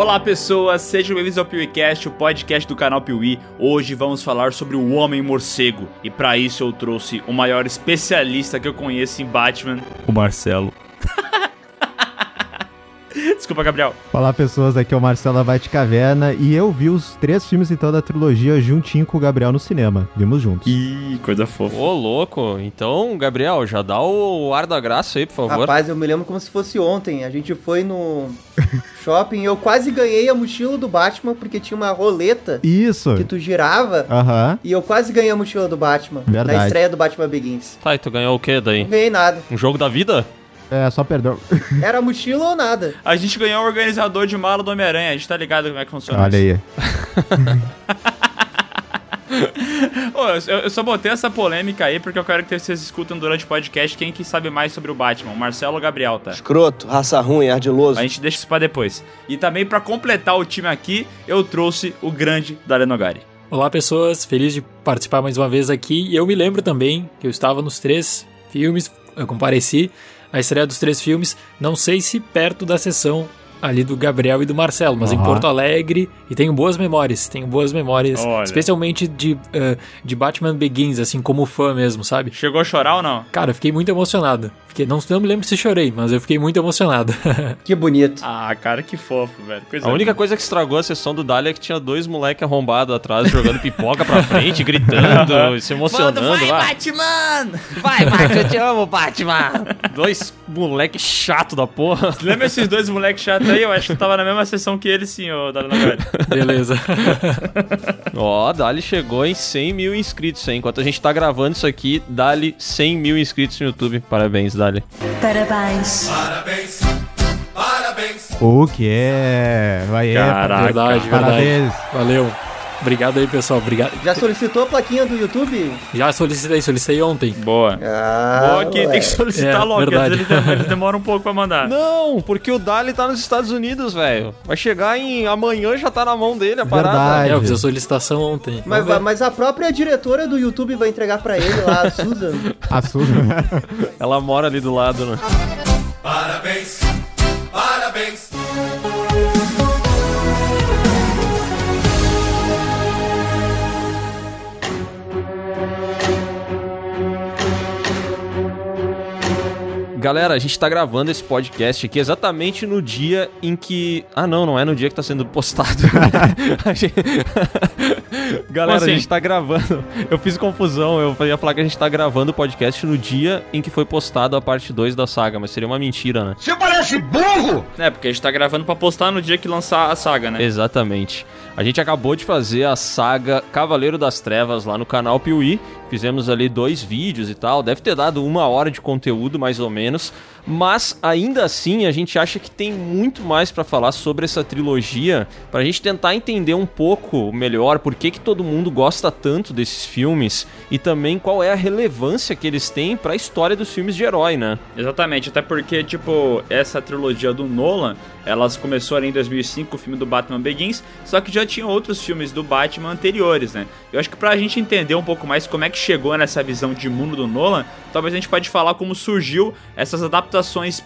Olá pessoas, sejam bem-vindos ao PeeWeeCast, o podcast do canal Piuí. Hoje vamos falar sobre o Homem Morcego e para isso eu trouxe o maior especialista que eu conheço em Batman, o Marcelo. Desculpa, Gabriel. Olá pessoas, aqui é o Marcelo Abate Caverna e eu vi os três filmes então da trilogia juntinho com o Gabriel no cinema. Vimos juntos. Ih, coisa fofa. Ô, louco. Então, Gabriel, já dá o ar da graça aí, por favor. Rapaz, eu me lembro como se fosse ontem. A gente foi no shopping e eu quase ganhei a mochila do Batman porque tinha uma roleta Isso. que tu girava Aham. e eu quase ganhei a mochila do Batman Verdade. na estreia do Batman Begins. Tá, e tu ganhou o quê daí? Não ganhei nada. Um jogo da vida? É, só perdão. Era mochila ou nada. A gente ganhou o organizador de mala do Homem-Aranha, a gente tá ligado como é que funciona Olha isso. aí. Ô, eu, eu só botei essa polêmica aí porque eu quero que vocês escutem durante o podcast quem que sabe mais sobre o Batman, o Marcelo ou Gabriel, tá? Escroto, raça ruim, ardiloso. A gente deixa isso pra depois. E também pra completar o time aqui, eu trouxe o grande Dalenogari. Olá pessoas, feliz de participar mais uma vez aqui. E eu me lembro também que eu estava nos três filmes, eu compareci a estreia dos três filmes, não sei se perto da sessão ali do Gabriel e do Marcelo, mas em Aham. Porto Alegre e tenho boas memórias, tenho boas memórias, Olha. especialmente de, eh, de Batman Begins, assim como fã mesmo, sabe? Chegou a chorar ou não? Cara, eu fiquei muito emocionado. Fiquei, não, não me lembro se chorei, mas eu fiquei muito emocionado. Que bonito. Ah, cara, que fofo, velho. Coisa A única coisa que estragou a sessão do Dali é que tinha dois moleque arrombados atrás jogando pipoca pra frente, gritando, se emocionando lá. Batman! Vai, Batman, eu te amo, Batman! Dois moleque chato da porra. Lembra esses dois moleques chatos aí? Eu acho que eu tava na mesma sessão que eles sim, ô Dalenogari. Beleza. Ó, Dali chegou em 100 mil inscritos, hein? Enquanto a gente tá gravando isso aqui, Dali 100 mil inscritos no YouTube. Parabéns, Dali. Parabéns. O que é? Vai Caraca. verdade, verdade. Parabéns. Valeu. Obrigado aí, pessoal. Obrigado. Já solicitou a plaquinha do YouTube? Já solicitei, solicitei ontem. Boa. Ah, Boa que tem que solicitar É, logo, verdade. vezes eles dem- eles demoram um pouco pra mandar. Não, porque o Dali tá nos Estados Unidos, velho. Vai chegar em amanhã já tá na mão dele a parada. Verdade. É, eu fiz a solicitação ontem. Mas, mas a própria diretora do YouTube vai entregar pra ele lá, a Susan. A Susan. Ela mora ali do lado, né? Galera, a gente tá gravando esse podcast aqui exatamente no dia em que. Ah, não, não é no dia que tá sendo postado. A gente- Galera, assim? a gente tá gravando. Eu fiz confusão, eu ia falar que a gente tá gravando o podcast no dia em que foi postado a parte 2 da saga, mas seria uma mentira, né? É, porque a gente tá gravando pra postar no dia que lançar a saga, né? Exatamente. A gente acabou de fazer a saga Cavaleiro das Trevas lá no canal Piuí. Fizemos ali dois vídeos e tal. Deve ter dado uma hora de conteúdo, mais ou menos. Mas ainda assim, a gente acha que tem muito mais pra falar sobre essa trilogia. Pra gente tentar entender um pouco melhor por que, que todo mundo gosta tanto desses filmes. E também qual é a relevância que eles têm pra história dos filmes de herói, né? Exatamente, até porque, tipo, essa trilogia do Nolan, elas começou ali em 2005 com o filme do Batman Begins, só que já tinha outros filmes do Batman anteriores, né? Eu acho que pra gente entender um pouco mais como é que chegou nessa visão de mundo do Nolan, talvez a gente pode falar como surgiu essas adaptações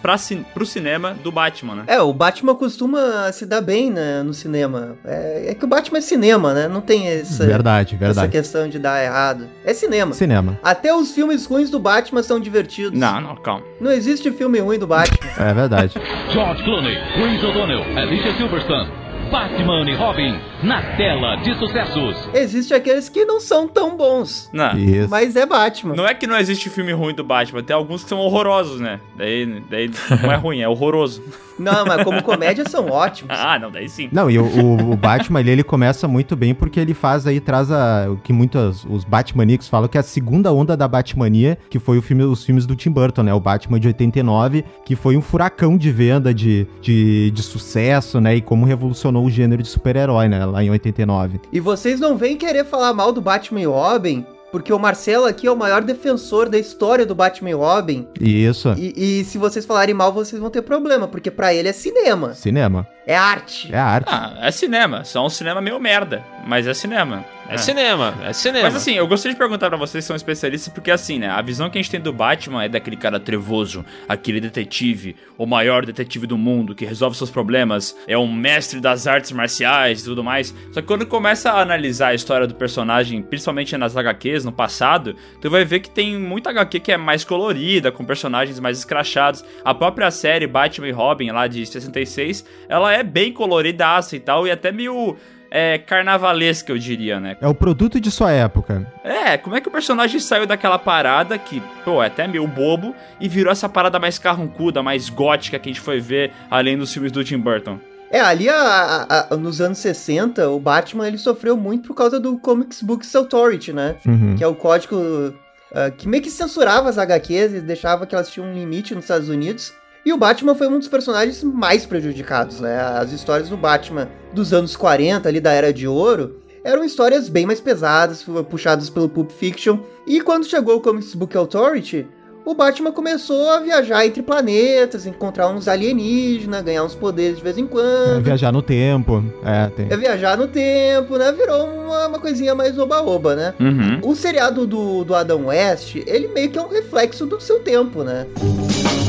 pra cin pro cinema do Batman, né? É, o Batman costuma se dar bem né, no cinema. É, é que o Batman é cinema, né? Não tem essa, Verdade, essa verdade. questão de dar errado. É cinema. Cinema. Até os filmes ruins do Batman são divertidos. Não, não, calma. Não existe filme ruim do Batman. É verdade. George Clooney, Chris O'Donnell, Alicia Silverstone, Batman e Robin na tela de sucessos. Existe aqueles que não são tão bons. Não. Isso. Mas é Batman. Não é que não existe filme ruim do Batman, tem alguns que são horrorosos, né? Daí, daí não é ruim, é horroroso. Não, mas como comédia são ótimos. Ah, não, daí sim. Não, e o, o, o Batman ali, ele começa muito bem porque ele faz aí, traz a, o que muitos, os Batmanicos falam que é a segunda onda da Batmania, que foi o filme, os filmes do Tim Burton, né? O Batman de 89, que foi um furacão de venda, de, de, de sucesso, né? E como revolucionou o gênero de super-herói, né? Lá em 89. E vocês não vêm querer falar mal do Batman e Robin, porque o Marcelo aqui é o maior defensor da história do Batman e Robin. Isso, E, e se vocês falarem mal, vocês vão ter problema, porque pra ele é cinema, cinema. é arte. É arte. Ah, é cinema. Só um cinema meio merda, mas é cinema. É, cinema, é cinema. Mas assim, eu gostaria de perguntar pra vocês que são especialistas, porque assim, né, a visão que a gente tem do Batman é daquele cara trevoso, aquele detetive, o maior detetive do mundo, que resolve seus problemas, é um mestre das artes marciais e tudo mais. Só que quando começa a analisar a história do personagem, principalmente nas HQs, no passado, tu vai ver que tem muita HQ que é mais colorida, com personagens mais escrachados. A própria série Batman e Robin, lá de 66, ela é bem coloridaça e tal, e até meio é, carnavalesca, eu diria, né? É o produto de sua época. É, como é que o personagem saiu daquela parada que, pô, é até meio bobo e virou essa parada mais carrancuda, mais gótica que a gente foi ver além dos filmes do Tim Burton? É, ali a- a- a- nos anos 60, o Batman ele sofreu muito por causa do Comics Books Authority, né? Uhum. Que é o código ah, que meio que censurava as HQs e deixava que elas tinham um limite nos Estados Unidos. E o Batman foi um dos personagens mais prejudicados, né? As histórias do Batman dos anos 40, ali da Era de Ouro, eram histórias bem mais pesadas, puxadas pelo Pulp Fiction. E quando chegou o Comics Book Authority, o Batman começou a viajar entre planetas, encontrar uns alienígenas, ganhar uns poderes de vez em É, quando. viajar no tempo. É, tem. É viajar no tempo, né? Virou uma, uma coisinha mais oba-oba, né? Uhum. O seriado do, do Adam West, ele meio que é um reflexo do seu tempo, né? Se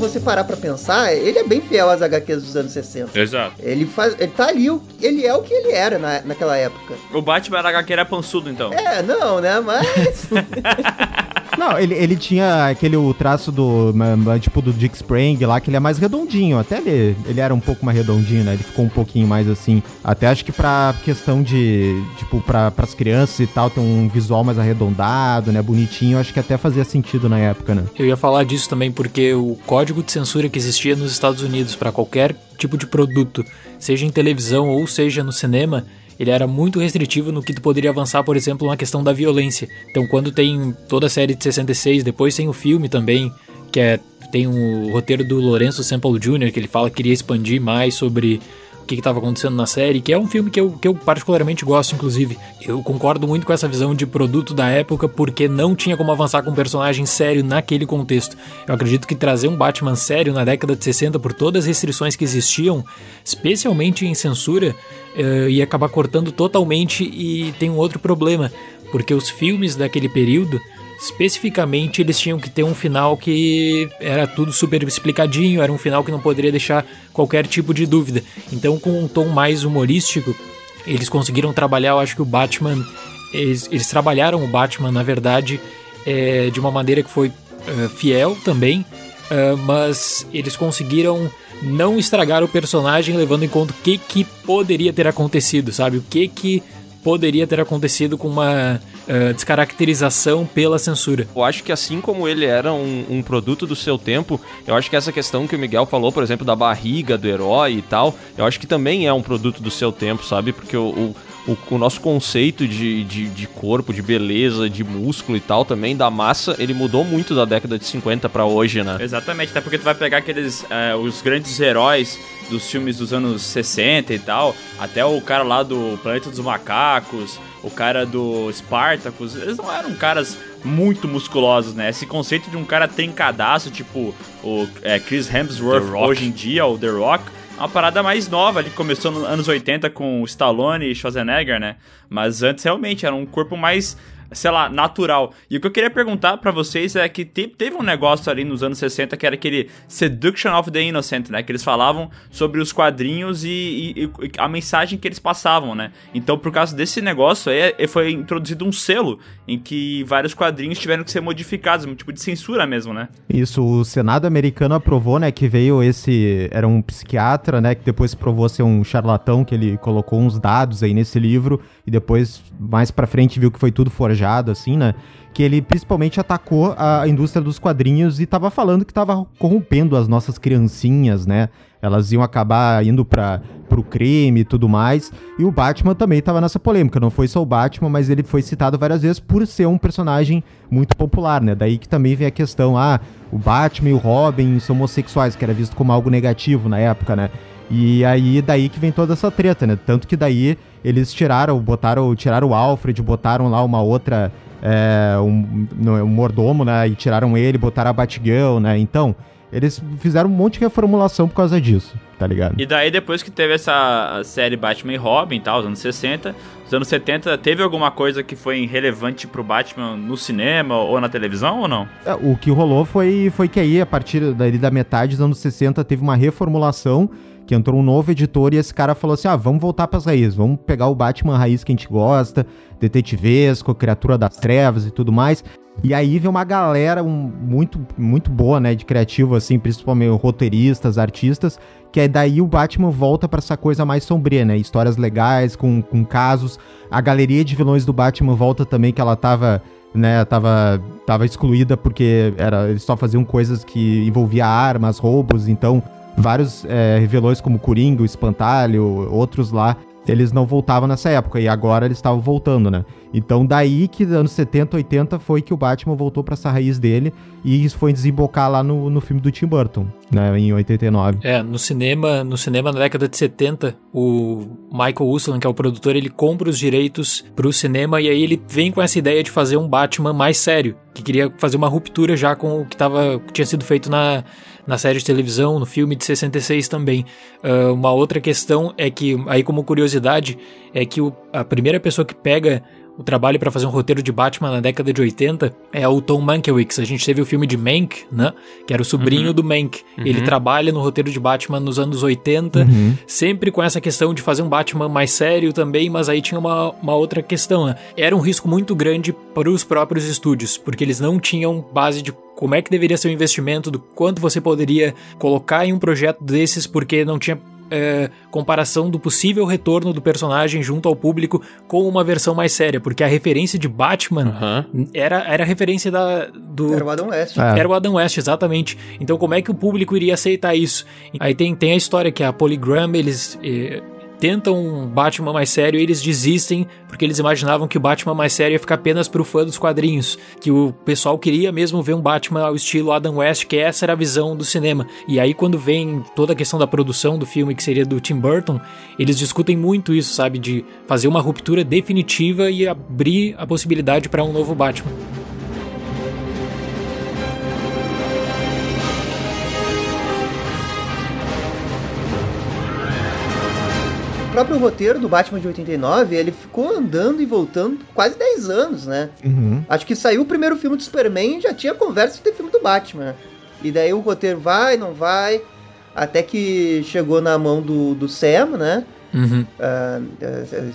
você parar pra pensar, ele é bem fiel às HQs dos anos 60. Exato. Ele faz, ele tá ali, o- ele é o que ele era na, naquela época. O Batman era HQ era pançudo, então. É, não, né? Mas Não, ele, ele tinha aquele o traço do. Tipo do Dick Sprang lá, que ele é mais redondinho. Até ele, ele era um pouco mais redondinho, né? Ele ficou um pouquinho mais assim. Até acho que pra questão de. Tipo, pra, pras crianças e tal, ter um visual mais arredondado, né? Bonitinho. Acho que até fazia sentido na época, né? Eu ia falar disso também porque o código de censura que existia nos Estados Unidos para qualquer tipo de produto, seja em televisão ou seja no cinema, ele era muito restritivo no que tu poderia avançar, por exemplo, na questão da violência. Então, quando tem toda a série de 66, depois tem o filme também, que é tem o roteiro do Lourenço Semple Jr., que ele fala que queria expandir mais sobre que estava acontecendo na série, que é um filme que eu, que eu particularmente gosto, inclusive. Eu concordo muito com essa visão de produto da época, porque não tinha como avançar com um personagem sério naquele contexto. Eu acredito que trazer um Batman sério na década de 60, por todas as restrições que existiam, especialmente em censura, eh, ia acabar cortando totalmente e tem um outro problema, porque os filmes daquele período especificamente eles tinham que ter um final que era tudo super explicadinho, era um final que não poderia deixar qualquer tipo de dúvida. Então, com um tom mais humorístico, eles conseguiram trabalhar, eu acho que o Batman. Eles, eles trabalharam o Batman, na verdade, é, de uma maneira que foi é, fiel também, é, mas eles conseguiram não estragar o personagem, levando em conta o que, que poderia ter acontecido, sabe? O que que poderia ter acontecido com uma uh, descaracterização pela censura. Eu acho que assim como ele era um, um, produto do seu tempo, eu acho que essa questão que o Miguel falou, por exemplo, da barriga do herói e tal, eu acho que também é um produto do seu tempo, sabe? Porque o, o, o, o nosso conceito de, de, de, corpo, de beleza, de músculo e tal, também da massa, ele mudou muito da década de 50 para hoje, né? Exatamente, até porque tu vai pegar aqueles, uh, os grandes heróis dos filmes dos anos 60 e tal, até o cara lá do Planeta dos Macacos, o cara do Spartacus, eles não eram caras muito musculosos, né? Esse conceito de um cara trincadaço, tipo o é, Chris Hemsworth hoje em dia, o The Rock, é uma parada mais nova, ali começou nos anos 80 com Stallone e Schwarzenegger, né? Mas antes realmente era um corpo mais sei lá, natural. E o que eu queria perguntar para vocês é que te, teve um negócio ali nos anos 60 que era aquele Seduction of the Innocent, né? Que eles falavam sobre os quadrinhos e, e, e a mensagem que eles passavam, né? Então, por causa desse negócio aí, foi introduzido um selo em que vários quadrinhos tiveram que ser modificados, um tipo de censura mesmo, né? Isso, o Senado americano aprovou, né, que veio esse, era um psiquiatra, né, que depois provou ser um charlatão, que ele colocou uns dados aí nesse livro, e depois, mais pra frente, viu que foi tudo forjado, assim, né, que ele principalmente atacou a indústria dos quadrinhos e tava falando que tava corrompendo as nossas criancinhas, né, elas iam acabar indo para pro crime e tudo mais. E o Batman também estava nessa polêmica. Não foi só o Batman, mas ele foi citado várias vezes por ser um personagem muito popular, né? Daí que também vem a questão, ah, o Batman e o Robin são homossexuais, que era visto como algo negativo na época, né? E aí daí que vem toda essa treta, né? Tanto que daí eles tiraram, botaram, tiraram o Alfred, botaram lá uma outra é, um, um mordomo, né? E tiraram ele, botaram a Batgirl, né? Então, Eles fizeram um monte de reformulação por causa disso, tá ligado? E daí, depois que teve essa série Batman e Robin e tal, os anos 60, os anos 70, teve alguma coisa que foi relevante pro Batman no cinema ou na televisão ou não? É, O que rolou foi, foi que aí, a partir da metade dos anos 60, teve uma reformulação, que entrou um novo editor e esse cara falou assim, ah, vamos voltar pras raízes, vamos pegar o Batman raiz que a gente gosta, detetivesco, criatura das trevas e tudo mais. E aí vem uma galera um, muito, muito boa, né, de criativo, assim, principalmente roteiristas, artistas, que é daí o Batman volta pra essa coisa mais sombria, né, histórias legais, com, com casos. A galeria de vilões do Batman volta também, que ela tava né, tava, tava excluída porque era, eles só faziam coisas que envolvia armas, roubos, então vários é, vilões como Coringa, Espantalho, outros lá, eles não voltavam nessa época, e agora eles estavam voltando, né? Então daí que anos 70, 80 foi que o Batman voltou pra essa raiz dele, e isso foi desembocar lá no, no filme do Tim Burton, né, em 89. É, no cinema, no cinema na década de 70, o Michael Uslan, que é o produtor, ele compra os direitos pro cinema e aí ele vem com essa ideia de fazer um Batman mais sério, que queria fazer uma ruptura já com o que, tava, que tinha sido feito na, na série de televisão, no filme de 66 também. Uh, uma outra questão é que, aí como curiosidade, é que o, a primeira pessoa que pega o trabalho para fazer um roteiro de Batman na década de 80 é o Tom Mankiewicz. A gente teve o filme de Mank, né? Que era o sobrinho Uhum. do Mank. Ele trabalha no roteiro de Batman nos anos 80, Uhum. sempre com essa questão de fazer um Batman mais sério também, mas aí tinha uma, uma outra questão, né? Era um risco muito grande para os próprios estúdios, porque eles não tinham base de como é que deveria ser o investimento, do quanto você poderia colocar em um projeto desses, porque não tinha é, comparação do possível retorno do personagem junto ao público com uma versão mais séria, porque a referência de Batman Aham. era, era a referência da, do, Era o Adam West. É. era o Adam West, exatamente. Então, como é que o público iria aceitar isso? Aí tem, tem a história que a Polygram, eles eh, tentam um Batman mais sério e eles desistem porque eles imaginavam que o Batman mais sério ia ficar apenas pro fã dos quadrinhos. Que o pessoal queria mesmo ver um Batman ao estilo Adam West, que essa era a visão do cinema. E aí, quando vem toda a questão da produção do filme, que seria do Tim Burton, eles discutem muito isso, sabe? De fazer uma ruptura definitiva e abrir a possibilidade para um novo Batman. Próprio roteiro do Batman de 89, ele ficou andando e voltando por quase 10 anos, né? Uhum. Acho que saiu o primeiro filme do Superman e já tinha conversa de ter filme do Batman. E daí o roteiro vai, não vai, até que chegou na mão do, do Sam, né? Uhum. Ah,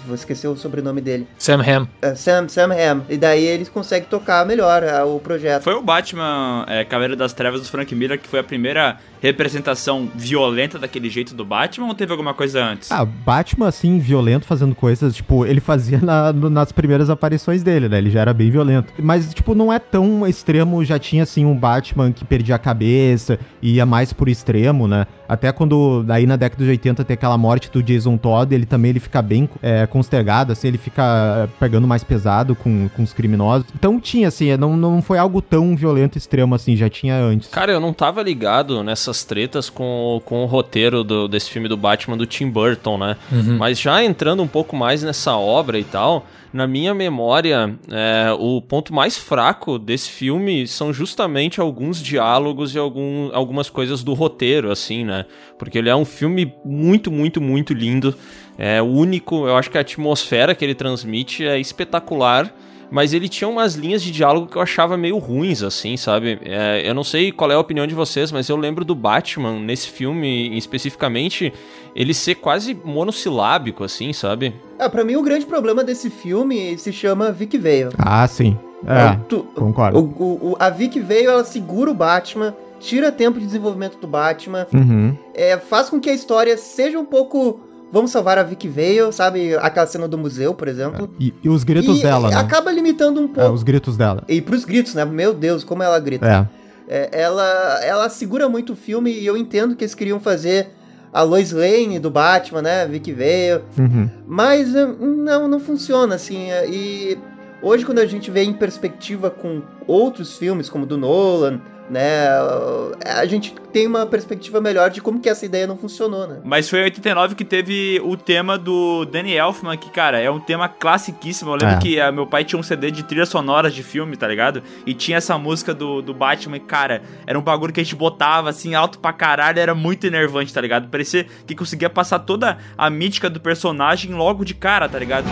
vou esquecer o sobrenome dele. Sam Hamm. Ah, Sam, Sam Hamm. E daí eles conseguem tocar melhor ah, o projeto. Foi o Batman é, Cavaleiro das Trevas do Frank Miller que foi a primeira representação violenta daquele jeito do Batman ou teve alguma coisa antes? Ah, Batman, assim, violento, fazendo coisas, tipo, ele fazia na- no- nas primeiras aparições dele, né? Ele já era bem violento. Mas, tipo, não é tão extremo, já tinha, assim, um Batman que perdia a cabeça, e ia mais por extremo, né? Até quando, daí na década de 80, tem aquela morte do Jason Todd, ele também ele fica bem é, constergado, assim, ele fica é, pegando mais pesado com, com os criminosos. Então tinha, assim, não, não foi algo tão violento extremo, assim, já tinha antes. Cara, eu não tava ligado nessas tretas com, com o roteiro do- desse filme do Batman do Tim Burton, né? Mas já entrando um pouco mais nessa obra e tal, na minha memória, é, o ponto mais fraco desse filme são justamente alguns diálogos e algum, algumas coisas do roteiro, assim, né? Porque ele é um filme muito, muito, muito lindo. É único, eu acho que a atmosfera que ele transmite é espetacular. Mas ele tinha umas linhas de diálogo que eu achava meio ruins, assim, sabe? É, eu não sei qual é a opinião de vocês, mas eu lembro do Batman, nesse filme especificamente, ele ser quase monossilábico, assim, sabe? Ah, pra mim o grande problema desse filme se chama Vic Vale. Ah, sim. É, Tu- concordo. o, o- a Vic Vale, ela segura o Batman, tira tempo de desenvolvimento do Batman, Uhum. é, faz com que a história seja um pouco... Vamos salvar a Vic Vale, sabe? Aquela cena do museu, por exemplo. E, e os gritos e dela, né? acaba limitando um É, pouco. os gritos dela. E pros gritos, né? Meu Deus, como ela grita. É. É, ela, ela segura muito o filme e eu entendo que eles queriam fazer a Lois Lane do Batman, né? Vic Vale. Uhum. Mas é, não, não funciona assim. é, E hoje, quando a gente vê em perspectiva com outros filmes, como o do Nolan, né? A gente tem uma perspectiva melhor de como que essa ideia não funcionou, né? Mas foi em 89 que teve o tema do Danny Elfman, que, cara, é um tema classiquíssimo. Eu lembro É. que ah, meu pai tinha um CD de trilhas sonoras de filme, tá ligado? E tinha essa música do, do Batman, e, cara, era um bagulho que a gente botava assim alto pra caralho, era muito enervante, tá ligado? Parecia que conseguia passar toda a mítica do personagem logo de cara, tá ligado?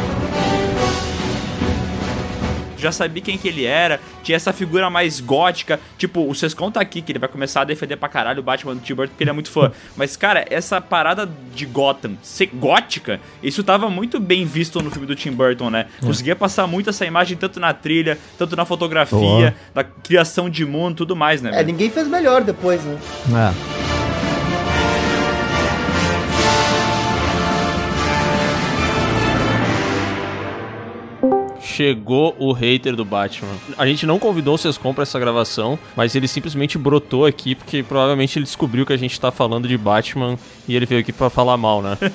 Já sabia quem que ele era, tinha essa figura mais gótica, tipo, o Sescon tá aqui, que ele vai começar a defender pra caralho o Batman do Tim Burton, porque ele é muito fã, mas, cara, essa parada de Gotham ser gótica, isso tava muito bem visto no filme do Tim Burton, né? Conseguia passar muito essa imagem, tanto na trilha, tanto na fotografia, da criação de mundo, tudo mais, né? É, ninguém fez melhor depois, né? É. Chegou o hater do Batman. A gente não convidou o Sescom pra essa gravação, mas ele simplesmente brotou aqui porque provavelmente ele descobriu que a gente tá falando de Batman e ele veio aqui pra falar mal, né?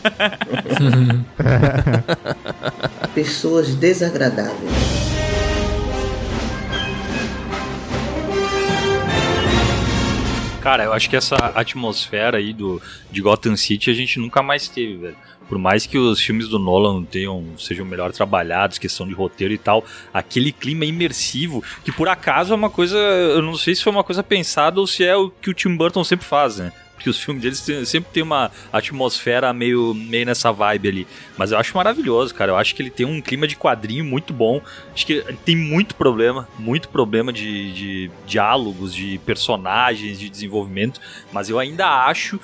Pessoas desagradáveis. Cara, eu acho que essa atmosfera aí do, de Gotham City a gente nunca mais teve, velho. Por mais que os filmes do Nolan tenham, sejam melhor trabalhados, questão de roteiro e tal, aquele clima imersivo, que por acaso é uma coisa, eu não sei se foi uma coisa pensada ou se é o que o Tim Burton sempre faz, né? Porque os filmes deles sempre tem uma atmosfera meio, meio nessa vibe ali. Mas eu acho maravilhoso, cara. Eu acho que ele tem um clima de quadrinho muito bom. Acho que tem muito problema, muito problema de, de diálogos, de personagens, de desenvolvimento. Mas eu ainda acho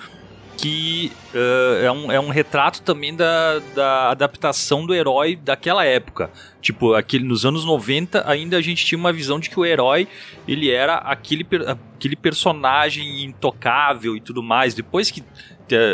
que eh, é, um, é um retrato também da, da adaptação do herói daquela época. Tipo, aquele, nos anos 90 ainda a gente tinha uma visão de que o herói ele era aquele, aquele personagem intocável e tudo mais. Depois que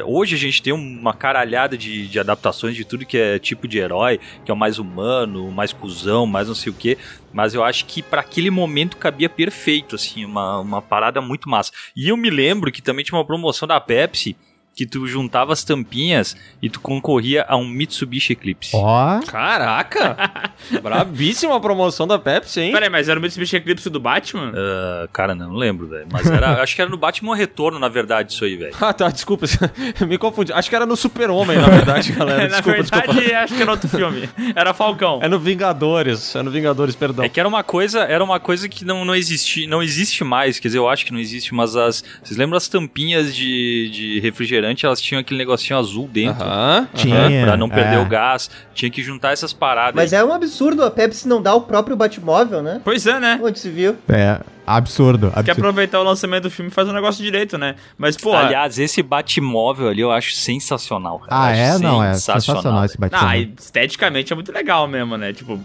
Hoje a gente tem uma caralhada de, de adaptações de tudo que é tipo de herói, que é o mais humano, o mais cuzão, mais não sei o que. Mas eu acho que para aquele momento cabia perfeito, assim, uma, uma parada muito massa. E eu me lembro que também tinha uma promoção da Pepsi que tu juntava as tampinhas e tu concorria a um Mitsubishi Eclipse. Ó, Caraca! Brabíssima a promoção da Pepsi, hein? Peraí, mas era o Mitsubishi Eclipse do Batman? Ah, cara, não lembro, velho. Mas era, acho que era no Batman Retorno, na verdade, isso aí, velho. Ah, tá, desculpa, me confundi. Acho que era no Super-Homem, na verdade, galera. Na Desculpa, verdade, desculpa. acho que era outro filme. Era Falcão. É no Vingadores, é no Vingadores, perdão. É que era uma coisa, era uma coisa que não, não existe, não existe mais, quer dizer, eu acho que não existe, mas as. Vocês lembram as tampinhas de, de refrigerante? Elas tinham aquele negocinho azul dentro. Aham, Tinha. Pra não perder É. o gás, tinha que juntar essas paradas. Mas é um absurdo a Pepsi não dar o próprio Batmóvel, né? Pois é, né? Onde se viu? é absurdo. Quer absurdo. aproveitar o lançamento do filme e faz o negócio direito, né? Mas, pô. Aliás, esse Batmóvel ali eu acho sensacional, cara. Ah, Eu é? Não, é sensacional esse Ah, Batman. e esteticamente é muito legal mesmo, né? Tipo,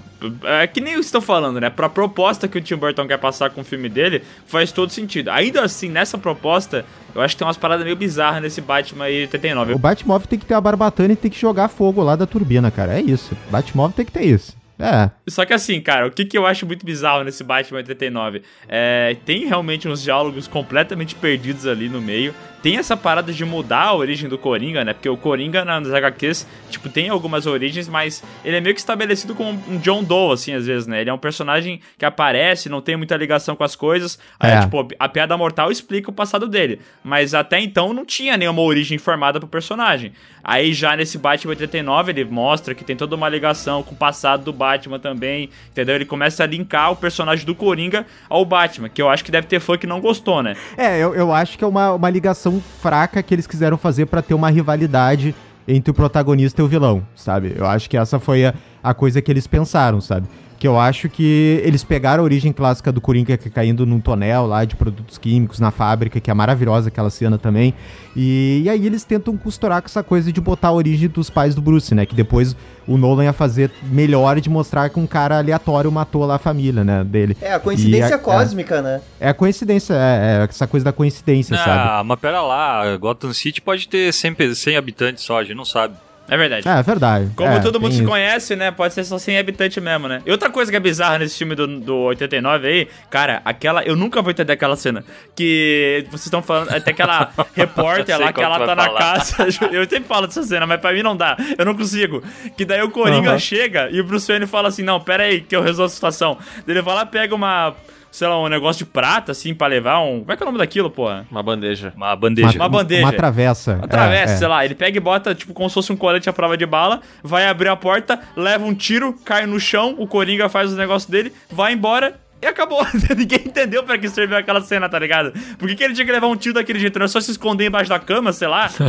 é que nem vocês estão falando, né? Pra proposta que o Tim Burton quer passar com o filme dele, faz todo sentido. Ainda assim, nessa proposta, eu acho que tem umas paradas meio bizarras nesse Batman aí 89. O Batmóvel tem que ter a barbatana e tem que jogar fogo lá da turbina, cara. É isso. Batmóvel tem que ter isso. É. Só que assim, cara, o que, que eu acho muito bizarro nesse Batman 89? É, tem realmente uns diálogos completamente perdidos ali no meio. Tem essa parada de mudar a origem do Coringa, né? Porque o Coringa nas HQs, tipo, tem algumas origens, mas ele é meio que estabelecido como um John Doe, assim, às vezes, né? Ele é um personagem que aparece, não tem muita ligação com as coisas. Aí, É. tipo, a piada mortal explica o passado dele. Mas até então não tinha nenhuma origem formada pro personagem. Aí já nesse Batman 89 ele mostra que tem toda uma ligação com o passado do Batman também, entendeu? Ele começa a linkar o personagem do Coringa ao Batman, que eu acho que deve ter fã que não gostou, né? É, eu, eu acho que é uma, uma ligação fraca que eles quiseram fazer pra ter uma rivalidade entre o protagonista e o vilão, sabe? Eu acho que essa foi a, a coisa que eles pensaram, sabe? Que eu acho que eles pegaram a origem clássica do Coringa que é caindo num tonel lá de produtos químicos na fábrica, que é maravilhosa aquela cena também. E, e aí eles tentam costurar com essa coisa de botar a origem dos pais do Bruce, né? Que depois o Nolan ia fazer melhor de mostrar que um cara aleatório matou lá a família, né? Dele. É a coincidência a- cósmica, né? É a coincidência, é, é essa coisa da coincidência, sabe? Ah, mas pera lá, Gotham City pode ter 100, pe- 100 habitantes só, a gente não sabe. É verdade. É, é verdade. Como É, todo mundo se isso. conhece, né? Pode ser só 100 habitantes mesmo, né? E outra coisa que é bizarra nesse filme do, do 89 aí, cara, aquela. Eu nunca vou entender aquela cena. Que vocês estão falando. Até aquela repórter lá que ela tá na falar. casa. Eu sempre falo dessa cena, mas pra mim não dá. Eu não consigo. Que daí o Coringa Aham. chega e o Bruce Wayne fala assim: não, pera aí, que eu resolvo a situação. Daí Ele vai lá, pega uma sei lá, um negócio de prata, assim, pra levar um. Como é que é o nome daquilo, porra? Uma bandeja. Uma bandeja. Uma bandeja. Uma travessa. Uma travessa, É, é. sei lá, ele pega e bota, tipo, como se fosse um colete à prova de bala, vai abrir a porta, leva um tiro, cai no chão, o Coringa faz o negócio dele, vai embora e acabou. Ninguém entendeu pra que serviu aquela cena, tá ligado? Por que, que ele tinha que levar um tiro daquele jeito? Não é só se esconder embaixo da cama, sei lá?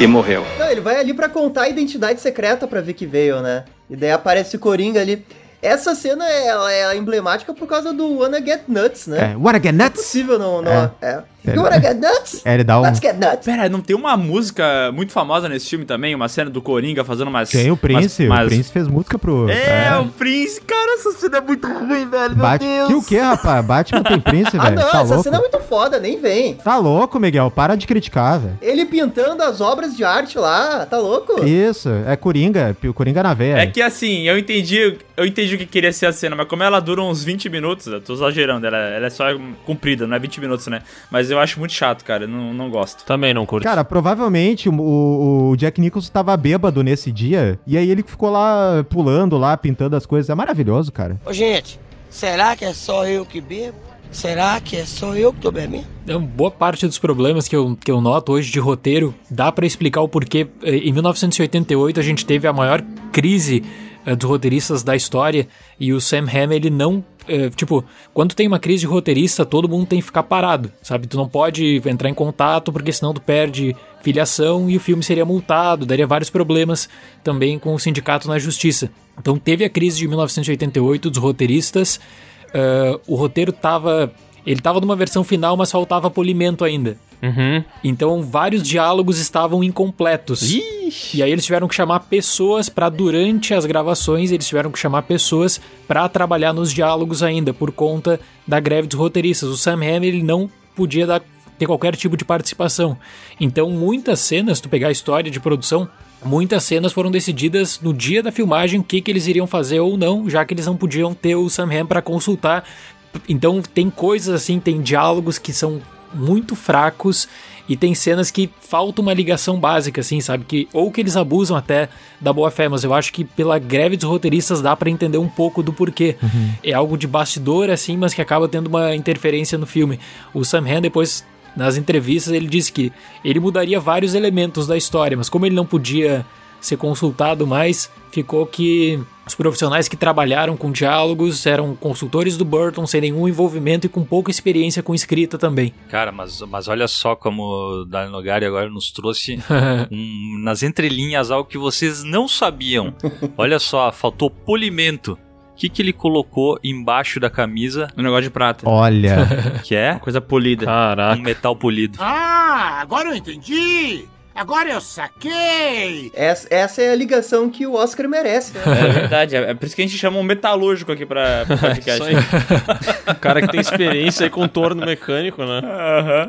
E morreu. Não, ele vai ali pra contar a identidade secreta pra ver que veio, né? E daí aparece o Coringa ali. Essa cena é, ela é emblemática por causa do Wanna Get Nuts, né? É, Wanna get Não é nuts? possível não... não É. é. É. You wanna get nuts? É, ele dá um... Let's get nuts. Pera, não tem uma música muito famosa nesse filme também? Uma cena do Coringa fazendo umas. Tem o Prince, umas- o Prince fez música pro... É, o Prince. Cara, essa cena é muito ruim, velho. Meu Bat... Deus. Que o quê, rapaz? Batman tem Prince, Ah, velho? não, tá essa louco? cena é muito foda, nem vem. Tá louco, Miguel? Para de criticar, velho. Ele pintando as obras de arte lá, tá louco? Isso, é Coringa, o Coringa na veia. É que assim, eu entendi, eu entendi o que queria ser a cena, mas como ela dura uns 20 minutos, eu tô exagerando, ela, ela é só comprida, não é 20 minutos, né? Mas eu acho muito chato, cara, eu não, não gosto. Também não curto. Cara, provavelmente o, o- Jack Nicholson tava bêbado nesse dia, e aí ele ficou lá pulando lá, pintando as coisas. É maravilhoso, cara. Ô, gente, será que é só eu que bebo? Será que é só eu que tô bebendo? Então, boa parte dos problemas que eu, que eu noto hoje de roteiro dá pra explicar o porquê. Em 1988 a gente teve a maior crise dos roteiristas da história e o Sam Hamm ele não eh, tipo quando tem uma crise de roteirista todo mundo tem que ficar parado sabe? Tu não pode entrar em contato porque senão tu perde filiação e o filme seria multado daria vários problemas também com o sindicato na justiça. Então teve a crise de 1988 dos roteiristas eh, o roteiro tava ele tava numa versão final mas faltava polimento ainda Uhum. então vários diálogos estavam incompletos. E aí eles tiveram que chamar pessoas para durante as gravações, eles tiveram que chamar pessoas para trabalhar nos diálogos ainda por conta da greve dos roteiristas. O Sam Hamm ele não podia dar, ter qualquer tipo de participação. Então muitas cenas, tu pegar a história de produção, muitas cenas foram decididas no dia da filmagem o que que eles iriam fazer ou não, já que eles não podiam ter o Sam Hamm para consultar. Então tem coisas assim, tem diálogos que são muito fracos e tem cenas que falta uma ligação básica, assim, sabe? Que, ou que eles abusam até da boa fé, mas eu acho que pela greve dos roteiristas dá pra entender um pouco do porquê. É algo de bastidor, assim, mas que acaba tendo uma interferência no filme. O Sam Hamm, depois, nas entrevistas, ele disse que ele mudaria vários elementos da história, mas como ele não podia ser consultado mais, ficou que os profissionais que trabalharam com diálogos eram consultores do Burton sem nenhum envolvimento e com pouca experiência com escrita também. Cara, mas, mas olha só como o Daniel Nogari agora nos trouxe um- nas entrelinhas algo que vocês não sabiam. Olha só, faltou polimento. O que, que ele colocou embaixo da camisa, Um negócio de prata. Olha. que é Coisa polida. um Caraca. metal polido? Ah, agora eu entendi! Agora eu saquei! Essa, essa é a ligação que o Oscar merece, né? É verdade, é é por isso que a gente chama um metalúrgico aqui pra, pra podcast. Isso aí. o cara que tem experiência aí com torno mecânico, né?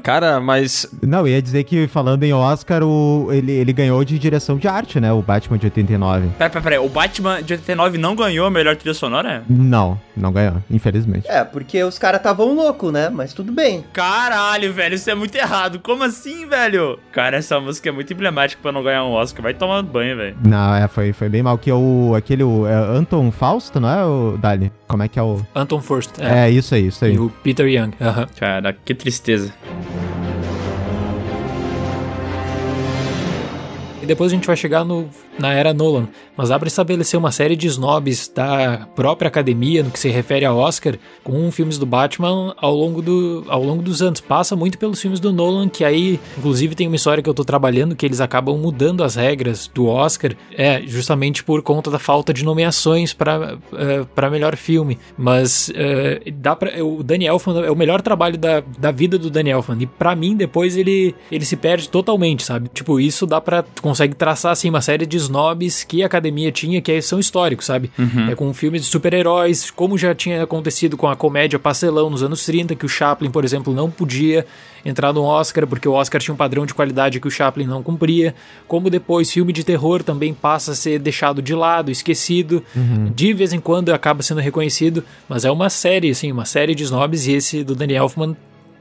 Cara, mas Não, ia dizer que falando em Oscar, o, ele, ele ganhou de direção de arte, né? O Batman de 89. Pera, pera, pera, o Batman de 89 não ganhou a melhor trilha sonora? Não, não ganhou, infelizmente. É, porque os caras estavam loucos, né? Mas tudo bem. Caralho, velho, isso é muito errado. Como assim, velho? Cara, essa música é muito emblemática pra não ganhar um Oscar. Vai tomar banho, velho. Não, é, foi, foi bem mal. Que é o, aquele, o é Anton Fausto, não é, o Dali? Como é que é o... Anton First. É. É, isso aí, isso aí. E o Peter Young. aham. Cara, que tristeza. E depois a gente vai chegar no, na era Nolan. Mas dá pra estabelecer uma série de snobs da própria academia no que se refere a Oscar com filmes do Batman ao longo, do, ao longo dos anos. Passa muito pelos filmes do Nolan, que aí, inclusive, tem uma história que eu tô trabalhando que eles acabam mudando as regras do Oscar, é justamente por conta da falta de nomeações para para melhor filme. Mas é, dá pra, o Danny Elfman é o melhor trabalho da, da vida do Danny Elfman. E pra mim, depois ele, ele se perde totalmente, sabe? Tipo, isso dá pra. Tu consegue traçar assim uma série de snobs que a academia tinha, que são históricos, sabe? É com filmes de super-heróis, como já tinha acontecido com a comédia Pastelão nos anos 30, que o Chaplin, por exemplo, não podia entrar no Oscar, porque o Oscar tinha um padrão de qualidade que o Chaplin não cumpria. Como depois, filme de terror também passa a ser deixado de lado, esquecido. De vez em quando acaba sendo reconhecido, mas é uma série, assim, uma série de snobs, e esse do Danny Elfman,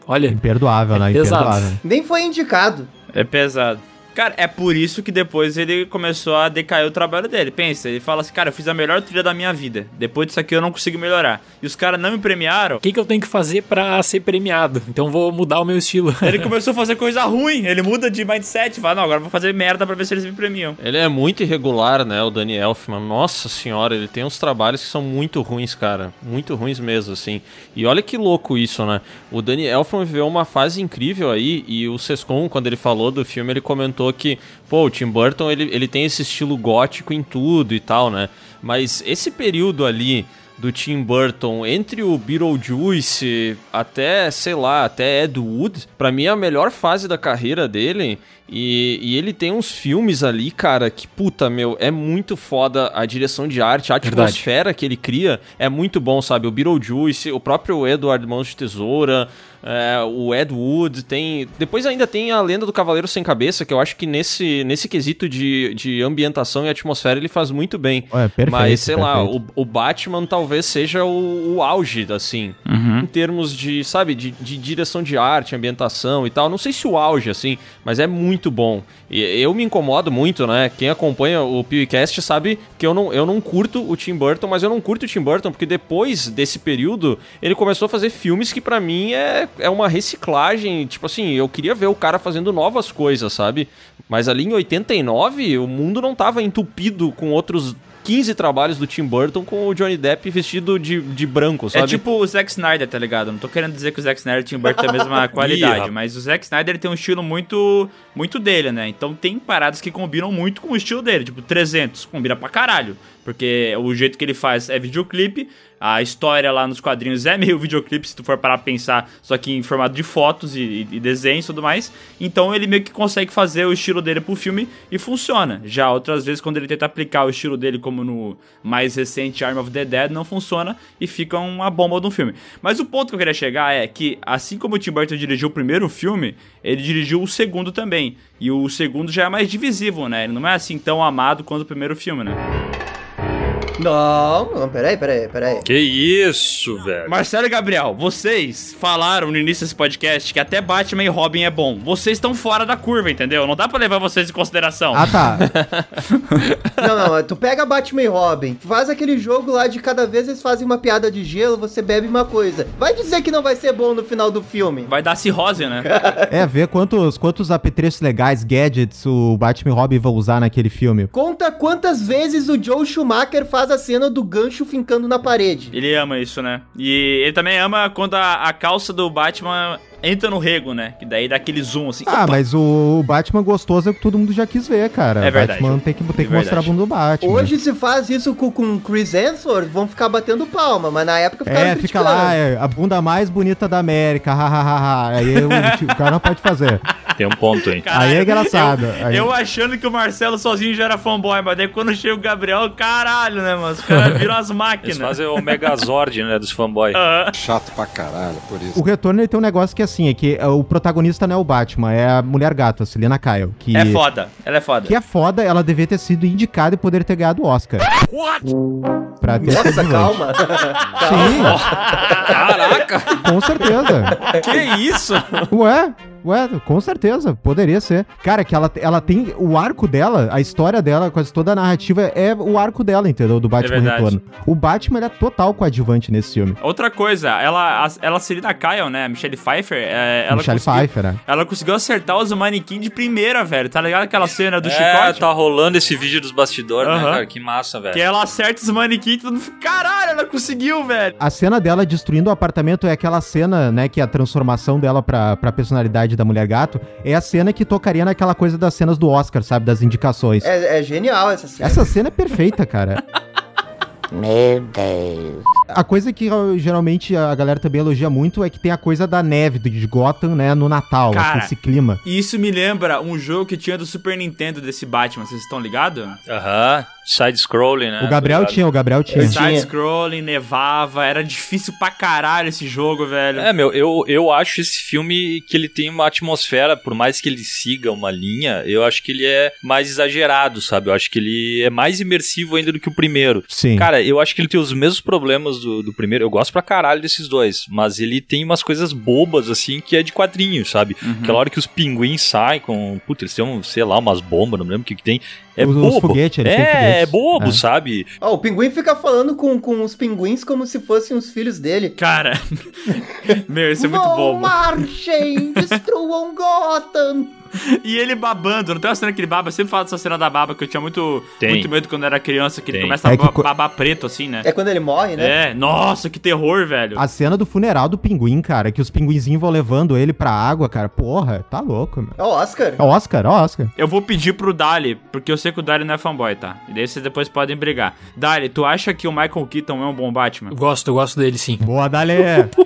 olha, Imperdoável, né? É pesado. Imperdoável. Nem foi indicado. É pesado. Cara, é por isso que depois ele começou a decair o trabalho dele. Pensa, ele fala assim, cara, eu fiz a melhor trilha da minha vida. Depois disso aqui eu não consigo melhorar. E os caras não me premiaram. O que, que eu tenho que fazer pra ser premiado? Então vou mudar o meu estilo. Ele começou a fazer coisa ruim. Ele muda de mindset. Fala, não, agora eu vou fazer merda pra ver se eles me premiam. Ele é muito irregular, né, o Danny Elfman. Nossa senhora, ele tem uns trabalhos que são muito ruins, cara. Muito ruins mesmo, assim. E olha que louco isso, né? O Danny Elfman viveu uma fase incrível aí e o Sescon, quando ele falou do filme, ele comentou que, pô, o Tim Burton, ele, ele tem esse estilo gótico em tudo e tal, né? Mas esse período ali do Tim Burton entre o Beetlejuice até, sei lá, até Ed Wood, pra mim é a melhor fase da carreira dele. E, e, ele tem uns filmes ali, cara, que puta, meu, é muito foda a direção de arte, a atmosfera Verdade. que ele cria é muito bom, sabe? O Beetlejuice, o próprio Edward Mãos de Tesoura, é, o Ed Wood, tem. Depois ainda tem a Lenda do Cavaleiro Sem Cabeça, que eu acho que nesse, nesse quesito de, de ambientação e atmosfera ele faz muito bem. É, perfeito, Mas, sei perfeito. lá, o, o, Batman talvez seja o, o auge, assim, uhum. em termos de, sabe, de, de direção de arte, ambientação e tal. Não sei se o auge, assim, mas é muito muito bom. E eu me incomodo muito, né? Quem acompanha o PewCast sabe que eu não, eu não curto o Tim Burton, mas eu não curto o Tim Burton porque depois desse período ele começou a fazer filmes que para mim é, é uma reciclagem. Tipo assim, eu queria ver o cara fazendo novas coisas, sabe? Mas ali em 89 o mundo não tava entupido com outros 15 trabalhos do Tim Burton com o Johnny Depp vestido de, de branco, sabe? É tipo o Zack Snyder, tá ligado? Não tô querendo dizer que o Zack Snyder e o Tim Burton têm a mesma qualidade, mas o Zack Snyder tem um estilo muito muito dele, né? Então tem paradas que combinam muito com o estilo dele, tipo 300, combina pra caralho. Porque o jeito que ele faz é videoclipe, a história lá nos quadrinhos é meio videoclipe, se tu for parar pra pensar, só que em formato de fotos e, e desenhos e tudo mais. Então ele meio que consegue fazer o estilo dele pro filme e funciona. Já outras vezes, quando ele tenta aplicar o estilo dele, como no mais recente Arm of the Dead, não funciona e fica uma bomba um filme. Mas o ponto que eu queria chegar é que, assim como o Tim Burton dirigiu o primeiro filme, ele dirigiu o segundo também. E o segundo já é mais divisível, né? Ele não é assim tão amado quanto o primeiro filme, né? Não, não, peraí, peraí, peraí. Que isso, velho. Marcelo e Gabriel, vocês falaram no início desse podcast que até Batman e Robin é bom. Vocês estão fora da curva, entendeu? Não dá pra levar vocês em consideração. Ah, tá. não, não, tu pega Batman e Robin, faz aquele jogo lá de cada vez eles fazem uma piada de gelo, você bebe uma coisa. Vai dizer que não vai ser bom no final do filme. Vai dar cirrose, né? é, ver quantos, quantos apetrechos legais, gadgets o Batman e Robin vão usar naquele filme. Conta quantas vezes o Joe Schumacher faz a cena do gancho fincando na parede. Ele ama isso, né? E ele também ama quando a, a calça do Batman entra no rego, né? Que daí dá aquele zoom assim. Ah, opa! mas o Batman gostoso é o que todo mundo já quis ver, cara. É verdade. O Batman tem que, tem que é mostrar a bunda do Batman. Hoje se faz isso com, com Chris Hemsworth, vão ficar batendo palma, mas na época ficaram É, fica lá, é, a bunda mais bonita da América, hahaha. Aí o, o cara não pode fazer. Tem um ponto, hein? Caralho, aí é engraçado. Eu, aí... eu, achando que o Marcelo sozinho já era fanboy, mas daí quando chega o Gabriel, caralho, né, mano? Os caras viram as máquinas. Eles fazem o Megazord, né, dos fanboys. Uhum. Chato pra caralho, por isso. O retorno ele tem um negócio que assim, é que o protagonista não é o Batman, é a mulher gata, a Selena Kyle. Que, é foda, ela é foda. Que é foda, ela devia ter sido indicada e poder ter ganhado o Oscar. What? Pra ter Nossa, calma. Sim. Caraca. Com certeza. Que isso? Ué, Ué, com certeza, poderia ser. Cara, que ela, ela tem o arco dela, a história dela, quase toda a narrativa é o arco dela, entendeu? Do Batman é Retorno. O Batman, é total coadjuvante nesse filme. Outra coisa, ela, ela Selina Kyle, né, Michelle Pfeiffer, é, ela Michelle Pfeiffer, né? Ela conseguiu acertar os manequins de primeira, velho. Tá ligado aquela cena do é, chicote? tá rolando esse vídeo dos bastidores, né, cara? Que massa, velho. Que ela acerta os manequins e todo mundo fica, caralho, ela conseguiu, velho. A cena dela destruindo o apartamento é aquela cena, né, que é a transformação dela pra, pra personalidade da mulher gato é a cena que tocaria naquela coisa das cenas do Oscar, sabe? Das indicações. É, é genial essa cena. Essa cena é perfeita, cara. Meu Deus. A coisa que geralmente a galera também elogia muito é que tem a coisa da neve de Gotham, né, no Natal, Cara, assim, esse clima. Isso me lembra um jogo que tinha do Super Nintendo desse Batman, vocês estão ligados? Aham. Side-scrolling, né? O Gabriel tinha, o Gabriel tinha. Side-scrolling, nevava, era difícil pra caralho esse jogo, velho. É, meu, eu, eu acho esse filme que ele tem uma atmosfera, por mais que ele siga uma linha, eu acho que ele é mais exagerado, sabe? Eu acho que ele é mais imersivo ainda do que o primeiro. Sim. Cara, eu acho que ele tem os mesmos problemas do, do primeiro, eu gosto pra caralho desses dois, mas ele tem umas coisas bobas, assim, que é de quadrinho, sabe? Uhum. Aquela hora que os pinguins saem com, puta, eles têm, um, sei lá, umas bombas, não lembro o que que tem. É Os- os bobo. eles têm é, é bobo, É. sabe? Ó, o pinguim fica falando com, com os pinguins como se fossem os filhos dele. Cara, meu, isso é muito Vão, bobo. marchem, destruam Gotham. E ele babando, não tem uma cena que ele baba? Eu sempre falo dessa cena da baba que eu tinha muito, Tem. muito medo quando era criança, que ele Tem. começa a É que ba- co- babar preto assim, né? É quando ele morre, né? É, nossa, que terror, velho. A cena do funeral do pinguim, cara, que os pinguinzinhos vão levando ele pra água, cara. Porra, tá louco, meu. É o Oscar. É o Oscar, é o Oscar. Eu vou pedir pro Dali, porque eu sei que o Dali não é fanboy, tá? E daí vocês depois podem brigar. Dali, tu acha que o Michael Keaton é um bom Batman? Eu gosto, eu gosto dele sim. Boa, Dale!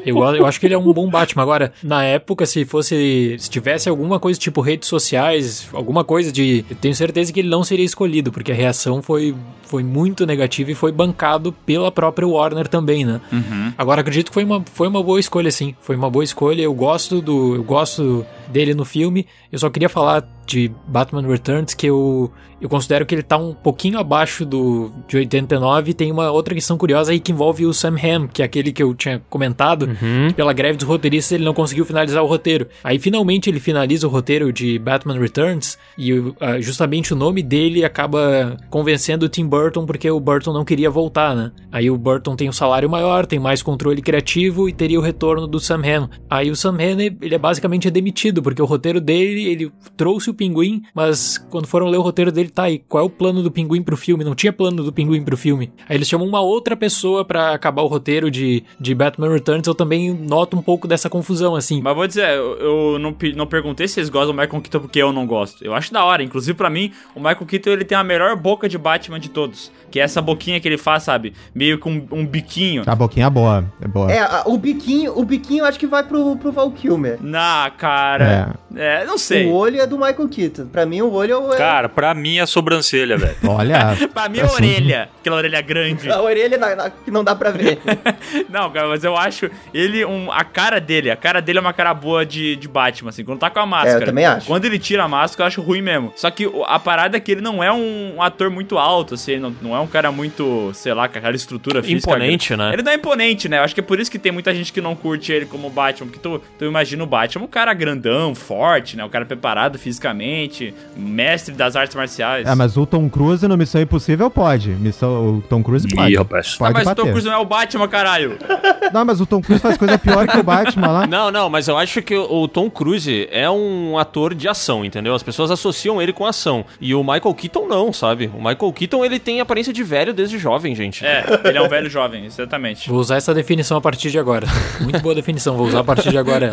Eu, eu acho que ele é um bom Batman. Agora, na época, se fosse. Se tivesse alguma coisa tipo redes sociais, alguma coisa de. Eu tenho certeza que ele não seria escolhido, porque a reação foi, foi muito negativa e foi bancado pela própria Warner também, né? Uhum. Agora acredito que foi uma, foi uma boa escolha, sim. Foi uma boa escolha. Eu gosto do. Eu gosto dele no filme. Eu só queria falar de Batman Returns que eu, eu considero que ele tá um pouquinho abaixo do de 89. Tem uma outra questão curiosa aí que envolve o Sam Hamm, que é aquele que eu tinha comentado. que Pela greve dos roteiristas, ele não conseguiu finalizar o roteiro. Aí finalmente ele finaliza o roteiro de Batman Returns e ah, justamente o nome dele acaba convencendo o Tim Burton porque o Burton não queria voltar, né? Aí o Burton tem um salário maior, tem mais controle criativo e teria o retorno do Sam Hamm. Aí o Sam Hamm, ele é basicamente demitido porque o roteiro dele, ele trouxe o Pinguim, mas quando foram ler o roteiro dele, tá aí, qual é o plano do Pinguim pro filme? Não tinha plano do Pinguim pro filme. Aí eles chamam uma outra pessoa pra acabar o roteiro de, de Batman Returns, eu também noto um pouco dessa confusão, assim. Mas vou dizer, eu, eu não, não perguntei se eles gostam do Michael Keaton porque eu não gosto. Eu acho da hora. Inclusive, pra mim, o Michael Keaton ele tem a melhor boca de Batman de todos. Que é essa boquinha que ele faz, sabe? Meio com um, um biquinho. A boquinha é boa, é boa. É, a- o biquinho, o biquinho eu acho que vai pro, pro Val Kilmer. Na cara. É, não sei. O olho é do Michael Keaton. Pra mim, o olho é o. Cara, pra mim é a sobrancelha, velho. Olha. Pra mim, a orelha. Aquela orelha grande. A orelha na- na- que não dá pra ver. Não, cara, mas eu acho ele um. A cara dele, a cara dele é uma cara boa de, de Batman, assim, quando tá com a máscara. É, eu também acho. Quando ele tira a máscara, eu acho ruim mesmo. Só que a parada é que ele não é um ator muito alto, assim, ele não, não é um cara muito, sei lá, com aquela estrutura física. Imponente, né? Ele não é imponente, né? Eu acho que é por isso que tem muita gente que não curte ele como Batman, porque tu, tu imagina o Batman um cara grandão, forte, né? Um cara preparado fisicamente, mestre das artes marciais. É, mas o Tom Cruise no Missão Impossível pode. Missão, o Tom Cruise pode. Ih, rapaz. Ah, Pode mas o bater. Tom Cruise não é o Batman, caralho. Não, mas o Tom Cruise faz coisa pior que o Batman lá. Não, não, mas eu acho que o Tom Cruise é um ator de ação, entendeu? As pessoas associam ele com ação. E o Michael Keaton não, sabe? O Michael Keaton, ele tem aparência de velho desde jovem, gente. É, ele é um velho jovem, exatamente. Vou usar essa definição a partir de agora. Muito boa definição, vou usar a partir de agora.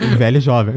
Um velho jovem.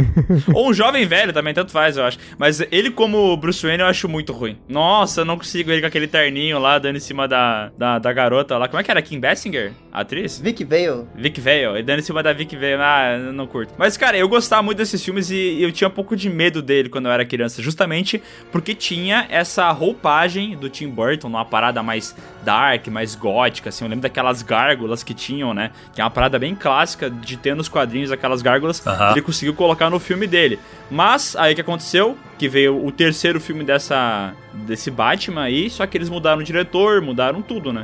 Ou um jovem velho também, tanto faz, eu acho. Mas ele, como Bruce Wayne, eu acho muito ruim. Nossa, eu não consigo ele com aquele terninho lá, dando em cima da, da, da garota lá. Como é que era? Kim Basinger? Atriz? Vic Vale. Vic Vale. Ele dando em cima da Vic Vale. Ah, eu não curto. Mas, cara, eu gostava muito desses filmes e eu tinha um pouco de medo dele quando eu era criança. Justamente porque tinha essa roupagem do Tim Burton, numa parada mais dark, mais gótica, assim. Eu lembro daquelas gárgulas que tinham, né? Que é uma parada bem clássica de ter nos quadrinhos aquelas gárgulas. Aham. Ele conseguiu colocar no filme dele. Mas, aí o que aconteceu? Que veio o terceiro filme dessa desse Batman aí, só que eles mudaram o diretor, mudaram tudo, né?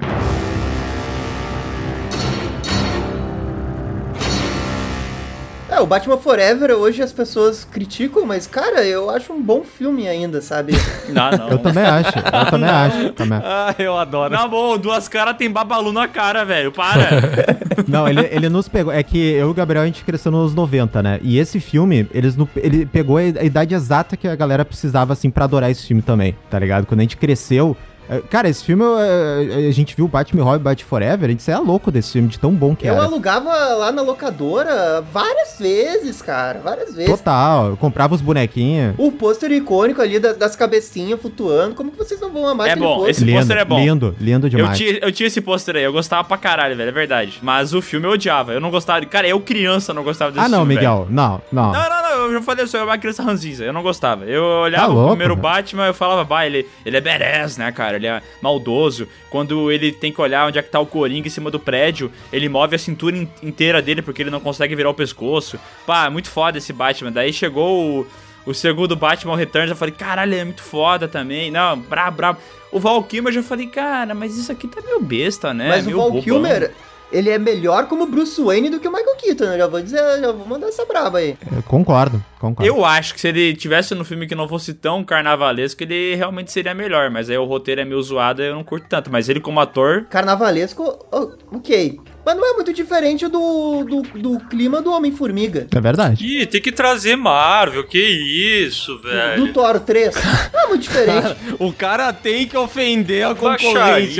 O Batman Forever hoje as pessoas criticam, mas, cara, eu acho um bom filme ainda, sabe? Não, não. Eu também acho, eu também acho. Também. Ah, eu adoro. Na boa, duas caras tem babalu na cara, velho. Para. Não, ele, ele nos pegou. É que eu e o Gabriel a gente cresceu nos 90, né? E esse filme, eles no- ele pegou a a idade exata que a galera precisava, assim, pra adorar esse filme também, tá ligado? Quando a gente cresceu. É, Cara, esse filme, é, a gente viu Batman e Robin Bat Forever, a gente saía louco desse filme, de tão bom que Eu era. alugava lá na locadora várias vezes, cara, várias vezes. Total, eu comprava os bonequinhos. O pôster icônico ali das, das cabecinhas flutuando, como que vocês não vão amar É bom, pôster? esse pôster é bom. lindo, lindo Eu demais. tinha, eu tinha esse pôster aí, eu gostava pra caralho, velho, é verdade. Mas o filme eu odiava, eu não gostava. Cara, eu criança não gostava desse Ah, não, filme, Miguel, não, não. Não, não, não, eu já falei, eu sou uma criança ranzinza, eu não gostava. Eu olhava Tá o louco, primeiro velho. Batman, eu falava, bah, ele, ele é badass, né, cara? Ele é maldoso. Quando ele tem que olhar onde é que tá o Coringa em cima do prédio, ele move a cintura in- inteira dele porque ele não consegue virar o pescoço. Pá, muito foda esse Batman. Daí chegou o, o segundo Batman Returns, eu falei, caralho, ele é muito foda também. Não, brabo, brabo. O Val Kilmer eu já falei, cara, mas isso aqui tá meio besta, né? Mas o meio Val bobão. Kilmer, ele é melhor como Bruce Wayne do que o Michael Keaton, eu já vou dizer, já vou mandar essa braba aí. Eu concordo, concordo. Eu acho que se ele tivesse no filme que não fosse tão carnavalesco, ele realmente seria melhor. Mas aí o roteiro é meio zoado eu não curto tanto. Mas ele como ator. Carnavalesco, ok. Mas não é muito diferente do, do, do clima do Homem-Formiga. É verdade. Ih, tem que trazer Marvel, que isso, velho. Do Thor 3. Não é muito diferente. O cara tem que ofender a concorrência,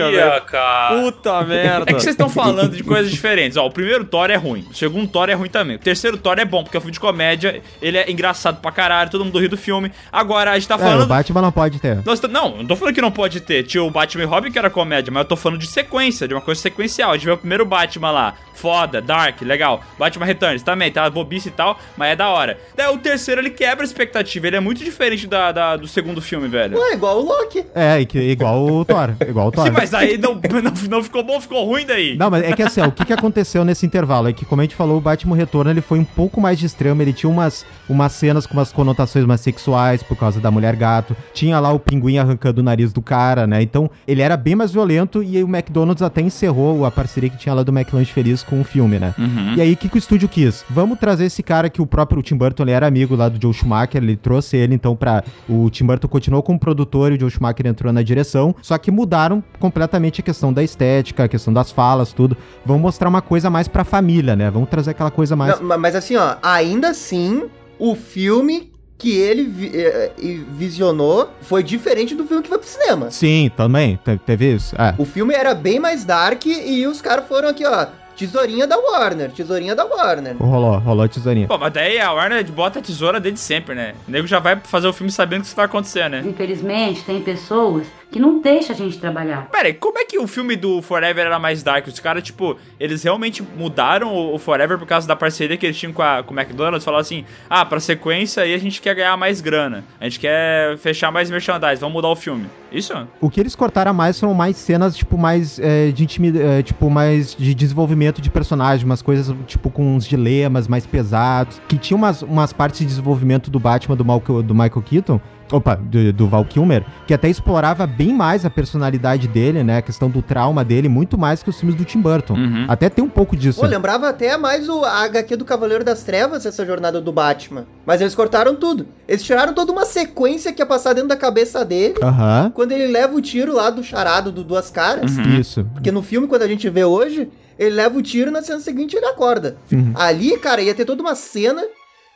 Baixaria, velho. cara. Puta merda. É que vocês estão falando de coisas diferentes. Ó, o primeiro Thor é ruim. O segundo Thor é ruim também. O terceiro Thor é bom, porque é um filme de comédia. Ele é engraçado pra caralho, todo mundo ri do filme. Agora, a gente tá É, o falando. Batman não pode ter. Nós tá- Não, não tô falando que não pode ter. Tinha o Batman e Robin que era comédia, mas eu tô falando de sequência, de uma coisa sequencial. A gente vê o primeiro Batman lá, foda, dark, legal. Batman Returns também, tá bobice e tal, mas é da hora. Daí o terceiro ele quebra a expectativa, ele é muito diferente da, da- do segundo filme, velho. Ué, igual o Loki. É, igual o Thor. Igual o Thor. Sim, mas aí não, não, não ficou bom, ficou ruim daí. Não, mas é que assim, ó, o que, que aconteceu nesse intervalo? É que, como a gente falou, o Batman Retorno ele foi um pouco mais de extremo. Ele tinha umas, umas cenas com umas conotações mais sexuais por causa da mulher gato. Tinha lá o pinguim arrancando o nariz do cara, né? Então, ele era bem mais violento e aí o McDonald's até encerrou a parceria que tinha lá do McLanche Feliz com o filme, né? Uhum. E aí, o que, que o estúdio quis? Vamos trazer esse cara que o próprio Tim Burton ele era amigo lá do Joe Schumacher, ele trouxe ele então pra. O Tim Burton continuou como produtor e o Joe Schumacher entrou na direção, só que mudaram completamente a questão da estética, a questão das falas, tudo. Vamos mostrar uma coisa mais pra família, né? Vamos trazer aquela coisa mais. Não, ma- mas assim, ó, ainda assim, o filme que ele vi- eh, eh, visionou foi diferente do filme que foi pro cinema. Sim, também. te- Teve isso. É. O filme era bem mais dark e os caras foram aqui, ó, tesourinha da Warner, tesourinha da Warner. Rolou, rolou a tesourinha. Pô, mas daí a Warner bota a tesoura desde sempre, né? O nego já vai fazer o filme sabendo que isso vai acontecer, né? Infelizmente, tem pessoas que não deixam a gente trabalhar. Pera aí, como é que o filme do Forever era mais dark? Os caras, tipo, eles realmente mudaram o Forever por causa da parceria que eles tinham com, a, com o McDonald's? Falaram assim, ah, pra sequência aí a gente quer ganhar mais grana. A gente quer fechar mais merchandise, vamos mudar o filme. Isso? O que eles cortaram mais foram mais cenas, tipo, mais é, de intimidade, tipo, mais de desenvolvimento de personagem, umas coisas, tipo, com uns dilemas mais pesados. Que tinha umas, umas partes de desenvolvimento do Batman do, Mal, do Michael Keaton. Opa, do, do Val Kilmer, que até explorava bem mais a personalidade dele, né? A questão do trauma dele, muito mais que os filmes do Tim Burton. Uhum. Até tem um pouco disso. Pô, lembrava até mais o a HQ do Cavaleiro das Trevas, essa jornada do Batman. Mas eles cortaram tudo. Eles tiraram toda uma sequência que ia passar dentro da cabeça dele. Aham. Quando ele leva o tiro lá do charado do Duas Caras. Uhum. Isso. Porque no filme, quando a gente vê hoje, ele leva o tiro e na cena seguinte ele acorda. Uhum. Ali, cara, ia ter toda uma cena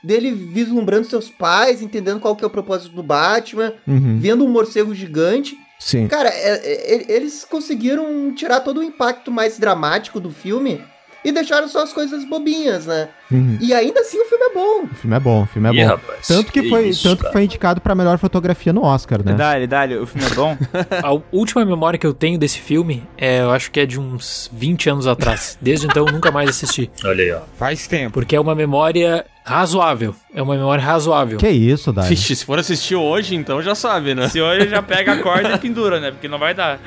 dele vislumbrando seus pais, entendendo qual que é o propósito do Batman, Uhum. vendo um morcego gigante. Sim. Cara, é- é- eles conseguiram tirar todo o impacto mais dramático do filme e deixaram só as coisas bobinhas, né? Uhum. E ainda assim o filme é bom. O filme é bom, o filme é bom. rapaz, tanto que, que foi, isso, tanto que foi indicado pra melhor fotografia no Oscar, né? Dale, dale, o filme é bom? A última memória que eu tenho desse filme, é, eu acho que é de uns 20 anos atrás. Desde então eu nunca mais assisti. Olha aí, ó. Faz tempo. Porque é uma memória razoável. É uma memória razoável. Que isso, Dai? Vixe, se for assistir hoje, então já sabe, né? Se hoje já pega a corda e pendura, né? Porque não vai dar.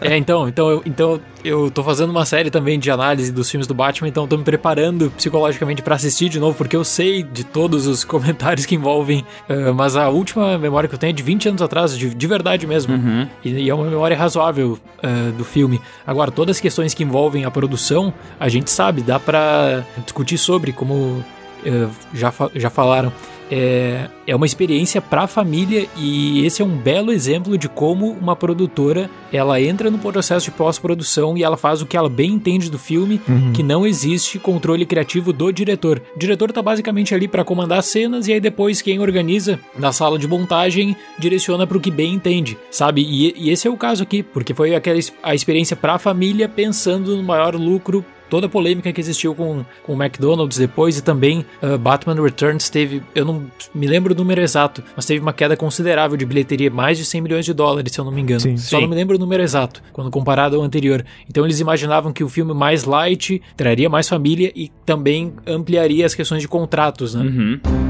É, então, então, eu, então eu tô fazendo uma série também de análise dos filmes do Batman, então eu tô me preparando psicologicamente pra assistir de novo, porque eu sei de todos os comentários que envolvem, eh, mas a última memória que eu tenho é de 20 anos atrás, de, de verdade mesmo. Uhum. E, e é uma memória razoável eh, do filme. Agora, todas as questões que envolvem a produção, a gente sabe, dá pra discutir sobre, como eh, já, fa- já falaram. É, é uma experiência pra família e esse é um belo exemplo de como uma produtora ela entra no processo de pós-produção e ela faz o que ela bem entende do filme, Uhum. que não existe controle criativo do diretor. O diretor tá basicamente ali pra comandar as cenas e aí depois quem organiza na sala de montagem direciona pro que bem entende, sabe? E, e esse é o caso aqui, porque foi aquela a experiência pra família pensando no maior lucro toda a polêmica que existiu com, com o McDonald's depois e também uh, Batman Returns teve, eu não me lembro o número exato, mas teve uma queda considerável de bilheteria, mais de 100 milhões de dólares, se eu não me engano. Sim. Só Sim. não me lembro o número exato, quando comparado ao anterior. Então eles imaginavam que o filme mais light traria mais família e também ampliaria as questões de contratos, né? Uhum.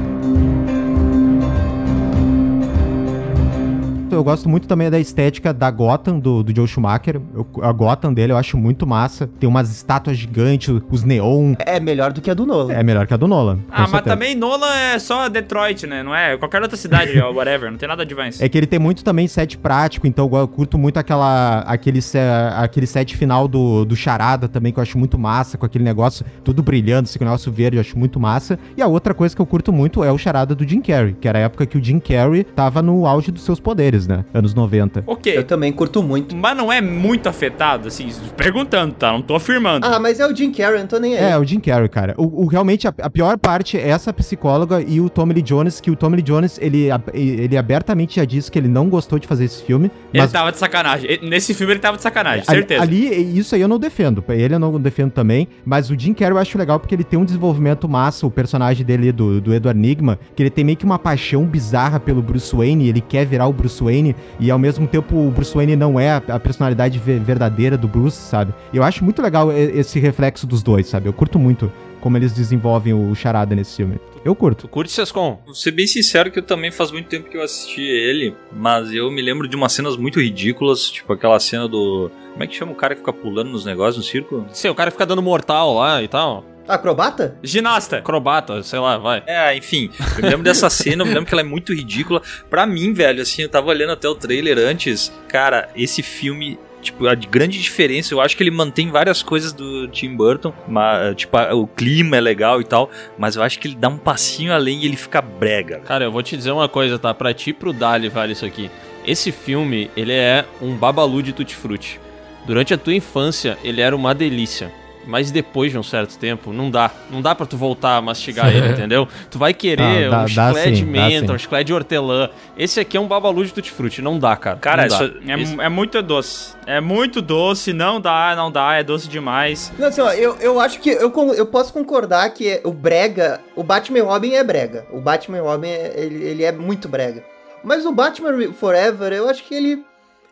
Eu eu gosto muito também da estética da Gotham, do, do Joe Schumacher. Eu- a Gotham dele eu acho muito massa. Tem umas estátuas gigantes, os neon. É melhor do que a do Nolan. É melhor que a do Nolan. Ah, mas certeza. também Nolan é só Detroit, né? Não é qualquer outra cidade, ou whatever. Não tem nada de Vance. É que ele tem muito também set prático, então eu curto muito aquela, aquele, aquele set final do, do Charada também, que eu acho muito massa, com aquele negócio tudo brilhando, esse negócio verde, eu acho muito massa. E a outra coisa que eu curto muito é o Charada do Jim Carrey, que era a época que o Jim Carrey tava no auge dos seus poderes, né? Anos 90. Ok. Eu também curto muito. Mas não é muito afetado, assim, perguntando, tá? Não tô afirmando. Ah, mas é o Jim Carrey, não tô nem aí. É, o Jim Carrey, cara. O, o- realmente, a, a pior parte é essa psicóloga e o Tommy Lee Jones, que o Tommy Lee Jones, ele, ele abertamente já disse que ele não gostou de fazer esse filme. Ele Mas tava de sacanagem. Ele- Nesse filme ele tava de sacanagem, Ali- certeza. Ali, isso aí eu não defendo. Ele eu não defendo também. Mas o Jim Carrey eu acho legal porque ele tem um desenvolvimento massa, o personagem dele, do, do Edward Nigma, que ele tem meio que uma paixão bizarra pelo Bruce Wayne, ele quer virar o Bruce Wayne, e ao mesmo tempo o Bruce Wayne não é a, a personalidade ve- verdadeira do Bruce, sabe? Eu acho muito legal esse reflexo dos dois, sabe? Eu curto muito como eles desenvolvem o Charada nesse filme. Eu curto. Tu curte Sescom? Vou ser bem sincero que eu também faz muito tempo que eu assisti ele, mas eu me lembro de umas cenas muito ridículas, tipo aquela cena do. Como é que chama o cara que fica pulando nos negócios no circo? Sei, o cara fica dando mortal lá e tal. Acrobata? Ginasta. Acrobata, sei lá, vai. É, enfim, eu me lembro dessa cena, eu me lembro que ela é muito ridícula. Pra mim, velho, assim, eu tava olhando até o trailer antes, cara, esse filme. Tipo, a grande diferença, eu acho que ele mantém várias coisas do Tim Burton, mas, tipo, a- o clima é legal e tal, mas eu acho que ele dá um passinho além e ele fica brega. Cara, eu vou te dizer uma coisa, tá? Pra ti e pro Dali vale isso aqui. Esse filme, ele é um babalu de tutti-frutti. Durante a tua infância, ele era uma delícia. Mas depois de um certo tempo, não dá. Não dá pra tu voltar a mastigar ele, entendeu? Tu vai querer Ah, dá- um dá chiclete de sim, menta, um chiclete de hortelã. Esse aqui é um babalu de tutti-frutti. Não dá, cara. Cara, dá. É, é muito doce. É muito doce, não dá, não dá, é doce demais. Não, assim, ó, eu, eu acho que eu, eu posso concordar que é- o brega, o Batman Robin é brega. O Batman Robin, é- ele, ele é muito brega. Mas o Batman Re- Forever, eu acho que ele,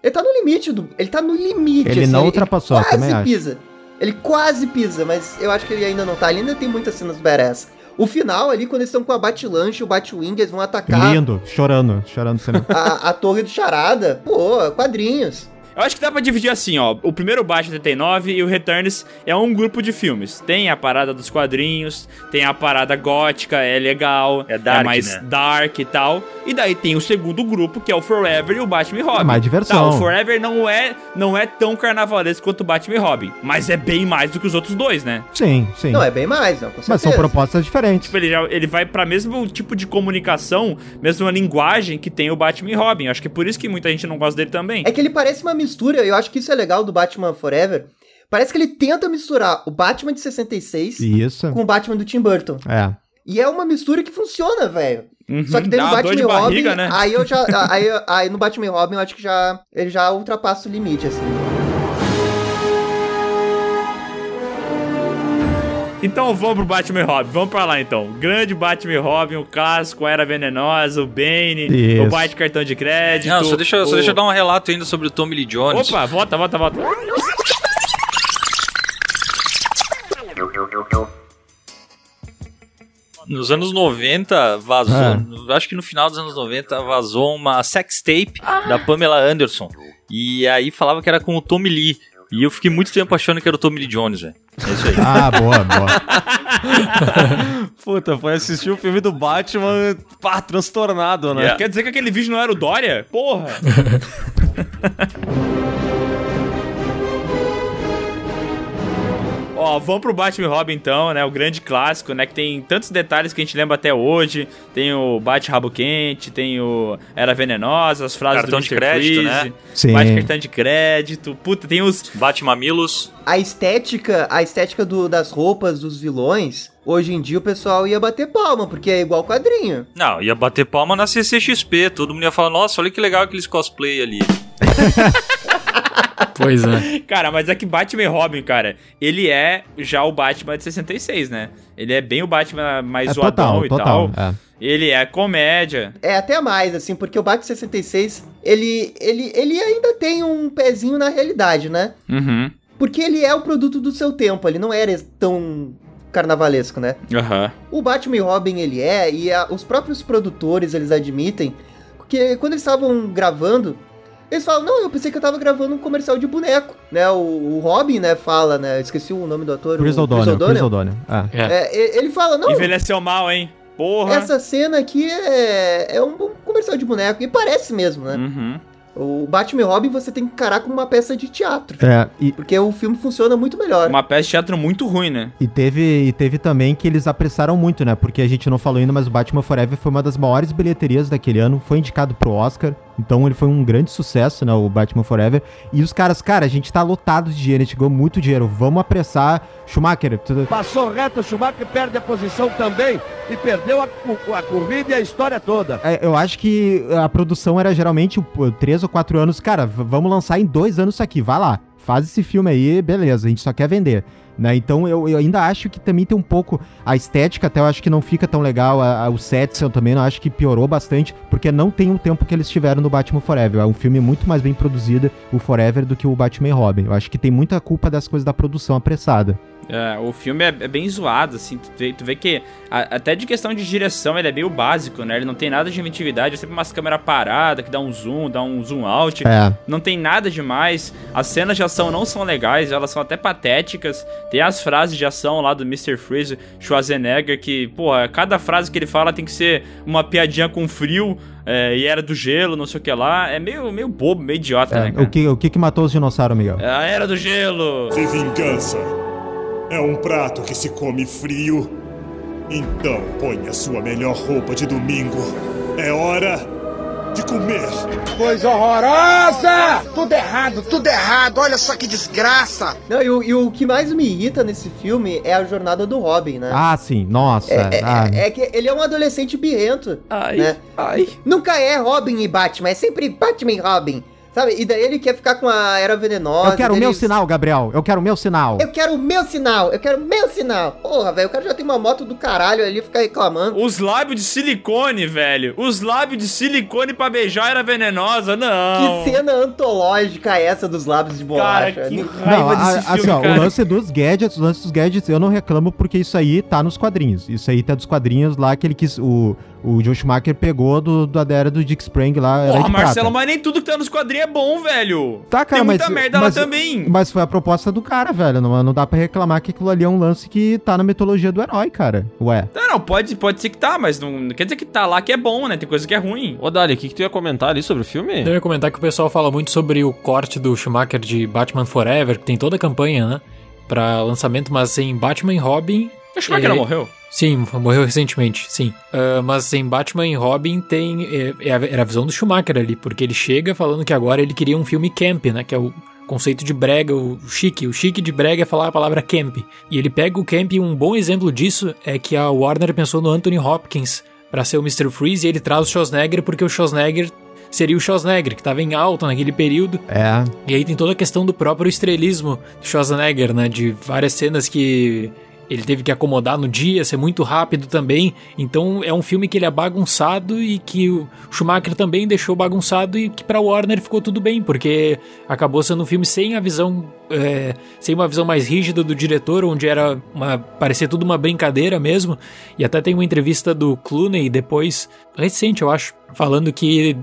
ele tá no limite do, ele tá no limite. Ele não ultrapassou, ele também quase acho. Ele quase pisa, mas eu acho que ele ainda não tá. Ele ainda tem muitas cenas badass. O final ali, quando eles estão com a Batlanche e o Batwing, eles vão atacar Lindo, chorando, chorando a, a torre do Charada. Pô, quadrinhos. Eu acho que dá pra dividir assim, ó. O primeiro Batman 89 e o Returns é um grupo de filmes. Tem a parada dos quadrinhos, tem a parada gótica, é legal, É dark, mais né? dark e tal. E daí tem o segundo grupo, que é o Forever e o Batman e Robin. É mais diversão. Tá, o Forever não é, não é tão carnavalesco quanto o Batman e Robin, mas é bem mais do que os outros dois, né? Sim, sim. Não, é bem mais, não, com Mas são certeza. propostas diferentes. Tipo, ele, já- ele vai pra mesmo tipo de comunicação, mesma linguagem que tem o Batman e Robin. Acho que é por isso que muita gente não gosta dele também. É que ele parece uma mistura, eu acho que isso é legal do Batman Forever. Parece que ele tenta misturar o Batman de 66 Isso. com o Batman do Tim Burton. É. E é uma mistura que funciona, velho. Uhum, Só que daí dá no uma dor Batman de Robin, barriga, né? aí eu já. aí, aí no Batman Robin eu acho que já. Ele já ultrapassa o limite, assim. Então vamos pro Batman e Robin, vamos pra lá então. Grande Batman e Robin, o clássico, a Era Venenosa, o Bane, Isso. o Bite Cartão de Crédito. Não, só deixa, só o- deixa eu dar um relato ainda sobre o Tommy Lee Jones. Opa, volta, volta, volta. Nos anos 90, vazou. Ah. Acho que no final dos anos 90 vazou uma sex tape da Pamela Anderson. E aí falava que era com o Tommy Lee. E eu fiquei muito tempo achando que era o Tommy Lee Jones, velho. É isso aí. Ah, boa, boa. Puta, foi assistir o filme do Batman, pá, transtornado, né? Yeah. Quer dizer que aquele vídeo não era o Dória? Porra! Ó, vamos pro Batman e Robin então, né? O grande clássico, né? Que tem tantos detalhes que a gente lembra até hoje. Tem o Bate Rabo Quente, tem o Era Venenosa, as frases Cartão do de Mr. crédito, Freeze, né? Sim. Bate Cartão de Crédito. Puta, tem os... Bate Mamilos. A estética, a estética do- das roupas dos vilões, hoje em dia o pessoal ia bater palma, porque é igual quadrinho. Não, ia bater palma na CCXP. Todo mundo ia falar, nossa, olha que legal aqueles cosplay ali. Pois é. Cara, mas é que Batman e Robin, cara, ele é já o Batman de 66, né? Ele é bem o Batman mais É zoadão total, e total. tal. É. Ele é comédia. É até mais, assim, porque o Batman 66, ele, ele, ele ainda tem um pezinho na realidade, né? Uhum. Porque ele é o produto do seu tempo, ele não era tão carnavalesco, né? Aham. O Batman e Robin ele é, e a- os próprios produtores eles admitem Porque quando eles estavam gravando, eles falam, não, eu pensei que eu tava gravando um comercial de boneco, né? O, o Robin, né, fala, né? Esqueci o nome do ator. Chris o, O'Donnell. Chris O'Donnell. Ah. É, e- ele fala, não, Envelheceu mal, hein? Porra. essa cena aqui é, é um comercial de boneco. E parece mesmo, né? Uhum. O Batman e Robin você tem que encarar como uma peça de teatro. É, e, Porque o filme funciona muito melhor. Uma peça de teatro muito ruim, né? E teve, e teve também que eles apressaram muito, né? Porque a gente não falou ainda, mas o Batman Forever foi uma das maiores bilheterias daquele ano. Foi indicado pro Oscar. Então ele foi um grande sucesso, né? O Batman Forever. E os caras, cara, a gente tá lotado de dinheiro, a gente ganhou muito dinheiro. Vamos apressar. Schumacher, Passou reto, Schumacher perde a posição também e perdeu a, a corrida e a história toda. É, eu acho que a produção era geralmente três ou quatro anos. Cara, vamos lançar em dois anos isso aqui, vai lá. Faz esse filme aí, beleza, a gente só quer vender. Né? Então eu, eu ainda acho que também tem um pouco a estética, até eu acho que não fica tão legal. A, a- o set eu também não acho que piorou bastante, porque não tem o tempo que eles tiveram no Batman Forever. É um filme muito mais bem produzido, o Forever, do que o Batman e Robin. Eu acho que tem muita culpa das coisas da produção apressada. É, o filme é, é bem zoado, assim, tu vê, tu vê que a- até de questão de direção ele é meio básico, né? Ele não tem nada de inventividade, é sempre umas câmeras paradas que dá um zoom, dá um zoom out. É. Não tem nada demais. As cenas de ação não são legais, elas são até patéticas. Tem as frases de ação lá do Mr. Freeze, Schwarzenegger, que, porra, cada frase que ele fala tem que ser uma piadinha com frio. é, e era do gelo, não sei o que lá. É meio, meio bobo, meio idiota, né, É, cara? o, que, o que que matou os dinossauros, Miguel? É a era do gelo. Se vingança é um prato que se come frio, então ponha sua melhor roupa de domingo. É hora de comer. Coisa horrorosa! Tudo errado, tudo errado. Olha só que desgraça. Não, e o, e o que mais me irrita nesse filme é a jornada do Robin, né? Ah, sim, nossa. É, é- ah, é que ele é um adolescente birrento. Ai, né? ai. Nunca é Robin e Batman, é sempre Batman e Robin. Sabe? E daí ele quer ficar com a Era Venenosa. eu quero o meu ele- sinal, Gabriel. Eu quero o meu sinal. Eu quero o meu sinal, eu quero o meu sinal. Porra, velho, o cara já tem uma moto do caralho ali, fica reclamando. Os lábios de silicone, velho. Os lábios de silicone pra beijar era venenosa, não. Que cena antológica é essa dos lábios de bolacha? Cara, que raiva Não, desse a- filme, assim, ó, o lance dos gadgets, o lance dos gadgets, eu não reclamo porque isso aí tá nos quadrinhos. Isso aí tá dos quadrinhos lá que ele quis. O, o Joe Schumacher pegou do, da era do Dick Sprang lá. era Porra, de Marcelo, prata. mas nem tudo que tá nos quadrinhos é bom, velho. Tá, cara, Tem mas, muita merda mas, lá também. Mas foi a proposta do cara, velho. Não, não dá pra reclamar que aquilo ali é um lance que tá na mitologia do herói, cara. Ué. Não, não, pode, pode ser que tá, mas não, não quer dizer que tá lá que é bom, né? Tem coisa que é ruim. Ô, Dali, o que, que tu ia comentar ali sobre o filme? Eu ia comentar que o pessoal fala muito sobre o corte do Schumacher de Batman Forever, que tem toda a campanha, né? Pra lançamento, mas em Batman e Robin. O Schumacher é- não morreu? Sim, morreu recentemente, sim. Ah, mas em Batman e Robin tem. é- é era a visão do Schumacher ali, porque ele chega falando que agora ele queria um filme camp, né? Que é o conceito de brega, o chique. O chique de brega é falar a palavra camp. E ele pega o camp e um bom exemplo disso é que a Warner pensou no Anthony Hopkins pra ser o Mr. Freeze e ele traz o Schwarzenegger porque o Schwarzenegger seria o Schwarzenegger, que tava em alta naquele período. É. E aí tem toda a questão do próprio estrelismo do Schwarzenegger, né? De várias cenas que ele teve que acomodar no dia, ser muito rápido também. Então é um filme que ele é bagunçado e que o Schumacher também deixou bagunçado e que pra Warner ficou tudo bem, porque acabou sendo um filme sem a visão. é, sem uma visão mais rígida do diretor, onde era uma, parecia tudo uma brincadeira mesmo. E até tem uma entrevista do Clooney depois, recente eu acho, falando que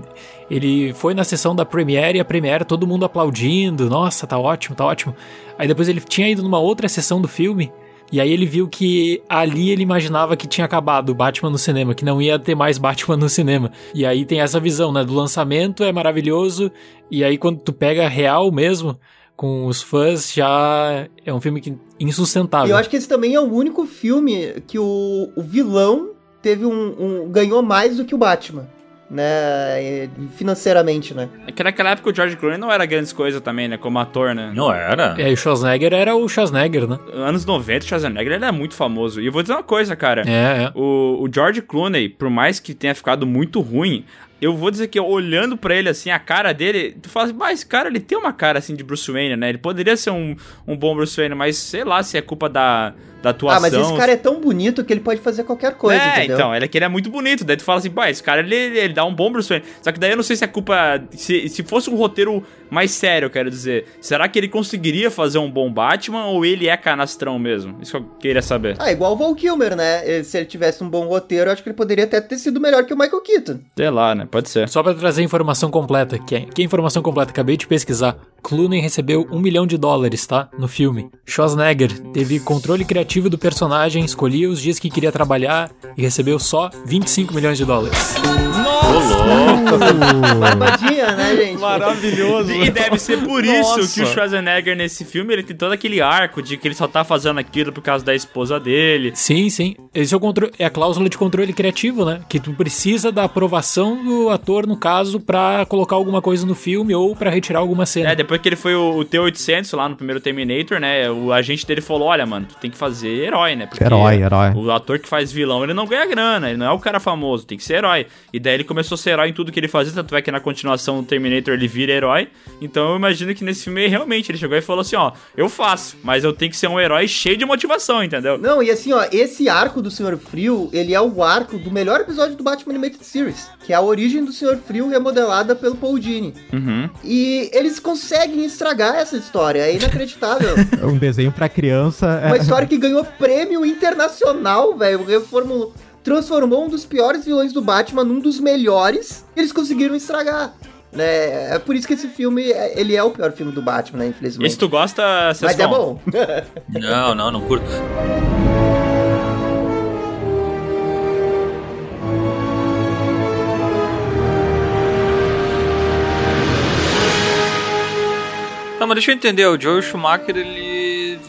ele foi na sessão da Premiere e a Premiere todo mundo aplaudindo, nossa, tá ótimo, tá ótimo. Aí depois ele tinha ido numa outra sessão do filme e aí ele viu que ali ele imaginava que tinha acabado o Batman no cinema, que não ia ter mais Batman no cinema. E aí tem essa visão, né, do lançamento é maravilhoso e aí quando tu pega real mesmo com os fãs já é um filme que insustentável. E eu acho que esse também é o único filme que o, o vilão teve um, um- ganhou mais do que o Batman, né? Financeiramente, né? É que naquela época o George Clooney não era grandes coisas também, né? Como ator, né? Não era? É, e o Schwarzenegger era o Schwarzenegger, né? Anos 90, o Schwarzenegger ele é muito famoso. E eu vou dizer uma coisa, cara. É, é. O, o George Clooney, por mais que tenha ficado muito ruim, eu vou dizer que olhando pra ele assim, a cara dele, tu fala assim, mas esse cara, ele tem uma cara assim de Bruce Wayne, né? Ele poderia ser um, um bom Bruce Wayne, mas sei lá se é culpa da, da atuação. Ah, mas esse cara é tão bonito que ele pode fazer qualquer coisa, é, entendeu? então, ele é que ele é muito bonito. Daí tu fala assim, pô, esse cara ele, ele dá um bom Bruce Wayne. Só que daí eu não sei se a culpa. Se, se fosse um roteiro mais sério, eu quero dizer, será que ele conseguiria fazer um bom Batman ou ele é canastrão mesmo? Isso que eu queria saber. Ah, igual o Val Kilmer, né? Se ele tivesse um bom roteiro, eu acho que ele poderia até ter sido melhor que o Michael Keaton. Sei lá, né? Pode ser. Só pra trazer informação completa, que é, que é informação completa, acabei de pesquisar. Clooney recebeu um milhão de dólares, tá? No filme. Schwarzenegger teve controle criativo do personagem, escolhia os dias que queria trabalhar e recebeu só 25 milhões de dólares. Barbadinha, né, gente? Maravilhoso. E deve ser por isso Nossa. que o Schwarzenegger nesse filme ele tem todo aquele arco de que ele só tá fazendo aquilo por causa da esposa dele. Sim, sim. Esse é, o contro- é a cláusula de controle criativo, né? Que tu precisa da aprovação do ator, no caso, pra colocar alguma coisa no filme ou pra retirar alguma cena. É, depois que ele foi o, o T-800 lá no primeiro Terminator, né? O agente dele falou: Olha, mano, tu tem que fazer herói, né? Porque Herói, herói. O ator que faz vilão, ele não ganha grana, ele não é o cara famoso, tem que ser herói. E daí ele começou a ser herói em tudo que ele fazia, tanto é que na continuação do Terminator ele vira herói. Então eu imagino que nesse filme realmente ele chegou e falou assim: Ó, eu faço, mas eu tenho que ser um herói cheio de motivação, entendeu? Não, e assim, ó, esse arco do Senhor Frio, ele é o arco do melhor episódio do Batman Animated Series, que é a origem do Senhor Frio remodelada pelo Paul Dini. Uhum. E eles conseguem estragar essa história, é inacreditável. Um desenho pra criança. é- Uma história que ganhou prêmio internacional, velho. Reformulou. Transformou um dos piores vilões do Batman num dos melhores. E eles conseguiram estragar. Né? É por isso que esse filme, é- ele é o pior filme do Batman, né? Infelizmente. Esse tu gosta, Mas é bom. Não, não, não curto. Não, mas deixa eu entender, o Joel Schumacher, ele,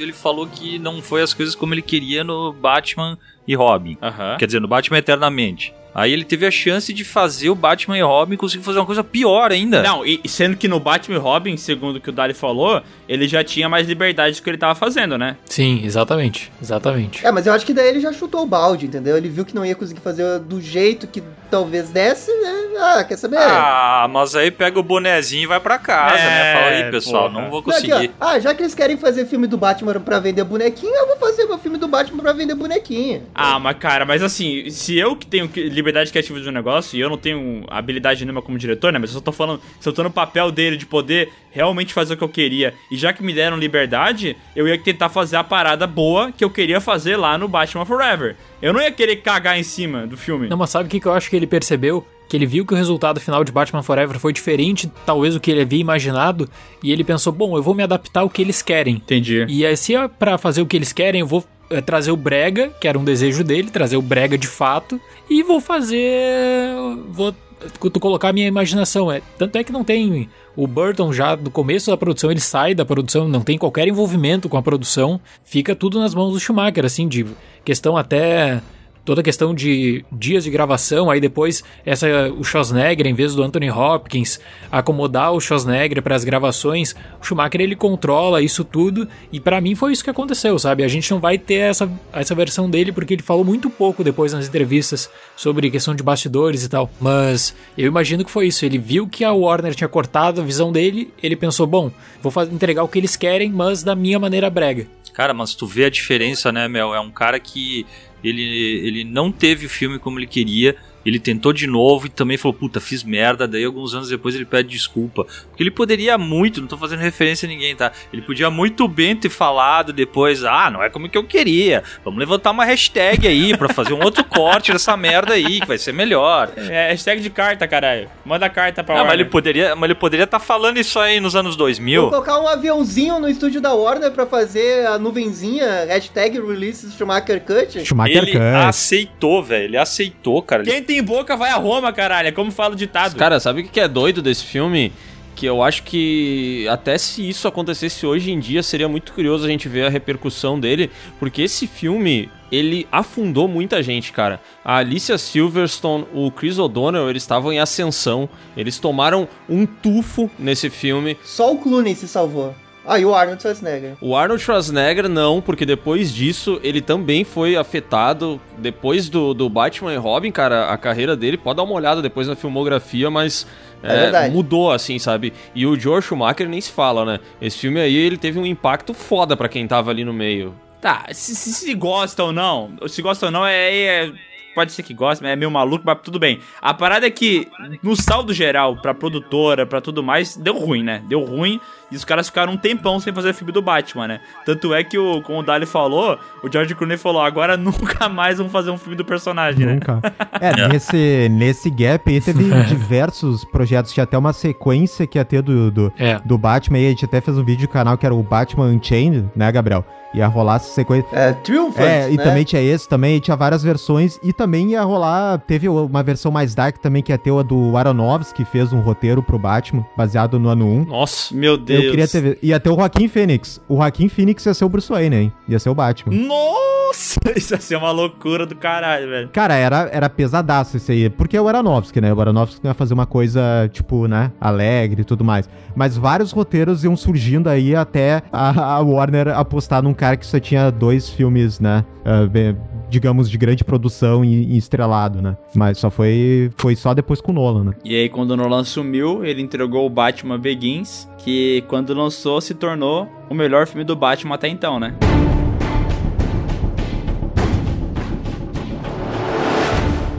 ele falou que não foi as coisas como ele queria no Batman e Robin. Aham. Quer dizer, no Batman Eternamente. Aí ele teve a chance de fazer o Batman e Robin conseguir fazer uma coisa pior ainda. Não, e sendo que no Batman e Robin, segundo o que o Dali falou, ele já tinha mais liberdade do que ele tava fazendo, né? Sim, exatamente. Exatamente. É, mas eu acho que daí ele já chutou o balde, entendeu? Ele viu que não ia conseguir fazer do jeito que talvez desse, né? Ah, quer saber? Ah, mas aí pega o bonezinho e vai pra casa, É, né? Fala aí, pessoal, porra. não vou Não, aqui, conseguir. ó. ah, já que eles querem fazer filme do Batman pra vender bonequinho, eu vou fazer meu filme do Batman pra vender bonequinho. Ah, mas cara, mas assim, se eu que tenho liberdade criativa de um negócio e eu não tenho habilidade nenhuma como diretor, né? Mas eu só tô falando, se eu tô no papel dele de poder realmente fazer o que eu queria, e já que me deram liberdade, eu ia tentar fazer a parada boa que eu queria fazer lá no Batman Forever. Eu não ia querer cagar em cima do filme. Não, mas sabe o que, que eu acho que ele percebeu? Que ele viu que o resultado final de Batman Forever foi diferente, talvez, do que ele havia imaginado, e ele pensou, bom, eu vou me adaptar ao que eles querem. Entendi. E aí, se é pra fazer o que eles querem, eu vou é, trazer o Brega, que era um desejo dele, trazer o Brega de fato, e vou fazer. Vou colocar a minha imaginação. É, tanto é que não tem. O Burton já do começo da produção ele sai da produção, não tem qualquer envolvimento com a produção, fica tudo nas mãos do Schumacher, assim, de questão até toda a questão de dias de gravação, aí depois essa o Schwarzenegger em vez do Anthony Hopkins acomodar o Schwarzenegger para as gravações, o Schumacher ele controla isso tudo e para mim foi isso que aconteceu, sabe? A gente não vai ter essa, essa versão dele porque ele falou muito pouco depois nas entrevistas sobre questão de bastidores e tal, mas eu imagino que foi isso, ele viu que a Warner tinha cortado a visão dele, ele pensou, bom, vou entregar o que eles querem, mas da minha maneira brega. Cara, mas tu vê a diferença, né, Mel? É um cara que ele, ele não teve o filme como ele queria. Ele tentou de novo e também falou, puta, fiz merda. Daí alguns anos depois ele pede desculpa. Porque ele poderia muito, não tô fazendo referência a ninguém, tá? Ele podia muito bem ter falado depois, ah, não é como que eu queria. Vamos levantar uma hashtag aí pra fazer um outro corte dessa merda aí, que vai ser melhor. É hashtag de carta, caralho. Manda carta pra Ah, mas Warner. ele poderia mas ele poderia estar falando isso aí nos anos 2000. Vou colocar um aviãozinho no estúdio da Warner pra fazer a nuvenzinha, hashtag release Schumacher Cut. Schumacher ele Cut. aceitou, velho. Ele aceitou, cara. Quem tem boca vai a Roma, caralho. É como fala o ditado. Cara, sabe o que que é doido desse filme? Que eu acho que até se isso acontecesse hoje em dia, seria muito curioso a gente ver a repercussão dele, porque esse filme, ele afundou muita gente, cara. A Alicia Silverstone, o Chris O'Donnell, eles estavam em ascensão, eles tomaram um tufo nesse filme. Só o Clooney se salvou. Ah, e o Arnold Schwarzenegger. O Arnold Schwarzenegger não, porque depois disso ele também foi afetado. Depois do, do Batman e Robin, cara, a carreira dele, pode dar uma olhada depois na filmografia, mas É é, verdade. mudou assim, sabe? E o George Schumacher nem se fala, né? Esse filme aí ele teve um impacto foda pra quem tava ali no meio. Tá, se, se, se gosta ou não, se gosta ou não, é, é pode ser que goste, mas é meio maluco, mas tudo bem. A parada é que, no saldo geral, pra produtora, pra tudo mais, deu ruim, né? Deu ruim e os caras ficaram um tempão sem fazer filme do Batman, né? Tanto é que, o, como o Dali falou, o George Clooney falou, agora nunca mais vão fazer um filme do personagem, Nunca. né? É, nesse, nesse gap aí teve diversos projetos, tinha até uma sequência que ia ter do, do, É. do Batman, e a gente até fez um vídeo no canal que era o Batman Unchained, né, Gabriel? Ia rolar essa sequência. É, Triumphant, É, e né? também tinha esse, também e tinha várias versões, e também ia rolar, teve uma versão mais dark também, que ia ter a do Aronofsky, que fez um roteiro pro Batman, baseado no ano 1. Nossa. Meu Deus. Eu queria ter, ia ter o Joaquim Phoenix. O Joaquim Phoenix ia ser o Bruce Wayne, hein? Ia ser o Batman. Nossa! Isso ia ser uma loucura do caralho, velho. Cara, era, era pesadaço isso aí. Porque é o Aronofsky, né? O Aronofsky não ia fazer uma coisa, tipo, né? Alegre e tudo mais. Mas vários roteiros iam surgindo aí até a, a Warner apostar num cara que só tinha dois filmes, né? ah, bem- digamos, de grande produção e, e estrelado, né? Mas só foi, foi só depois com o Nolan, né? E aí, quando o Nolan sumiu, ele entregou o Batman Begins, que quando lançou se tornou o melhor filme do Batman até então, né?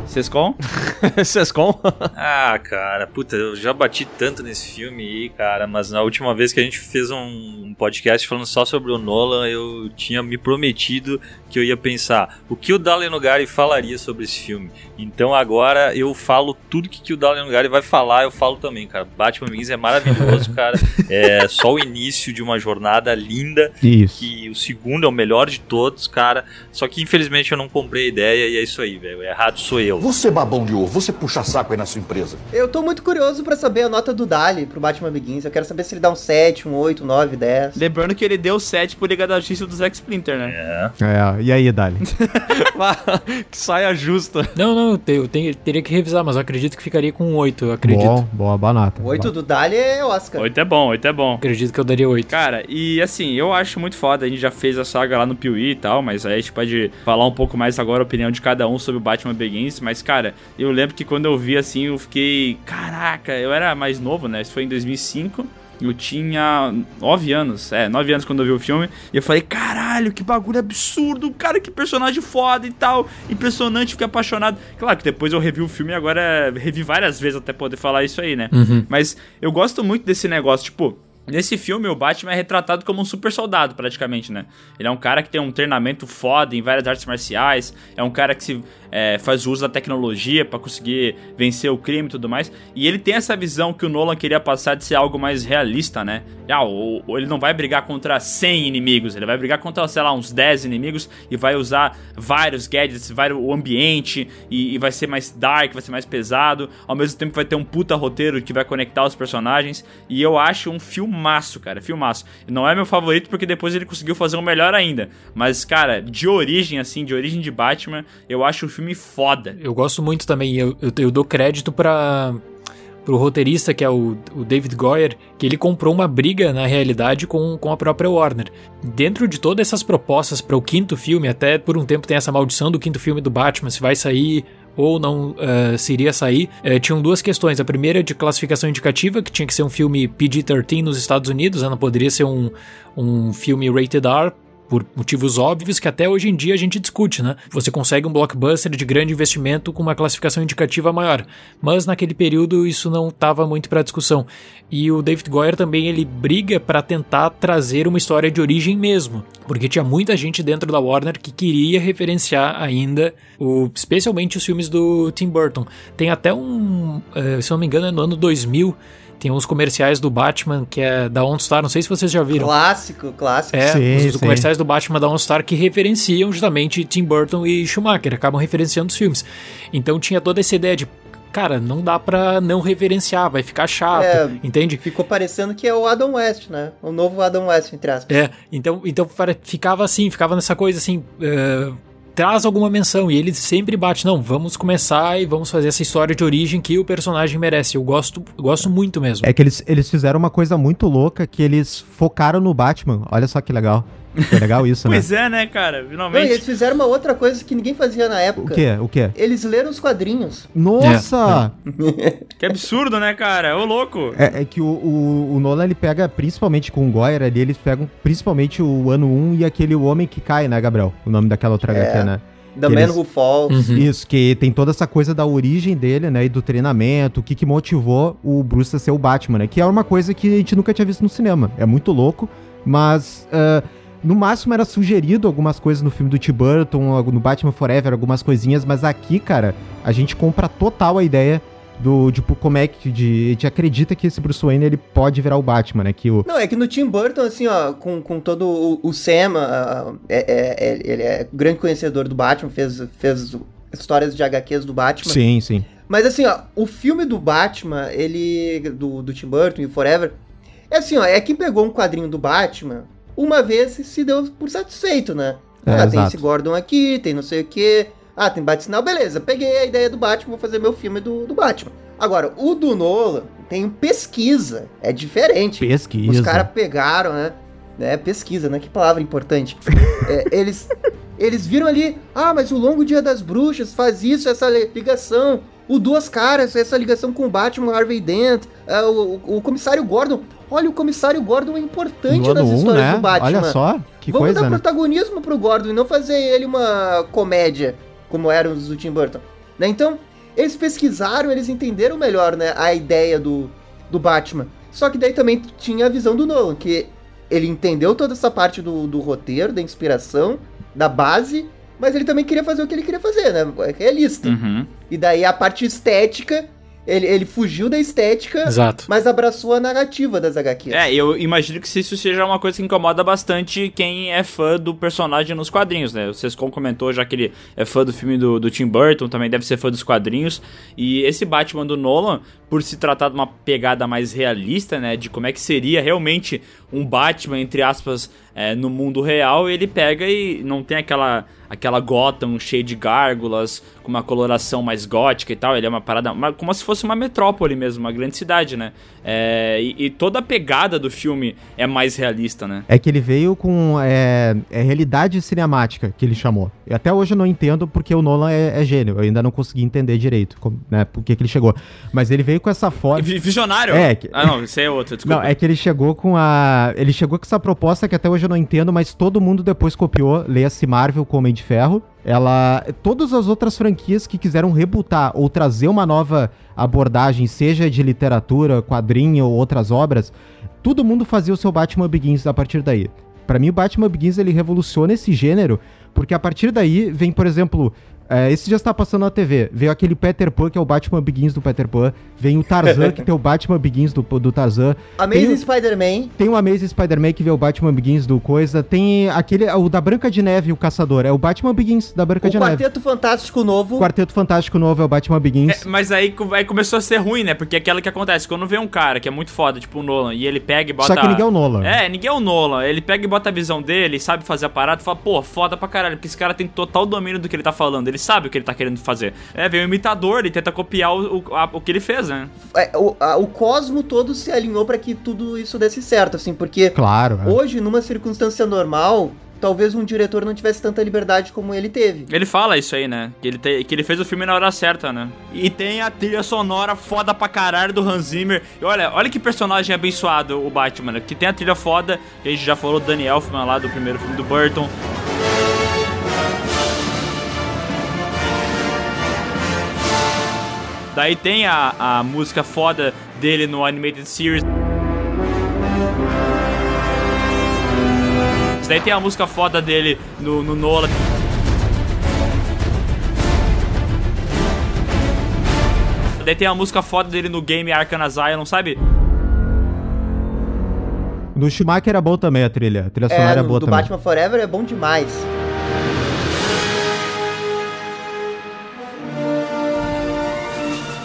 Sescom? Sescom? Ah, cara, puta, eu já bati tanto nesse filme aí, cara, mas na última vez que a gente fez um, podcast falando só sobre o Nolan, eu tinha me prometido que eu ia pensar o que o Dalen Nogari falaria sobre esse filme. Então agora eu falo tudo que, que o Dalen Nogari vai falar, eu falo também, cara. Batman Begins é maravilhoso, cara. É só o início de uma jornada linda. Isso. Que o segundo é o melhor de todos, cara. Só que infelizmente eu não comprei a ideia e é isso aí, velho. Errado sou eu. Você babão de ovo, você puxa saco aí na sua empresa. Eu tô muito curioso pra saber a nota do Dali pro Batman Begins. Eu quero saber se ele dá um 7, um 8, um 9, 10. Lembrando que ele deu 7 por Liga da Justiça do Zack Splinter, né? É. É, e aí, Dali? que saia justa. Não, não, eu, te- eu teria que revisar, mas eu acredito que ficaria com um 8, eu acredito. Bom, boa, nota. 8 do Dali é Oscar. 8 é bom, 8 é bom. Acredito que eu daria 8. Cara, e assim, eu acho muito foda. A gente já fez a saga lá no Piuí e tal, mas aí a gente pode falar um pouco mais agora a opinião de cada um sobre o Batman Begins. Mas, cara, eu lembro que quando eu vi assim, eu fiquei. Caraca, eu era mais novo, né? Isso foi em 2005. Eu tinha 9 anos, é, 9 anos quando eu vi o filme. E eu falei, caralho, que bagulho absurdo, cara, que personagem foda e tal. Impressionante, fiquei apaixonado. Claro que depois eu revi o filme e agora revi várias vezes até poder falar isso aí, né? Uhum. Mas eu gosto muito desse negócio, tipo. Nesse filme, o Batman é retratado como um super soldado, praticamente, né? Ele é um cara que tem um treinamento foda em várias artes marciais, é um cara que se é, faz uso da tecnologia pra conseguir vencer o crime e tudo mais. E ele tem essa visão que o Nolan queria passar de ser algo mais realista, né? Ah, o- o- ele não vai brigar contra 100 inimigos, ele vai brigar contra, sei lá, uns 10 inimigos e vai usar vários gadgets, vai o ambiente e, e vai ser mais dark, vai ser mais pesado. Ao mesmo tempo vai ter um puta roteiro que vai conectar os personagens. E eu acho um filmaço, cara, filmaço. Não é meu favorito porque depois ele conseguiu fazer um melhor ainda. Mas, cara, de origem, assim, de origem de Batman, eu acho um filme foda. Eu gosto muito também, eu, eu, eu dou crédito para pro roteirista, que é o, o David Goyer, que ele comprou uma briga, na realidade, com, com a própria Warner. Dentro de todas essas propostas para o quinto filme, até por um tempo tem essa maldição do quinto filme do Batman, se vai sair ou não eh, se iria sair, eh, tinham duas questões. A primeira de classificação indicativa, que tinha que ser um filme PG-13 nos Estados Unidos, né? não poderia ser um, um filme rated R, por motivos óbvios que até hoje em dia a gente discute, né? Você consegue um blockbuster de grande investimento com uma classificação indicativa maior, mas naquele período isso não estava muito para discussão. E o David Goyer também ele briga para tentar trazer uma história de origem mesmo, porque tinha muita gente dentro da Warner que queria referenciar ainda, o, especialmente os filmes do Tim Burton. Tem até um, eh, se não me engano, é no ano 2000 tem uns comerciais do Batman que é da OnStar, não sei se vocês já viram. Clássico, clássico. É, Sim, os sim. comerciais do Batman da OnStar que referenciam justamente Tim Burton e Schumacher, acabam referenciando os filmes. Então tinha toda essa ideia de, cara, não dá pra não referenciar, vai ficar chato, É, entende? Ficou parecendo que é o Adam West, né? O novo Adam West, entre aspas. É, então, então ficava assim, ficava nessa coisa assim, eh, traz alguma menção e ele sempre bate, não, vamos começar e vamos fazer essa história de origem que o personagem merece. Eu gosto, gosto muito mesmo. É que eles, eles fizeram uma coisa muito louca que eles focaram no Batman. Olha só que legal. Foi legal isso, né? Pois é, né, cara? Não, Finalmente. eles fizeram uma outra coisa que ninguém fazia na O época. quê? O quê? Eles leram os quadrinhos. Nossa! Que absurdo, né, cara? Ô, louco. É, é que o, o, o Nolan, ele pega, principalmente com o Goyer ali, eles pegam principalmente o ano 1 e aquele O Homem que Cai, né, Gabriel? O nome daquela outra É. HQ, né? The Que Man eles- Who Falls. Isso, que tem toda essa coisa da origem dele, né, e do treinamento, o que que motivou o Bruce a ser o Batman, né, que é uma coisa que a gente nunca tinha visto no cinema. É muito louco, mas ah, no máximo era sugerido algumas coisas no filme do Tim Burton, no Batman Forever, algumas coisinhas, mas aqui, cara, a gente compra total a ideia do, tipo, como é que de, a gente acredita que esse Bruce Wayne ele pode virar o Batman, né, que o Não, é que no Tim Burton, assim, ó, com, com todo o, o Sam, ah, é, é- ele é grande conhecedor do Batman, fez, fez histórias de HQs do Batman. Sim, sim. Mas assim, ó, o filme do Batman, ele. Do, do Tim Burton e o Forever. É assim, ó, é quem pegou um quadrinho do Batman, uma vez se deu por satisfeito, né? É, ah, tem exato. esse Gordon aqui, tem não sei o quê. Ah, tem Bat-Sinal, beleza. Peguei a ideia do Batman, vou fazer meu filme do, do Batman. Agora, o do Nolan tem pesquisa. É diferente. Pesquisa. Os caras pegaram, né? né? Pesquisa, né? Que palavra importante. É, eles, eles viram ali, ah, mas o Longo Dia das Bruxas faz isso, essa li- ligação. O Duas Caras, essa ligação com o Batman, Harvey Dent, é, o, o, Comissário Gordon. Olha, o Comissário Gordon é importante nas um, histórias né? do Batman. Olha só, que Vamos coisa, dar né? protagonismo pro Gordon e não fazer ele uma comédia, como eram os do Tim Burton. Né? Então, eles pesquisaram, eles entenderam melhor né, a ideia do, do Batman. Só que daí também tinha a visão do Nolan, que ele entendeu toda essa parte do, do roteiro, da inspiração, da base, mas ele também queria fazer o que ele queria fazer, né? É realista. Uhum. E daí a parte estética, ele, ele fugiu da estética, Exato. mas abraçou a narrativa das HQs. É, eu imagino que isso seja uma coisa que incomoda bastante quem é fã do personagem nos quadrinhos, né? O Sescon comentou já que ele é fã do filme do, do Tim Burton, também deve ser fã dos quadrinhos. E esse Batman do Nolan, por se tratar de uma pegada mais realista, né? De como é que seria realmente um Batman, entre aspas, é, no mundo real, ele pega e não tem aquela aquela Gotham cheia de gárgulas, com uma coloração mais gótica e tal. Ele é uma parada, uma- como se fosse uma metrópole mesmo, uma grande cidade, né? É, e, e toda a pegada do filme é mais realista, né? É que ele veio com é, é realidade cinemática, que ele chamou. E até hoje eu não entendo porque o Nolan é, é gênio. Eu ainda não consegui entender direito como, né, por que que ele chegou. Mas ele veio com essa forma. Vi- Visionário? É, que- Ah, não, isso é outro, desculpa. Não, é que ele chegou com a. Ele chegou com essa proposta que até hoje eu não entendo, mas todo mundo depois copiou. Leia-se Marvel com Homem de Ferro. Ela. Todas as outras franquias que quiseram rebutar ou trazer uma nova abordagem, seja de literatura, quadrinho ou outras obras, todo mundo fazia o seu Batman Begins a partir daí. Pra mim, o Batman Begins ele revoluciona esse gênero, porque a partir daí vem, por exemplo. É, esse já está passando na TV. Veio aquele Peter Pan, que é o Batman Begins do Peter Pan. Vem o Tarzan, que tem o Batman Begins do, do Tarzan. Amazing Spider-Man. tem o Amazing Spider-Man que vê o Batman Begins do Coisa. Tem aquele. O da Branca de Neve, o Caçador. É o Batman Begins da Branca O de Neve. Quarteto Fantástico Novo. O Quarteto Fantástico Novo é o Batman Begins. É, mas aí, aí começou a ser ruim, né? Porque é aquela que acontece, quando vê um cara que é muito foda, tipo o Nolan, e ele pega e bota. Só que ninguém é o Nolan. É, ninguém é o Nolan. Ele pega e bota a visão dele, sabe fazer a parada e fala, pô, foda pra caralho, porque esse cara tem total domínio do que ele tá falando, ele sabe o que ele tá querendo fazer. É, vem o imitador e tenta copiar o, o, a- o que ele fez, né? É, o, a- o cosmo todo se alinhou pra que tudo isso desse certo, assim, porque Claro. é. hoje, numa circunstância normal, talvez um diretor não tivesse tanta liberdade como ele teve. Ele fala isso aí, né? Que ele, te- que ele fez o filme na hora certa, né? E tem a trilha sonora foda pra caralho do Hans Zimmer. E olha, olha que personagem abençoado o Batman, né? Que tem a trilha foda, que a gente já falou do Danny Elfman lá do primeiro filme do Burton. Daí tem a, a música foda dele no Animated Series. Daí tem a música foda dele no, no Nolan. Daí tem a música foda dele no game Arkham Asylum, sabe? No Schumacher era bom também a trilha. A trilha sonora É, é no, boa do também. Batman Forever é bom demais.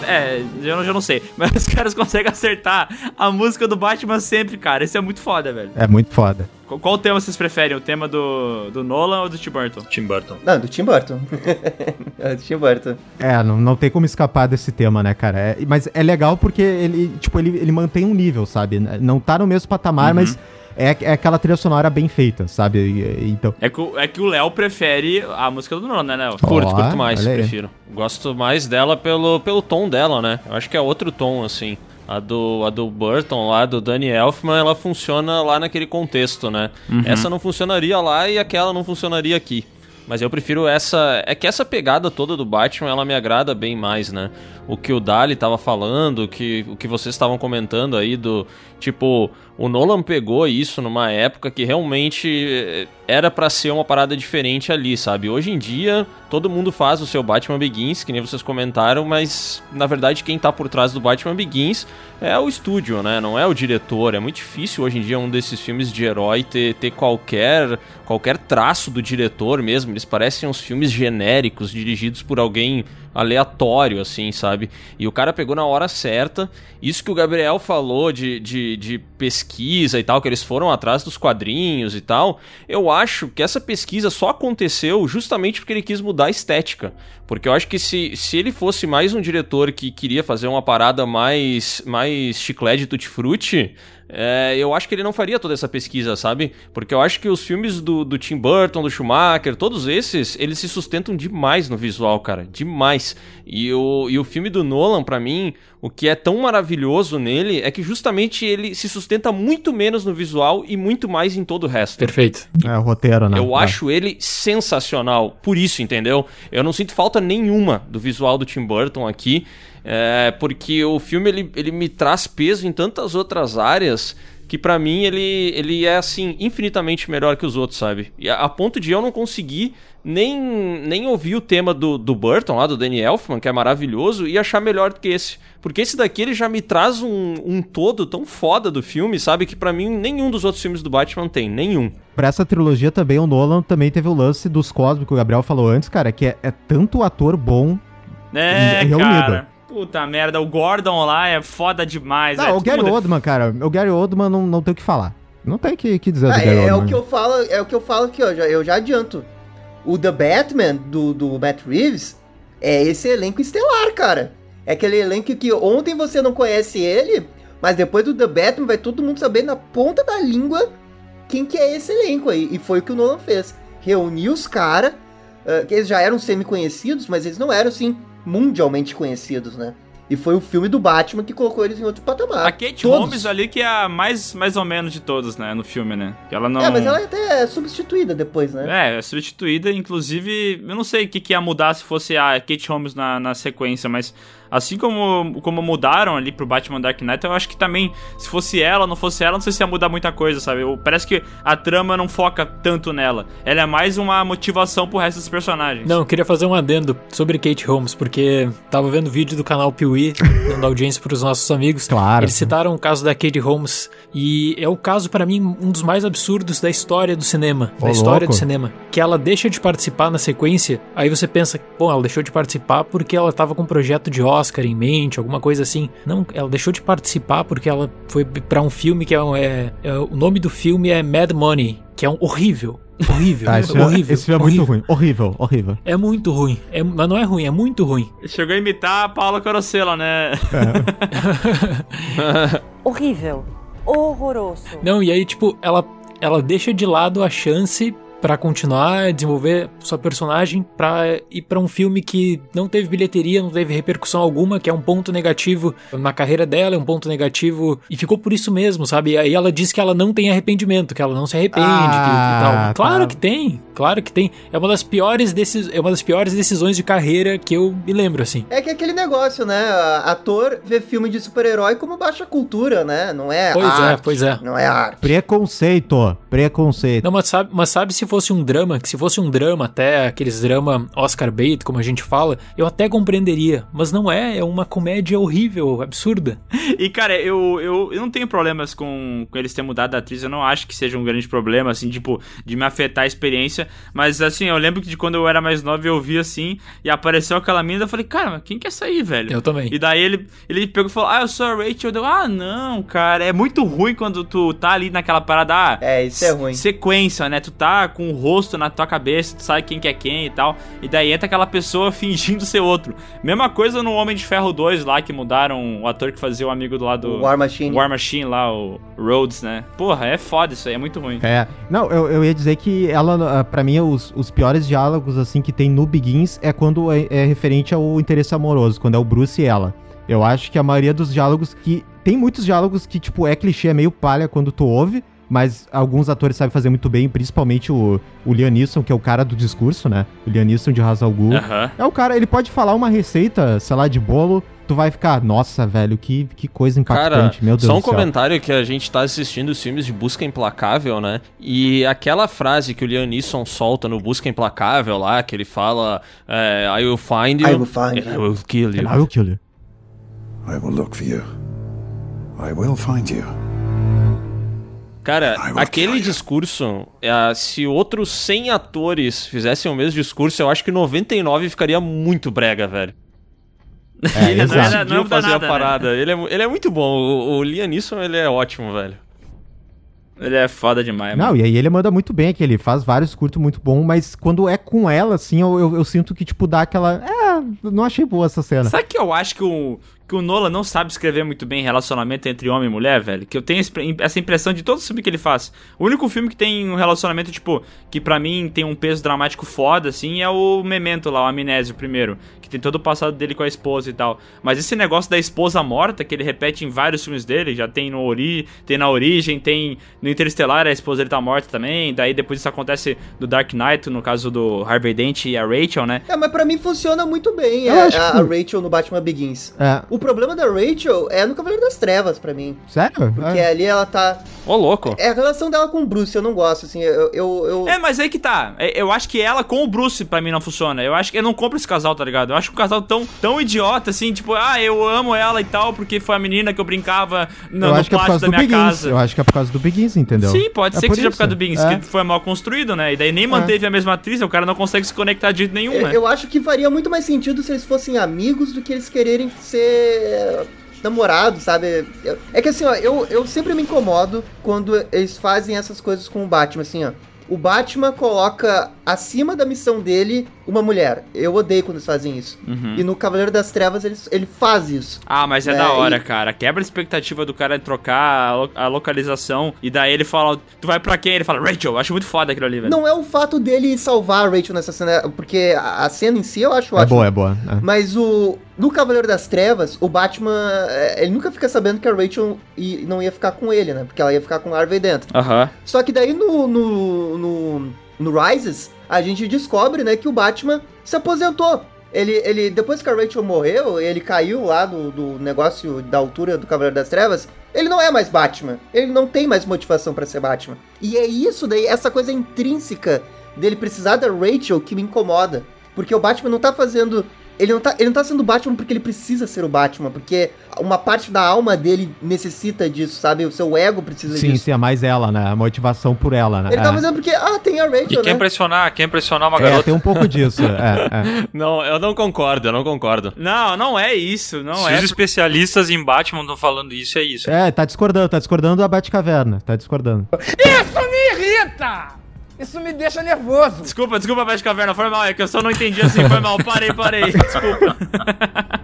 É, eu não, eu não sei. Mas os caras conseguem acertar a música do Batman sempre, cara. Isso é muito foda, velho. É muito foda. Qual, qual tema vocês preferem? O tema do, do Nolan ou do Tim Burton? Tim Burton. Não, do Tim Burton. é do Tim Burton. É, não, não tem como escapar desse tema, né, cara? É- mas é legal porque ele, tipo, ele, ele mantém um nível, sabe? Não tá no mesmo patamar, Uhum. mas é, é aquela trilha sonora bem feita, sabe? Então, É que, o- é que o Léo prefere a música do Nolan, né, Léo? Curto, Ó, curto mais, prefiro. Gosto mais dela pelo, pelo tom dela, né? Eu acho que é outro tom, assim. A do, a do Burton lá, do Danny Elfman, ela funciona lá naquele contexto, né? Uhum. Essa não funcionaria lá e aquela não funcionaria aqui. Mas eu prefiro essa. É que essa pegada toda do Batman, ela me agrada bem mais, né? O que o Dali tava falando, o que, o que vocês estavam comentando aí do. Tipo, o Nolan pegou isso numa época que realmente eh, era pra ser uma parada diferente ali, sabe? Hoje em dia, todo mundo faz o seu Batman Begins, que nem vocês comentaram, mas na verdade quem tá por trás do Batman Begins é o estúdio, né? Não é o diretor. É muito difícil hoje em dia um desses filmes de herói ter, ter qualquer, qualquer traço do diretor mesmo. Eles parecem uns filmes genéricos, dirigidos por alguém aleatório, assim, sabe? E o cara pegou na hora certa. Isso que o Gabriel falou de, de, de pesquisa e tal, que eles foram atrás dos quadrinhos e tal, eu acho que essa pesquisa só aconteceu justamente porque ele quis mudar a estética. Porque eu acho que se, se ele fosse mais um diretor que queria fazer uma parada mais, mais chiclete de tutti-frutti, é, eu acho que ele não faria toda essa pesquisa, sabe? Porque eu acho que os filmes do, do Tim Burton, do Schumacher, todos esses, eles se sustentam demais no visual, cara. Demais. E o, e o filme do Nolan, pra mim, o que é tão maravilhoso nele é que justamente ele se sustenta muito menos no visual e muito mais em todo o resto. Perfeito. é o roteiro, né? Eu É. acho ele sensacional, por isso, entendeu? Eu não sinto falta nenhuma do visual do Tim Burton aqui, é, porque o filme ele, ele me traz peso em tantas outras áreas que pra mim ele, ele é assim infinitamente melhor que os outros, sabe? E a, a ponto de eu não conseguir nem, nem ouvir o tema do, do Burton lá, do Danny Elfman, que é maravilhoso, e achar melhor do que esse. Porque esse daqui ele já me traz um, um todo tão foda do filme, sabe? Que pra mim nenhum dos outros filmes do Batman tem, nenhum. Pra essa trilogia também, o Nolan também teve o lance dos cosmos que o Gabriel falou antes, cara, que é, é tanto ator bom É, reunido. cara. Puta merda, o Gordon lá é foda demais. Não, é, o Gary mundo- Oldman, cara, o Gary Oldman não, não tem o que falar. Não tem o que, que dizer Ah, do Gary é, é Oldman. o que eu falo, é o que eu falo aqui, ó. já- Eu já adianto. O The Batman do, do Matt Reeves é esse elenco estelar, cara. É aquele elenco que ontem você não conhece ele, mas depois do The Batman vai todo mundo saber na ponta da língua quem que é esse elenco aí. E foi o que o Nolan fez. Reuniu os caras, que eles já eram semi-conhecidos, mas eles não eram, assim, mundialmente conhecidos, né? E foi o filme do Batman que colocou eles em outro patamar. A Kate Todos. Holmes ali que é a mais, mais ou menos de todos, né, no filme, né? Que ela não... É, mas ela é até substituída depois, né? É, é substituída, inclusive, eu não sei o que, que ia mudar se fosse a Kate Holmes na, na sequência, mas assim como, como mudaram ali pro Batman Dark Knight, eu acho que também, se fosse ela, não fosse ela, não sei se ia mudar muita coisa, sabe? Eu- parece que a trama não foca tanto nela. Ela é mais uma motivação pro resto dos personagens. Não, eu queria fazer um adendo sobre Kate Holmes, porque tava vendo vídeo do canal Piuí, dando audiência pros nossos amigos. Claro. Eles citaram o caso da Kate Holmes, e é o caso, pra mim, um dos mais absurdos da história do cinema. Ô, da história louco. do cinema. Que ela deixa de participar na sequência, aí você pensa, bom, ela deixou de participar porque ela tava com um projeto de Oscar em mente, alguma coisa assim. Não, ela deixou de participar porque ela foi pra um filme que é, é- é- o nome do filme é Mad Money, que é um horrível. Horrível, Ah, esse, horrível. esse filme é horrível. muito ruim. Horrível, horrível. É muito ruim. É, mas não é ruim, é muito ruim. Chegou a imitar a Paula Corosella, né? Horrível. Horroroso. Não, e aí, tipo, ela, ela deixa de lado a chance pra continuar a desenvolver sua personagem pra ir pra um filme que não teve bilheteria, não teve repercussão alguma, que é um ponto negativo na carreira dela, é um ponto negativo e ficou por isso mesmo, sabe? E aí ela diz que ela não tem arrependimento, que ela não se arrepende Ah, que, e tal. Claro tá. que tem, claro que tem. É uma das piores decis, é uma das piores decisões de carreira que eu me lembro assim. É que é aquele negócio, né? Ator vê filme de super-herói como baixa cultura, né? Não é Pois é, arte. pois é. Não é arte. Preconceito. Preconceito. Não, mas sabe, mas sabe se fosse um drama, que se fosse um drama até, aqueles drama Oscar bait, como a gente fala, eu até compreenderia. Mas não é, é uma comédia horrível, absurda. E, cara, eu, eu, eu não tenho problemas com, com eles terem mudado a atriz. Eu não acho que seja um grande problema, assim, tipo, de me afetar a experiência. Sequência, mas assim, eu lembro que de quando eu era mais novo eu vi assim, e apareceu aquela mina, eu falei, cara, mas quem que é essa aí, velho? Eu também. E daí ele, ele pegou e falou, ah, eu sou a Rachel. Deu, ah, não, cara, é muito ruim quando tu tá ali naquela parada, ah, É, isso é ruim. sequência, né? Tu tá com o rosto na tua cabeça, tu sabe quem que é quem e tal. E daí entra aquela pessoa fingindo ser outro. Mesma coisa no Homem de Ferro 2 lá, que mudaram o ator que fazia o amigo do lado. O War Machine. War Machine lá, o Rhodes, né? Porra, é foda isso aí, é muito ruim. É. Não, eu, eu ia dizer que ela, pra mim, os, os piores diálogos, assim, que tem no Begins é quando é, é referente ao interesse amoroso, quando é o Bruce e ela. Eu acho que a maioria dos diálogos que. Tem muitos diálogos que, tipo, é clichê, é meio palha quando tu ouve, mas alguns atores sabem fazer muito bem, principalmente o, o Liam Neeson, que é o cara do discurso, né? O Liam Neeson de Hazal Ghul. Aham. É o cara, ele pode falar uma receita, sei lá, de bolo, tu vai ficar, nossa, velho, que, que coisa Cara, impactante, meu Deus só um do céu. comentário que a gente tá assistindo os filmes de Busca Implacável, né? E aquela frase que o Liam Neeson solta no Busca Implacável lá, que ele fala é, I will find you. I will find and you. I will kill you. I will kill you. I will look for you. I will find you. Cara, aquele discurso, é, se outros 100 atores fizessem o mesmo discurso, eu acho que 99 ficaria muito brega, velho. É, ele exato. decidiu Não fazer nada, a parada. Ele, é, ele é muito bom. O, o Liam Neeson, ele é ótimo, velho. Ele é foda demais, mano. Não, e aí ele manda muito bem aqui, ele faz vários curtos muito bom, mas quando é com ela, assim, eu, eu, eu sinto que, tipo, dá aquela. É, não achei boa essa cena. Sabe que eu acho que o, que o Nolan não sabe escrever muito bem relacionamento entre homem e mulher, velho? Que eu tenho essa impressão de todo filme que ele faz. O único filme que tem um relacionamento, tipo, que pra mim tem um peso dramático foda, assim, é o Memento lá, o Amnésio primeiro. Que tem todo o passado dele com a esposa e tal. Mas esse negócio da esposa morta, que ele repete em vários filmes dele, já tem no Ori, tem na Origem, tem no Interestelar, a esposa dele tá morta também. Daí depois isso acontece do Dark Knight, no caso do Harvey Dent e a Rachel, né? É, mas pra mim funciona muito bem é, acho a, que- a Rachel no Batman Begins. É. O problema da Rachel é no Cavaleiro das Trevas, pra mim. Sério? Porque É. ali ela tá. Ô, louco. É a relação dela com o Bruce, eu não gosto, assim. Eu. eu, eu- É, mas aí que tá. É, Eu acho que ela com o Bruce pra mim não funciona. Eu acho que eu não compro esse casal, tá ligado? Eu acho que um casal tão, tão idiota, assim, tipo, ah, eu amo ela e tal, porque foi a menina que eu brincava no, eu no é por pátio causa da do minha Begins. casa. Eu acho que é por causa do Begins, entendeu? Sim, pode É ser que seja por causa do Begins, É. que foi mal construído, né? E daí nem manteve a mesma atriz, o cara não consegue se conectar de jeito nenhum, eu, né? eu acho que faria muito mais sentido se eles fossem amigos do que eles quererem ser namorados, sabe? É que assim, ó, eu, eu sempre me incomodo quando eles fazem essas coisas com o Batman, assim, ó. O Batman coloca acima da missão dele uma mulher. Eu odeio quando eles fazem isso. Uhum. E no Cavaleiro das Trevas ele, ele faz isso. Ah, mas é, É, da hora, e- cara. Quebra a expectativa do cara de trocar a, lo- a localização. E daí ele fala, tu vai pra quem? Ele fala, Rachel, eu acho muito foda aquilo ali, velho. Não é o fato dele salvar a Rachel nessa cena, porque a, a cena em si eu acho É ótima. boa, é boa. é. Mas o. No Cavaleiro das Trevas, o Batman. é, Ele nunca fica sabendo que a Rachel não ia ficar com ele, né? Porque ela ia ficar com o Harvey dentro. Aham. Só que daí no. no. no, no Rises, a gente descobre, né, que o Batman se aposentou. Ele, ele, depois que a Rachel morreu, ele caiu lá do, do negócio da altura do Cavaleiro das Trevas. Ele não é mais Batman. Ele não tem mais motivação pra ser Batman. E é isso daí, essa coisa intrínseca dele precisar da Rachel que me incomoda. Porque o Batman não tá fazendo. Ele não, tá, ele não tá sendo Batman porque ele precisa ser o Batman, porque uma parte da alma dele necessita disso, sabe? O seu ego precisa Sim, disso. sim, é mais ela, né? A motivação por ela, né? Ele tá É. fazendo porque, ah, tem a E Rachel, quer né? impressionar, quer impressionar uma É, garota. tem um pouco disso. é, é. Não, eu não concordo, eu não concordo. Não, não é isso, não Se é. os especialistas em Batman estão falando isso, é isso. É, tá discordando, tá discordando da Batcaverna, tá discordando. Isso me irrita! Isso me deixa nervoso. Desculpa, desculpa, Bete Caverna, foi mal, é que eu só não entendi assim, foi mal, parei, parei, desculpa.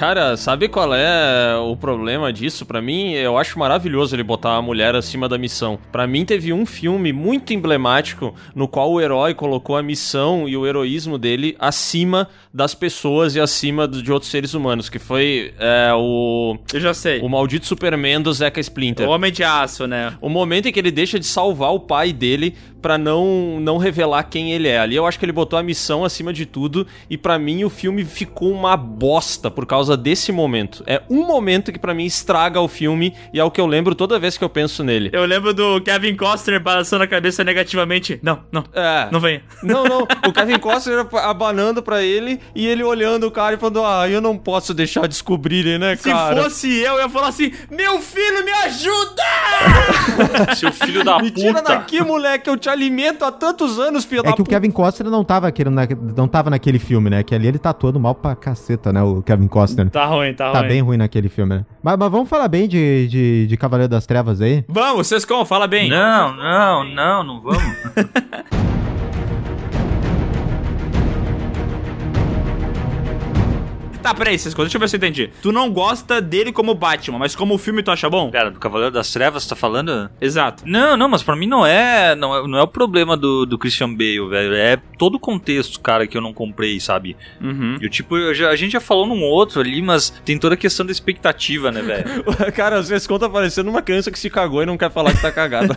Cara, sabe qual é o problema disso? Pra mim, eu acho maravilhoso ele botar a mulher acima da missão. Pra mim, teve um filme muito emblemático no qual o herói colocou a missão e o heroísmo dele acima das pessoas e acima de outros seres humanos, que foi é, o Eu já sei. o maldito Superman do Zeca Splinter. O Homem de Aço, né? O momento em que ele deixa de salvar o pai dele pra não não revelar quem ele é. Ali eu acho que ele botou a missão acima de tudo e pra mim o filme ficou uma bosta por causa desse momento. É um momento que pra mim estraga o filme e é o que eu lembro toda vez que eu penso nele. Eu lembro do Kevin Costner balançando a cabeça negativamente. Não, não, É. não venha. Não, não. O Kevin Costner abanando pra ele e ele olhando o cara e falando: Ah, eu não posso deixar descobrirem, né, Se cara? fosse eu, eu ia falar assim: Meu filho, me ajuda! Seu filho da Me tira puta. daqui, moleque, eu te alimento há tantos anos, filho da É que o. Kevin Costner não tava, aquele, na- não tava naquele filme, né? Que ali ele tá todo mal pra caceta, né? O Kevin Costner. Tá ruim, tá, Tá ruim. bem ruim naquele filme, né? Mas, mas vamos falar bem de, de, de Cavaleiro das Trevas aí? Vamos, Sescon, fala bem. Não, não, não, não vamos. Tá, peraí, Sescon, deixa eu ver se eu entendi. Tu não gosta dele como Batman, mas como filme tu acha bom? Cara, do Cavaleiro das Trevas, tá falando? Exato. Não, não, mas pra mim não é, não é, não é o problema do, do Christian Bale, velho. É todo o contexto, cara, que eu não comprei, sabe? Uhum. Eu, tipo, eu já- a gente já falou num outro ali, mas tem toda a questão da expectativa, né, velho? Cara, às vezes conta parecendo uma criança que se cagou e não quer falar que tá cagada.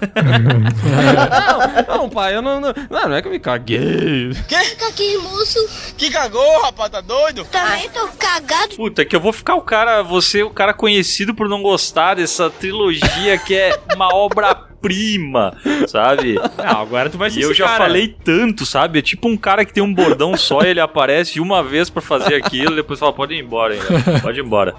não, não, pai, eu não, não. Não, não é que eu me caguei. Tá aqui, moço. Que cagou, rapaz, tá doido? Também tô cagado. Puta, é que eu vou ficar o cara, você, o cara conhecido por não gostar dessa trilogia que é uma obra-prima, sabe? Não, agora tu vai ser E eu já cara. falei tanto, sabe? É tipo um cara que tem um bordão só, ele aparece uma vez pra fazer aquilo, depois fala, pode ir embora, hein, pode ir embora.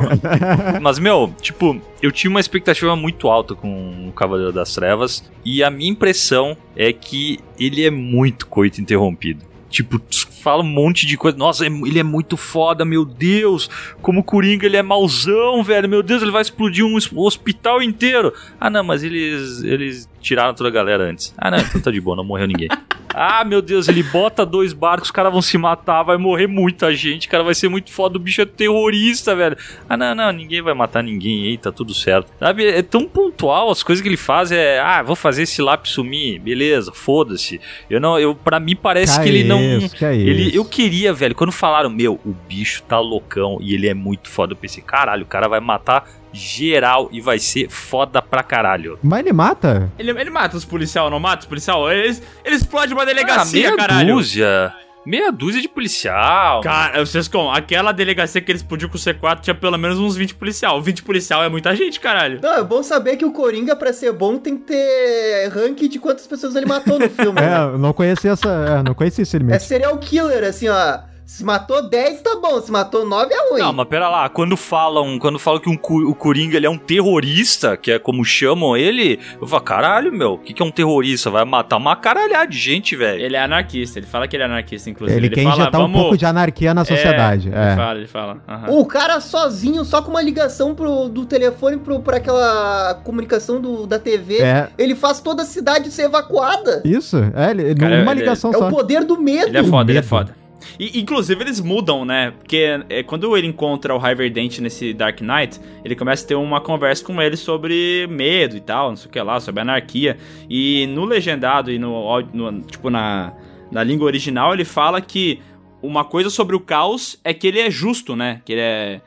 Mas, meu, tipo, eu tinha uma expectativa muito alta com o Cavaleiro das Trevas, e a minha impressão é que ele é muito coito interrompido. Tipo, fala um monte de coisa. Nossa, é- ele é muito foda, meu Deus. Como o Coringa, ele é mauzão, velho. Meu Deus, ele vai explodir um hos- hospital inteiro. Ah, não, mas eles, eles tiraram toda a galera antes. Ah, não, então tá de boa, não morreu ninguém. Ah, meu Deus, ele bota dois barcos, os caras vão se matar, vai morrer muita gente, cara, vai ser muito foda, o bicho é terrorista, velho. Ah, não, não, ninguém vai matar ninguém aí, tá tudo certo. Sabe, é tão pontual, as coisas que ele faz é, ah, vou fazer esse lápis sumir, beleza, foda-se. Eu não, eu, pra mim parece Que que ele não... isso, que ele, isso. eu queria, velho, quando falaram, meu, o bicho tá loucão e ele é muito foda, eu pensei, caralho, o cara vai matar geral e vai ser foda pra caralho. Mas ele mata? Ele, ele mata os policial, não mata os policial? Eles, ele explode uma Ah, delegacia, meia caralho. dúzia. Meia dúzia de policial. Cara, vocês com aquela delegacia que ele explodiu com o C4 tinha pelo menos uns 20 policial. 20 policial é muita gente, caralho. Não, é bom saber que o Coringa, pra ser bom, tem que ter ranking de quantas pessoas ele matou no filme. É, né? eu não conhecia essa. É, não conhecia esse É serial killer, assim, ó. Se matou 10, tá bom. Se matou 9, é ruim. Não, mas pera lá, quando falam, quando falam que um, o Coringa ele é um terrorista, que é como chamam ele, eu falo, caralho, meu, o que, que é um terrorista? Vai matar uma caralhada de gente, velho. Ele é anarquista, ele fala que ele é anarquista, inclusive. Ele, quer fala, injetar um pouco de anarquia na sociedade. É, É. Ele fala, ele fala. aham. O cara sozinho, só com uma ligação pro, do telefone pro, pra aquela comunicação do, da TV, É. ele faz toda a cidade ser evacuada. Isso, é, ele, Cara, numa ele- ligação É só. o poder do medo. Ele é foda, ele é foda. E, inclusive, eles mudam, né? Porque é, quando ele encontra o Harvey Dent nesse Dark Knight, ele começa a ter uma conversa com ele sobre medo e tal, não sei o que lá, sobre anarquia. E no legendado e no, no- tipo, na, na língua original, ele fala que uma coisa sobre o caos é que ele é justo, né? Que ele é.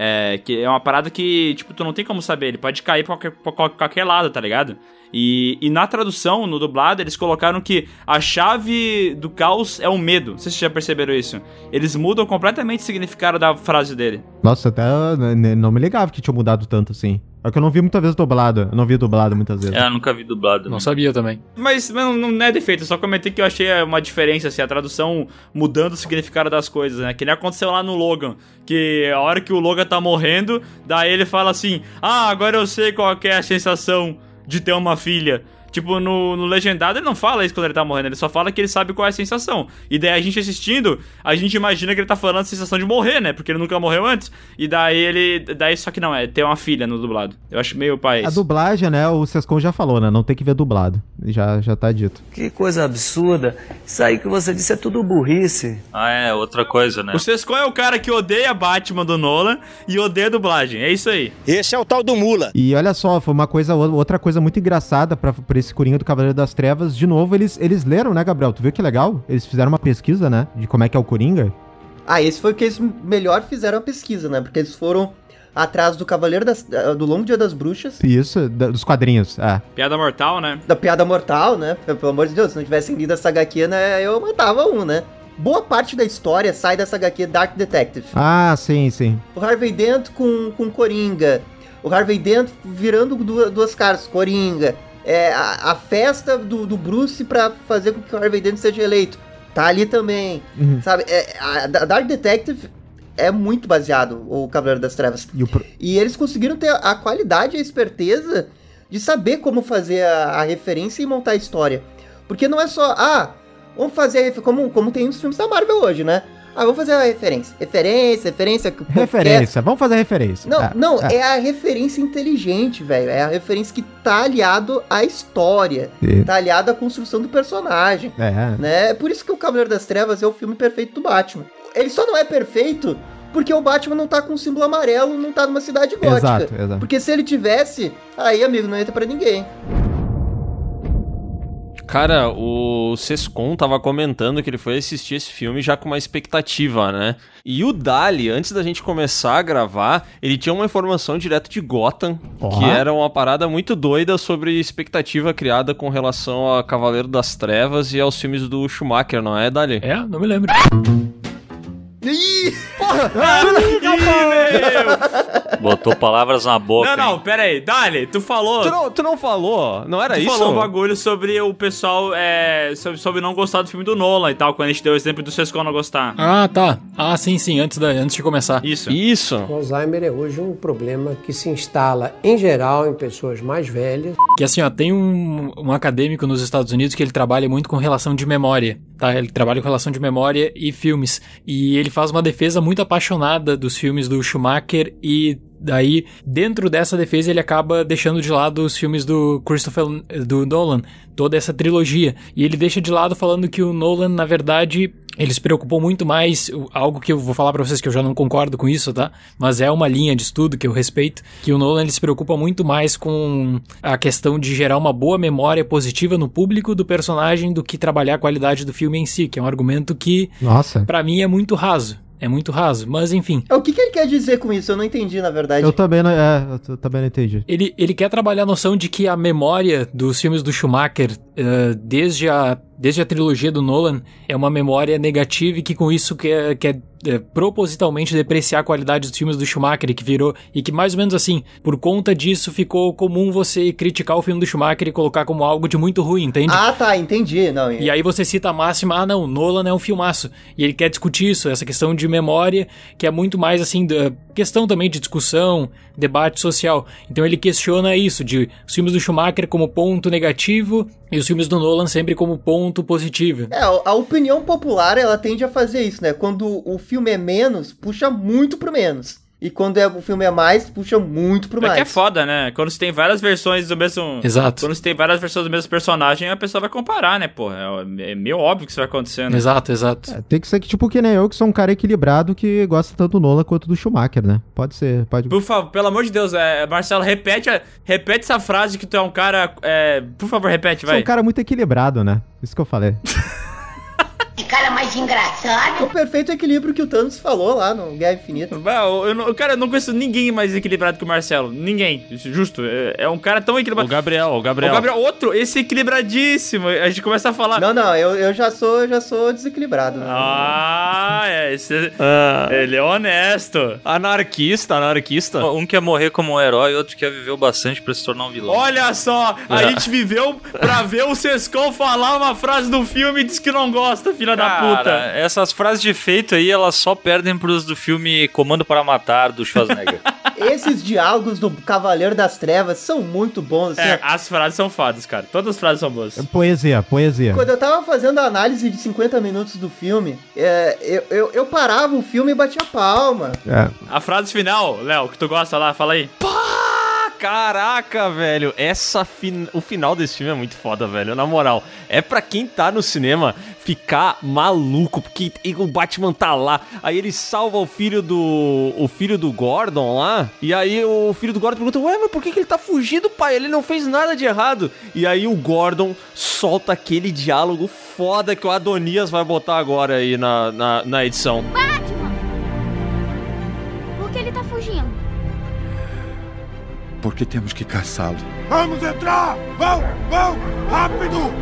É, que é uma parada que, tipo, tu não tem como saber. Ele pode cair pra qualquer, pra qual- qualquer lado, tá ligado? E, e na tradução, no dublado, eles colocaram que a chave do caos é o medo. Não sei se vocês já perceberam isso. Eles mudam completamente o significado da frase dele. Nossa, até não me ligava que tinha mudado tanto assim. É que eu não vi muitas vezes dublado. Eu não vi dublado muitas vezes. É, eu nunca vi dublado. Não sabia também. Mas não, não é defeito, eu só comentei que eu achei uma diferença, assim, a tradução mudando o significado das coisas, né? Que nem aconteceu lá no Logan, que a hora que o Logan tá morrendo, daí ele fala assim, ah, agora eu sei qual que é a sensação de ter uma filha. Tipo, no, no legendado ele não fala isso quando ele tá morrendo, ele só fala que ele sabe qual é a sensação. E daí a gente assistindo, a gente imagina que ele tá falando a sensação de morrer, né? Porque ele nunca morreu antes. E daí ele. Daí só que não, é ter uma filha no dublado. Eu acho meio pai. A dublagem, né? O Sescon já falou, né? Não tem que ver dublado. Já, já tá dito. Que coisa absurda. Isso aí que você disse é tudo burrice. Ah, é, outra coisa, né? O Sescon é o cara que odeia Batman do Nolan e odeia dublagem. É isso aí. Esse é o tal do Mula. E olha só, foi uma coisa, outra coisa muito engraçada pra, pra esse Coringa do Cavaleiro das Trevas. De novo, eles, eles leram, né, Gabriel? Tu viu que legal? Eles fizeram uma pesquisa, né? De como é que é o Coringa. Ah, esse foi o que eles melhor fizeram a pesquisa, né? Porque eles foram atrás do Cavaleiro das, eh, do Longo Dia das Bruxas, Isso, da- dos quadrinhos. É. Piada mortal, né? da Piada Mortal, né? Pelo amor de Deus, se não tivessem lido essa HQ, né, eu matava um, né? boa parte da história sai dessa HQ Dark Detective. Ah, sim, sim. O Harvey Dent com, com Coringa. O Harvey Dent virando duas, duas caras, Coringa. É, a, a festa do, do Bruce pra fazer com que o Harvey Dent seja eleito. Tá ali também. Uhum. Sabe? É, a, a Dark Detective é muito baseado, o Cavaleiro das Trevas. E, pro- E eles conseguiram ter a qualidade e a esperteza de saber como fazer a, a referência e montar a história. Porque não é só, ah, vamos fazer a refer- como, como tem nos filmes da Marvel hoje, né? Ah, vamos fazer a referência. Referência, referência. que Referência, vamos fazer referência. Não, É, não, é. é. a referência inteligente, velho. É a referência que tá aliado à história. Sim. Tá aliado à construção do personagem. É. Né? É por isso que o Cavaleiro das Trevas é o filme perfeito do Batman. Ele só não é perfeito porque o Batman não tá com o símbolo amarelo, não tá numa cidade gótica. Exato, exato. Porque se ele tivesse, aí, amigo, não entra pra ninguém. Cara, o Sescon tava comentando que ele foi assistir esse filme já com uma expectativa, né? E o Dali, antes da gente começar a gravar, ele tinha uma informação direto de Gotham, que era uma parada muito doida sobre expectativa criada com relação a Cavaleiro das Trevas e aos filmes do Schumacher, não é, Dali? É, não me lembro. Ih! Botou palavras na boca. Não, não, pera aí. Dali, tu falou... Tu não, tu não falou? Não era tu isso? falou um bagulho sobre o pessoal, é, sobre, sobre não gostar do filme do Nolan e tal, quando a gente deu o exemplo do Sescon não gostar. Ah, tá. Ah, sim, sim, antes, da, antes de começar. Isso. Isso. O Alzheimer é hoje um problema que se instala, em geral, em pessoas mais velhas. Que assim, ó, tem um, um acadêmico nos Estados Unidos que ele trabalha muito com relação de memória, tá? Ele trabalha com relação de memória e filmes. E ele faz uma defesa muito apaixonada dos filmes do Schumacher e daí, dentro dessa defesa, ele acaba deixando de lado os filmes do Christopher, do Nolan, toda essa trilogia. E ele deixa de lado falando que o Nolan, na verdade, ele se preocupou muito mais, algo que eu vou falar pra vocês que eu já não concordo com isso, tá? Mas é uma linha de estudo que eu respeito, que o Nolan ele se preocupa muito mais com a questão de gerar uma boa memória positiva no público do personagem do que trabalhar a qualidade do filme em si, que é um argumento que, pra mim, é muito raso. É muito raso, mas enfim. O que, que ele quer dizer com isso? Eu não entendi, na verdade. Eu também não, é, eu também não entendi. Ele, ele quer trabalhar a noção de que a memória dos filmes do Schumacher, eh, desde, a, desde a trilogia do Nolan, é uma memória negativa e que com isso quer, quer eh, propositalmente depreciar a qualidade dos filmes do Schumacher, que virou. E que mais ou menos assim, por conta disso, ficou comum você criticar o filme do Schumacher e colocar como algo de muito ruim, entende? Ah, tá, entendi. Não, E aí você cita a máxima, ah não, Nolan é um filmaço. E ele quer discutir isso, essa questão de memória, que é muito mais assim, da questão também de discussão, debate social. Então ele questiona isso, de os filmes do Schumacher como ponto negativo e os filmes do Nolan sempre como ponto positivo. É, a opinião popular, ela tende a fazer isso, né? Quando o filme é menos, puxa muito pro menos. E quando é, o filme é mais, puxa muito pro É mais. que é foda, né? Quando você tem várias versões do mesmo. Exato. Quando você tem várias versões do mesmo personagem, a pessoa vai comparar, né, pô? É, é meio óbvio que isso vai acontecer, né? Exato, exato. É, tem que ser que, tipo que nem eu, que sou um cara equilibrado que gosta tanto do Nola quanto do Schumacher, né? Pode ser, pode. Por favor, pelo amor de Deus, é, Marcelo, repete, repete essa frase que tu é um cara. é, por favor, repete, Sou vai. um cara muito equilibrado, né? Isso que eu falei. Que cara mais engraçado. O perfeito equilíbrio que o Thanos falou lá no Guerra Infinita. Bah, eu, eu não- cara, eu não conheço ninguém mais equilibrado que o Marcelo. Ninguém. Justo. É, é um cara tão equilibrado. O Gabriel, o Gabriel. O Gabriel, outro, esse equilibradíssimo. A gente começa a falar. Não, não, eu, eu já sou, eu já sou desequilibrado. né? Ah, é, esse, Ah. ele é honesto. Anarquista, anarquista. Um quer morrer como um herói, outro quer viver o bastante pra se tornar um vilão. Olha só, a É. gente viveu pra ver o Sescon falar uma frase do filme e diz que não gosta, filha da puta. essas frases de efeito aí, elas só perdem pros do filme Comando para Matar, do Schwarzenegger. Esses diálogos do Cavaleiro das Trevas são muito bons. Assim, É, as frases são fodas, cara. Todas as frases são boas. Poesia, poesia. Quando eu tava fazendo a análise de 50 minutos do filme, é, eu, eu, eu parava o filme e batia palma. É. A frase final, Léo, que tu gosta lá, fala aí. Ah, caraca, velho. Essa. O final desse filme é muito foda, velho. Na moral, é pra quem tá no cinema ficar maluco, porque o Batman tá lá, aí ele salva o filho do o filho do Gordon lá, e aí o filho do Gordon pergunta: "Ué, mas por que, que ele tá fugindo, pai? Ele não fez nada de errado". E aí o Gordon solta aquele diálogo foda que o Adonias vai botar agora aí na, na, na edição. Batman! Por que ele tá fugindo? Porque temos que caçá-lo. Vamos entrar! Vão, vão! Rápido!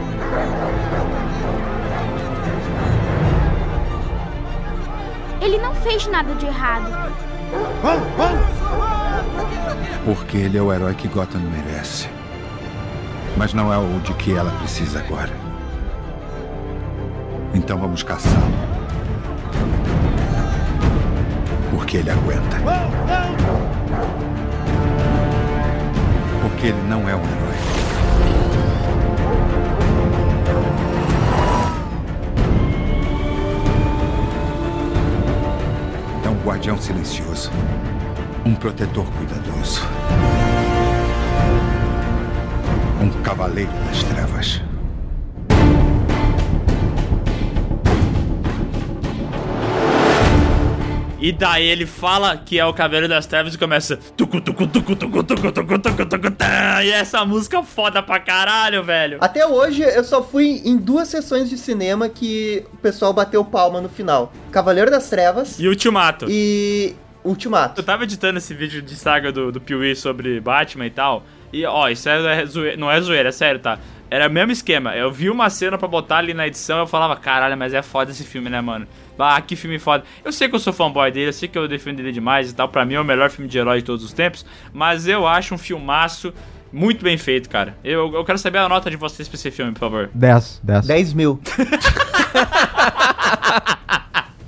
Ele não fez nada de errado. Porque ele é o herói que Gotham merece. Mas não é o de que ela precisa agora. Então vamos caçá-lo. Porque ele aguenta. Porque ele não é um herói. É um guardião silencioso. Um protetor cuidadoso. Um cavaleiro das trevas. E daí ele fala que é o Cavaleiro das Trevas e começa. E essa música é foda pra caralho, velho. Até hoje eu só fui em duas sessões de cinema que o pessoal bateu palma no final: Cavaleiro das Trevas e Ultimato. E. Ultimato. Eu tava editando esse vídeo de saga do, do Piuí sobre Batman e tal. E, ó, isso é, é zoeira, não é zoeira, é sério, tá? Era o mesmo esquema. Eu vi uma cena pra botar ali na edição eu falava, caralho, mas é foda esse filme, né, mano? Ah, que filme foda. Eu sei que eu sou fanboy dele, eu sei que eu defendo ele demais e tal. Pra mim é o melhor filme de herói de todos os tempos. Mas eu acho um filmaço muito bem feito, cara. Eu, eu quero saber a nota de vocês pra esse filme, por favor. 10, 10. 10 mil.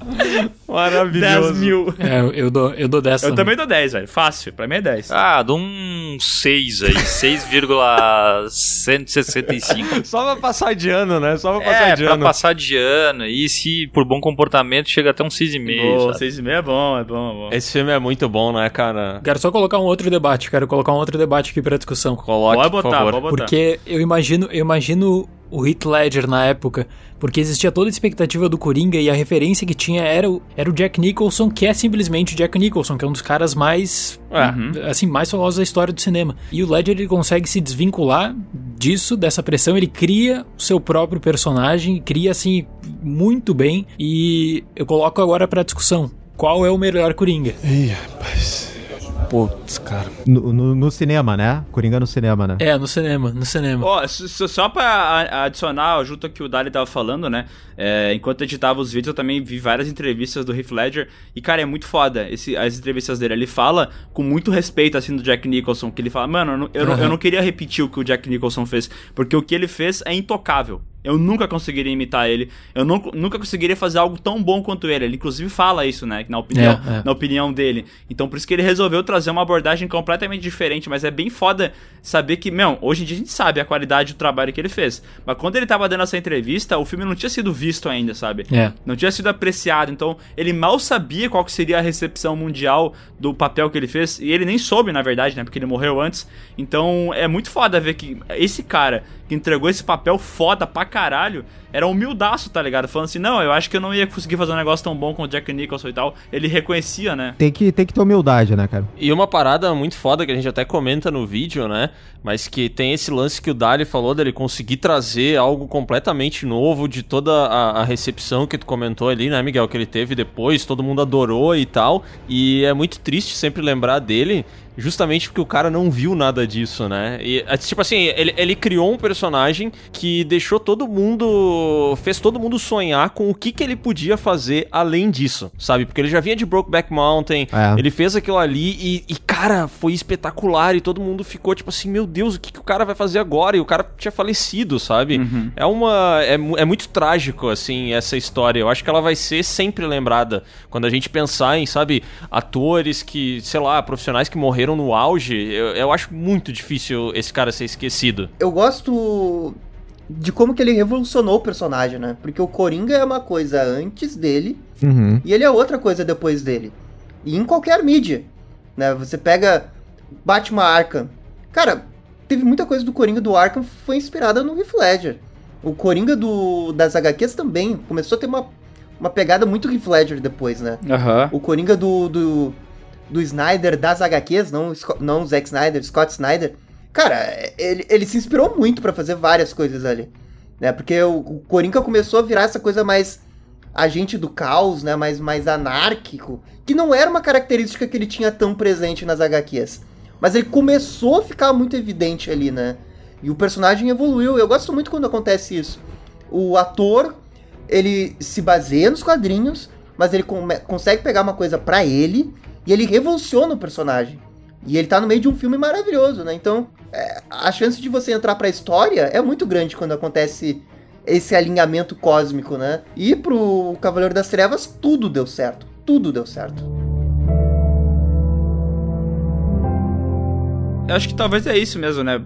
Maravilhoso. 10 mil. É, eu dou, eu dou 10 Eu também dou 10, velho. Fácil. Pra mim é 10. Ah, dou um 6 aí. 6,165. Só pra passar de ano, né? Só pra passar É, de pra ano. passar de ano. E se por bom comportamento chega até um 6,5. Pô, sabe? 6,5 é bom, é bom, é bom. Esse filme é muito bom, né, cara? Quero só colocar um outro debate, quero colocar um outro debate aqui pra discussão. Coloque, Pode por botar, favor. pode botar. Porque eu imagino, eu imagino o Heath Ledger na época, porque existia toda a expectativa do Coringa e a referência que tinha era o, era o Jack Nicholson, que é simplesmente o Jack Nicholson, que é um dos caras mais, Uhum. assim, mais famosos da história do cinema. E o Ledger ele consegue se desvincular disso, dessa pressão, ele cria o seu próprio personagem, cria assim muito bem e eu coloco agora pra discussão. Qual é o melhor Coringa? Ih, rapaz. Putz, cara. No, no- no cinema, né? Coringa no cinema, né? É, no cinema, no cinema. Ó, s- só pra adicionar, junto ao que o Dali tava falando, né? É, enquanto eu editava os vídeos, eu também vi várias entrevistas do Heath Ledger. E, cara, é muito foda esse, as entrevistas dele. Ele fala com muito respeito, assim, do Jack Nicholson. Que ele fala, mano, eu não, eu, não, eu não queria repetir o que o Jack Nicholson fez. Porque o que ele fez é intocável. Eu nunca conseguiria imitar ele. Eu não- nunca conseguiria fazer algo tão bom quanto ele. Ele, inclusive, fala isso, né? Na opinião, É, é. na opinião dele. Então, por isso que ele resolveu trazer uma abordagem completamente diferente. Mas é bem foda saber que, meu, hoje em dia a gente sabe a qualidade do trabalho que ele fez. Mas quando ele tava dando essa entrevista, o filme não tinha sido visto ainda, sabe? É. Não tinha sido apreciado. Então, ele mal sabia qual que seria a recepção mundial do papel que ele fez. E ele nem soube, na verdade, né? Porque ele morreu antes. Então, é muito foda ver que esse cara que entregou esse papel foda pra caralho era humildaço, tá ligado? Falando assim, não, eu acho que eu não ia conseguir fazer um negócio tão bom com o Jack Nicholson e tal. Ele reconhecia, né? Tem que, tem que ter humildade, né, cara? E uma parada muito foda que a gente até comenta no vídeo, né? Mas que tem esse lance que o Dali falou dele conseguir trazer algo completamente novo de toda a, a recepção que tu comentou ali, né, Miguel? Que ele teve depois, todo mundo adorou e tal. E é muito triste sempre lembrar dele. Justamente porque o cara não viu nada disso, né? E, é, tipo assim, ele, ele criou um personagem que deixou todo mundo. Fez todo mundo sonhar com o que, que ele podia fazer além disso, sabe? Porque ele já vinha de Brokeback Mountain, É. ele fez aquilo ali e, e, cara, foi espetacular e todo mundo ficou tipo assim, meu Deus, o que, que o cara vai fazer agora? E o cara tinha falecido, sabe? É uma. É, é muito trágico, assim, essa história. Eu acho que ela vai ser sempre lembrada. Quando a gente pensar em, sabe, atores que, sei lá, profissionais que morreram no auge, eu, eu acho muito difícil esse cara ser esquecido. Eu gosto de como que ele revolucionou o personagem, né? Porque o Coringa é uma coisa antes dele Uhum. e ele é outra coisa depois dele. E em qualquer mídia, né? Você pega Batman Arkham. Cara, teve muita coisa do Coringa do Arkham que foi inspirada no Heath Ledger. O Coringa do, das HQs também começou a ter uma, uma pegada muito Heath Ledger depois, né? Aham. O Coringa do, do, do Snyder das HQs, não, não o Zack Snyder, Scott Snyder. Cara, ele, ele se inspirou muito pra fazer várias coisas ali. Né? Porque o, o Coringa começou a virar essa coisa mais agente do caos, né? Mais, mais anárquico. Que não era uma característica que ele tinha tão presente nas HQs. Mas ele começou a ficar muito evidente ali, né? E o personagem evoluiu. Eu gosto muito quando acontece isso. O ator, ele se baseia nos quadrinhos, mas ele consegue pegar uma coisa pra ele e ele revoluciona o personagem. E ele tá no meio de um filme maravilhoso, né? Então, é, a chance de você entrar pra história é muito grande quando acontece esse alinhamento cósmico, né? E pro Cavaleiro das Trevas, tudo deu certo. Tudo deu certo. Eu acho que talvez é isso mesmo, né?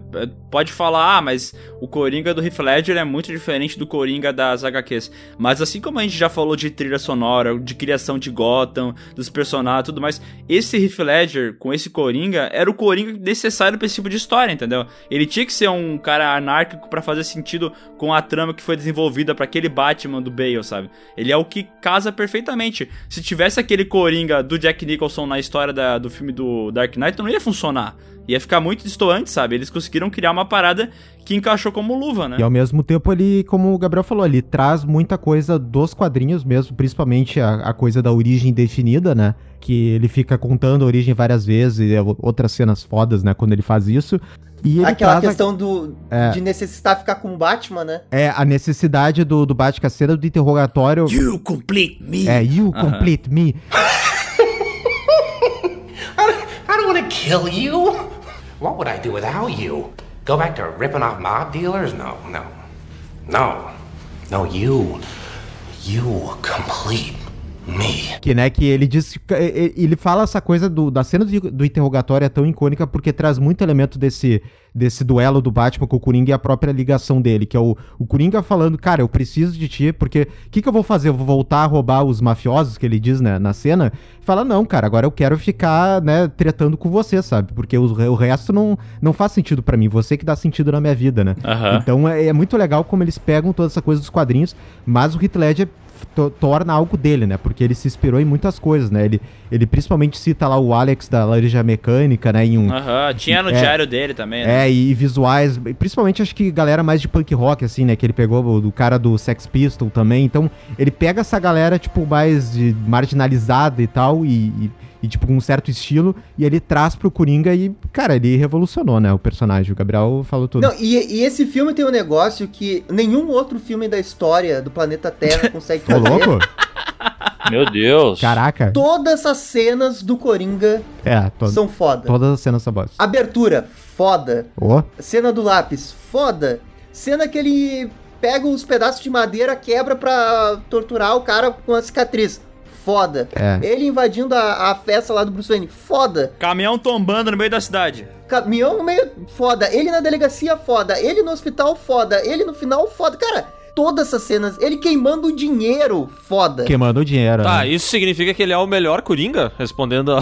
Pode falar, ah, mas o Coringa do Heath Ledger é muito diferente do Coringa das HQs. Mas assim como a gente já falou de trilha sonora, de criação de Gotham, dos personagens e tudo mais, esse Heath Ledger com esse Coringa era o Coringa necessário pra esse tipo de história, entendeu? Ele tinha que ser um cara anárquico para fazer sentido com a trama que foi desenvolvida para aquele Batman do Bale, sabe? Ele é o que casa perfeitamente. Se tivesse aquele Coringa do Jack Nicholson na história da, do filme do Dark Knight, não ia funcionar. Ia ficar muito distoante, sabe? Eles conseguiram criar uma parada que encaixou como luva, né? E ao mesmo tempo ele, como o Gabriel falou, ele traz muita coisa dos quadrinhos mesmo, principalmente a, a coisa da origem definida, né? Que ele fica contando a origem várias vezes, e outras cenas fodas, né? Quando ele faz isso. E ele Aquela traz a- questão do, É. de necessitar ficar com o Batman, né? É, a necessidade do, do Batman, a cena do interrogatório. You complete me. É, you Aham. complete me. I don't want to kill you. What would I do without you? Go back to ripping off mob dealers? No, no. No. No, you. You complete me. Que, né, que ele diz. e- e- Ele fala essa coisa do, da cena do, do interrogatório é tão icônica porque traz muito elemento desse, desse duelo do Batman com o Coringa e a própria ligação dele, que é o, o Coringa falando, cara, eu preciso de ti, porque o que, que eu vou fazer? Eu vou voltar a roubar os mafiosos, que ele diz, né, na cena? Fala, não, cara, agora eu quero ficar, né, tretando com você, sabe? Porque o, o resto não, não faz sentido pra mim, você que dá sentido na minha vida, né? Então é, é muito legal como eles pegam toda essa coisa dos quadrinhos, mas o Heath Ledger to- torna algo dele, né? Porque ele se inspirou em muitas coisas, né? Ele, ele principalmente cita lá o Alex da Laranja Mecânica, né? Em um, Aham, tinha no É. diário dele também, né? é, e visuais, principalmente acho que galera mais de punk rock, assim, né? Que ele pegou do cara do Sex Pistol também. Então, ele pega essa galera, tipo, mais de marginalizada e tal, e, e- e, tipo, com um certo estilo, e ele traz pro Coringa e, cara, ele revolucionou, né? O personagem. O Gabriel falou tudo. Não, e, e esse filme tem um negócio que nenhum outro filme da história do planeta Terra consegue Ô, fazer. louco? Meu Deus. Caraca. Todas as cenas do Coringa É, to- são foda. Todas as cenas são boas. Abertura, foda. Ó. Cena do lápis, foda. Cena que ele pega os pedaços de madeira, quebra pra torturar o cara com a cicatriz. Foda. É. Ele invadindo a, a festa lá do Bruce Wayne. Foda. Caminhão tombando no meio da cidade. Caminhão no meio. Foda. Ele na delegacia, foda. Ele no hospital, foda. Ele no final, foda. Cara, todas essas cenas. Ele queimando o dinheiro, foda. Queimando o dinheiro. Tá, né? isso significa que ele é o melhor Coringa? Respondendo a,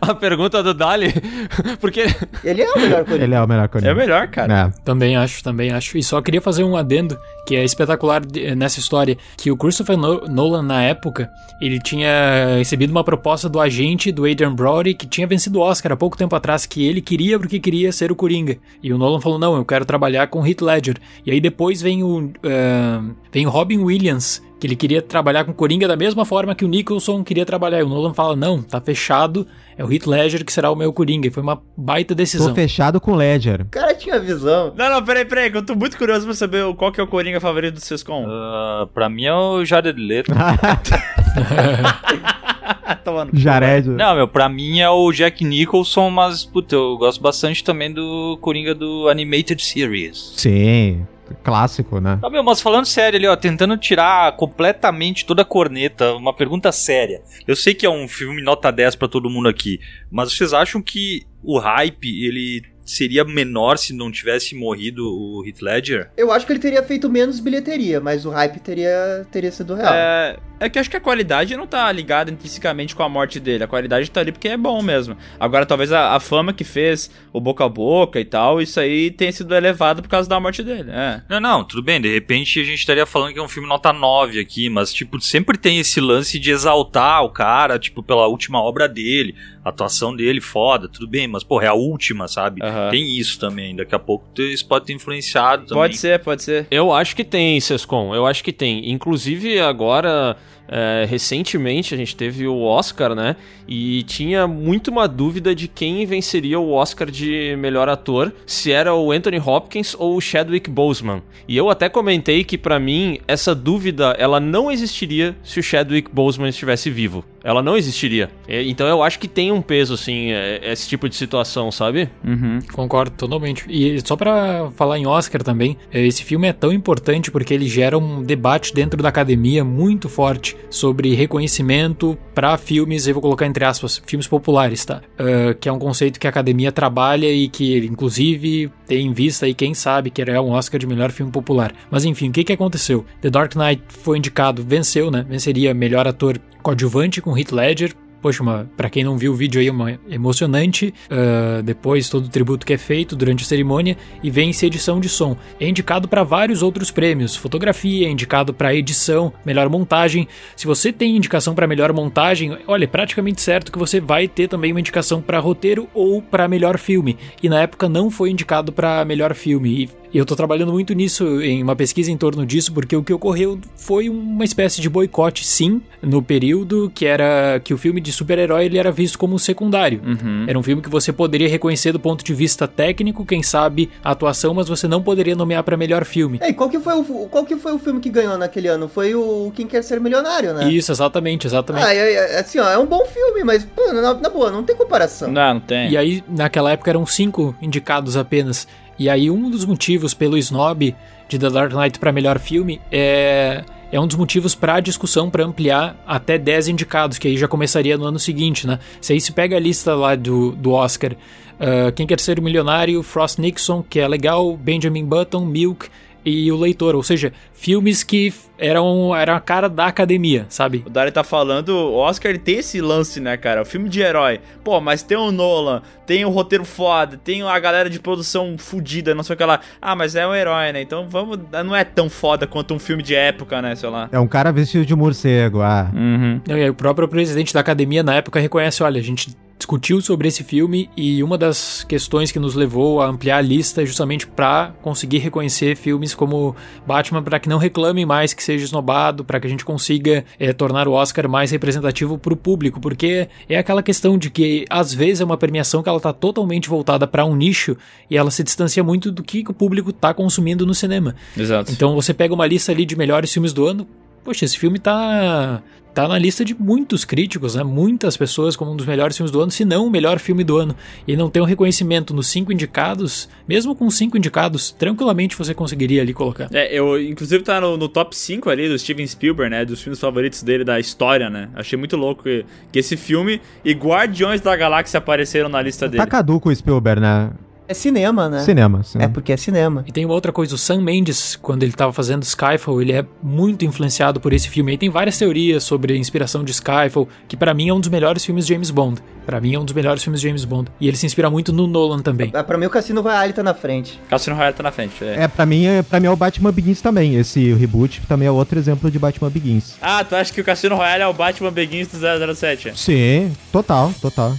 a pergunta do Dali. Porque. Ele é o melhor Coringa. Ele é o melhor Coringa. É o melhor, cara. É. Também acho, também acho. E só queria fazer um adendo que é espetacular nessa história, que o Christopher No- Nolan na época, ele tinha recebido uma proposta do agente do Adrian Brody que tinha vencido o Oscar há pouco tempo atrás, que ele queria porque queria ser o Coringa. E o Nolan falou: "Não, eu quero trabalhar com Heath Ledger". E aí depois vem o eh, vem o Robin Williams que ele queria trabalhar com o Coringa da mesma forma que o Nicholson queria trabalhar. E o Nolan fala: "Não, tá fechado, é o Heath Ledger que será o meu Coringa". E foi uma baita decisão. Tô fechado com o Ledger. O cara tinha visão. Não, não, peraí, peraí, que eu tô muito curioso pra saber qual que é o Coringa favorito do Sescom. Ah, pra mim é o Jared Leto. Tomando. Jared. Não, meu, pra mim é o Jack Nicholson, mas, puta, eu gosto bastante também do Coringa do Animated Series. Sim. Clássico, né? Tá, meu, mas falando sério ali, ó, tentando tirar completamente toda a corneta, uma pergunta séria. Eu sei que é um filme nota 10 pra todo mundo aqui, mas vocês acham que o hype, ele seria menor se não tivesse morrido o Heath Ledger? Eu acho que ele teria feito menos bilheteria, mas o hype teria, teria sido real. É, é que acho que a qualidade não tá ligada intrinsecamente com a morte dele. A qualidade tá ali porque é bom mesmo. Agora, talvez a, a fama que fez o boca a boca e tal, isso aí tenha sido elevado por causa da morte dele. É. Não, não, tudo bem, de repente a gente estaria falando que é um filme nota 9 aqui, mas, tipo, sempre tem esse lance de exaltar o cara, tipo, pela última obra dele, a atuação dele, foda, tudo bem, mas, porra, é a última, sabe? Tem isso também, daqui a pouco isso pode ter influenciado também. Pode ser, pode ser. Eu acho que tem, Sescom. Eu acho que tem. Inclusive, agora é, recentemente a gente teve o Oscar, né? E tinha muito uma dúvida de quem venceria o Oscar de melhor ator, se era o Anthony Hopkins ou o Chadwick Boseman. E eu até comentei que para mim essa dúvida ela não existiria se o Chadwick Boseman estivesse vivo. Ela não existiria. Então eu acho que tem um peso, assim, esse tipo de situação, sabe? Uhum, concordo totalmente. E só para falar em Oscar também, esse filme é tão importante porque ele gera um debate dentro da academia muito forte sobre reconhecimento para filmes, eu vou colocar entre aspas, filmes populares, tá? Uh, que é um conceito que a academia trabalha e que, inclusive, tem em vista aí, quem sabe, que é um Oscar de melhor filme popular. Mas enfim, o que, que aconteceu? The Dark Knight foi indicado, venceu, né? Venceria melhor ator coadjuvante com Heath Ledger, poxa, uma, pra quem não viu o vídeo aí, uma emocionante. Uh, depois todo o tributo que é feito durante a cerimônia e vence edição de som. É indicado para vários outros prêmios, fotografia, é indicado para edição, melhor montagem. Se você tem indicação para melhor montagem, olha, é praticamente certo que você vai ter também uma indicação para roteiro ou para melhor filme. E na época não foi indicado para melhor filme. E e eu tô trabalhando muito nisso, em uma pesquisa em torno disso, porque o que ocorreu foi uma espécie de boicote, sim, no período que era que o filme de super-herói ele era visto como secundário. Uhum. Era um filme que você poderia reconhecer do ponto de vista técnico, quem sabe a atuação, mas você não poderia nomear para melhor filme. É, e qual que foi o qual que foi o filme que ganhou naquele ano? Foi o Quem Quer Ser Milionário, né? Isso, exatamente, exatamente. Ah, é, é, assim, ó, é um bom filme, mas pô, na, na boa, não tem comparação. Não, não tem. E aí, naquela época eram cinco indicados apenas. E aí um dos motivos pelo snob de The Dark Knight para melhor filme é é um dos motivos para a discussão para ampliar até 10 indicados, que aí já começaria no ano seguinte, né? Se aí se pega a lista lá do, do Oscar, uh, Quem Quer Ser o Milionário, Frost Nixon, que é legal, Benjamin Button, Milk, e o leitor, ou seja, filmes que eram, eram a cara da academia, sabe? O Dari tá falando, o Oscar ele tem esse lance, né, cara? O filme de herói. Pô, mas tem o Nolan, tem o roteiro foda, tem a galera de produção fodida, não sei o que lá. Ah, mas é um herói, né? Então vamos. Não é tão foda quanto um filme de época, né? Sei lá. É um cara vestido de morcego, ah. Uhum. E aí, o próprio presidente da academia na época reconhece: olha, a gente discutiu sobre esse filme e uma das questões que nos levou a ampliar a lista é justamente para conseguir reconhecer filmes como Batman para que não reclamem mais que seja esnobado, para que a gente consiga é, tornar o Oscar mais representativo para o público, porque é aquela questão de que às vezes é uma premiação que ela tá totalmente voltada para um nicho e ela se distancia muito do que o público tá consumindo no cinema. Exato. Então você pega uma lista ali de melhores filmes do ano, poxa, esse filme tá tá na lista de muitos críticos, né? Muitas pessoas como um dos melhores filmes do ano, se não o melhor filme do ano. E não tem um reconhecimento nos cinco indicados, mesmo com cinco indicados, tranquilamente você conseguiria ali colocar. É, eu inclusive tá no, no top 5 ali do Steven Spielberg, né? Dos filmes favoritos dele da história, né? Achei muito louco que, que esse filme e Guardiões da Galáxia apareceram na lista dele. Tá caduco o Spielberg, né? É cinema, né? Cinema, cinema. É porque é cinema. E tem uma outra coisa, o Sam Mendes, quando ele estava fazendo Skyfall, ele é muito influenciado por esse filme. E tem várias teorias sobre a inspiração de Skyfall, que para mim é um dos melhores filmes de James Bond. Para mim é um dos melhores filmes de James Bond. E ele se inspira muito no Nolan também. Ah, pra mim o Cassino Royale tá na frente. Cassino Royale tá na frente, é. É, pra mim é, pra mim é o Batman Begins também. Esse reboot também é outro exemplo de Batman Begins. Ah, tu acha que o Cassino Royale é o Batman Begins do 007? Sim, total, total.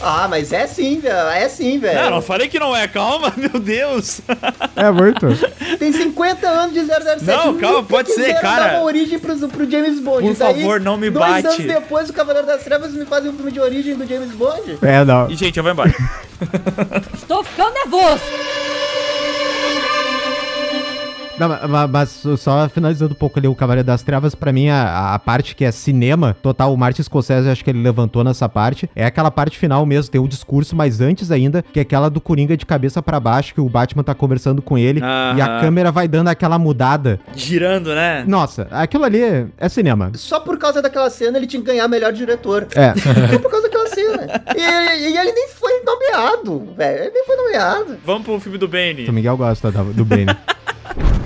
Ah, mas é sim, velho. É sim, velho. Não, não falei que não é. Calma, meu Deus. É muito. Tem 50 anos de 007. Não, calma, pode ser, cara. dar uma origem pro, pro James Bond. Por Daí, favor, não me bate. Dois anos depois, o Cavaleiro das Trevas me faz um filme de origem do James Bond. É, não. E, gente, eu vou embora. Estou ficando nervoso. Não, mas, mas só finalizando um pouco ali o Cavaleiro das Trevas, pra mim a, a parte que é cinema, total, o Martin Scorsese, acho que ele levantou nessa parte, é aquela parte final mesmo, tem o discurso, mas antes ainda, que é aquela do Coringa de cabeça para baixo, que o Batman tá conversando com ele, e a câmera vai dando aquela mudada. Girando, né? Nossa, aquilo ali é cinema. Só por causa daquela cena ele tinha que ganhar melhor diretor. É. Só por causa daquela cena. E, e ele nem foi nomeado, velho. Ele nem foi nomeado. Vamos pro filme do Bane. O Miguel gosta do Bane.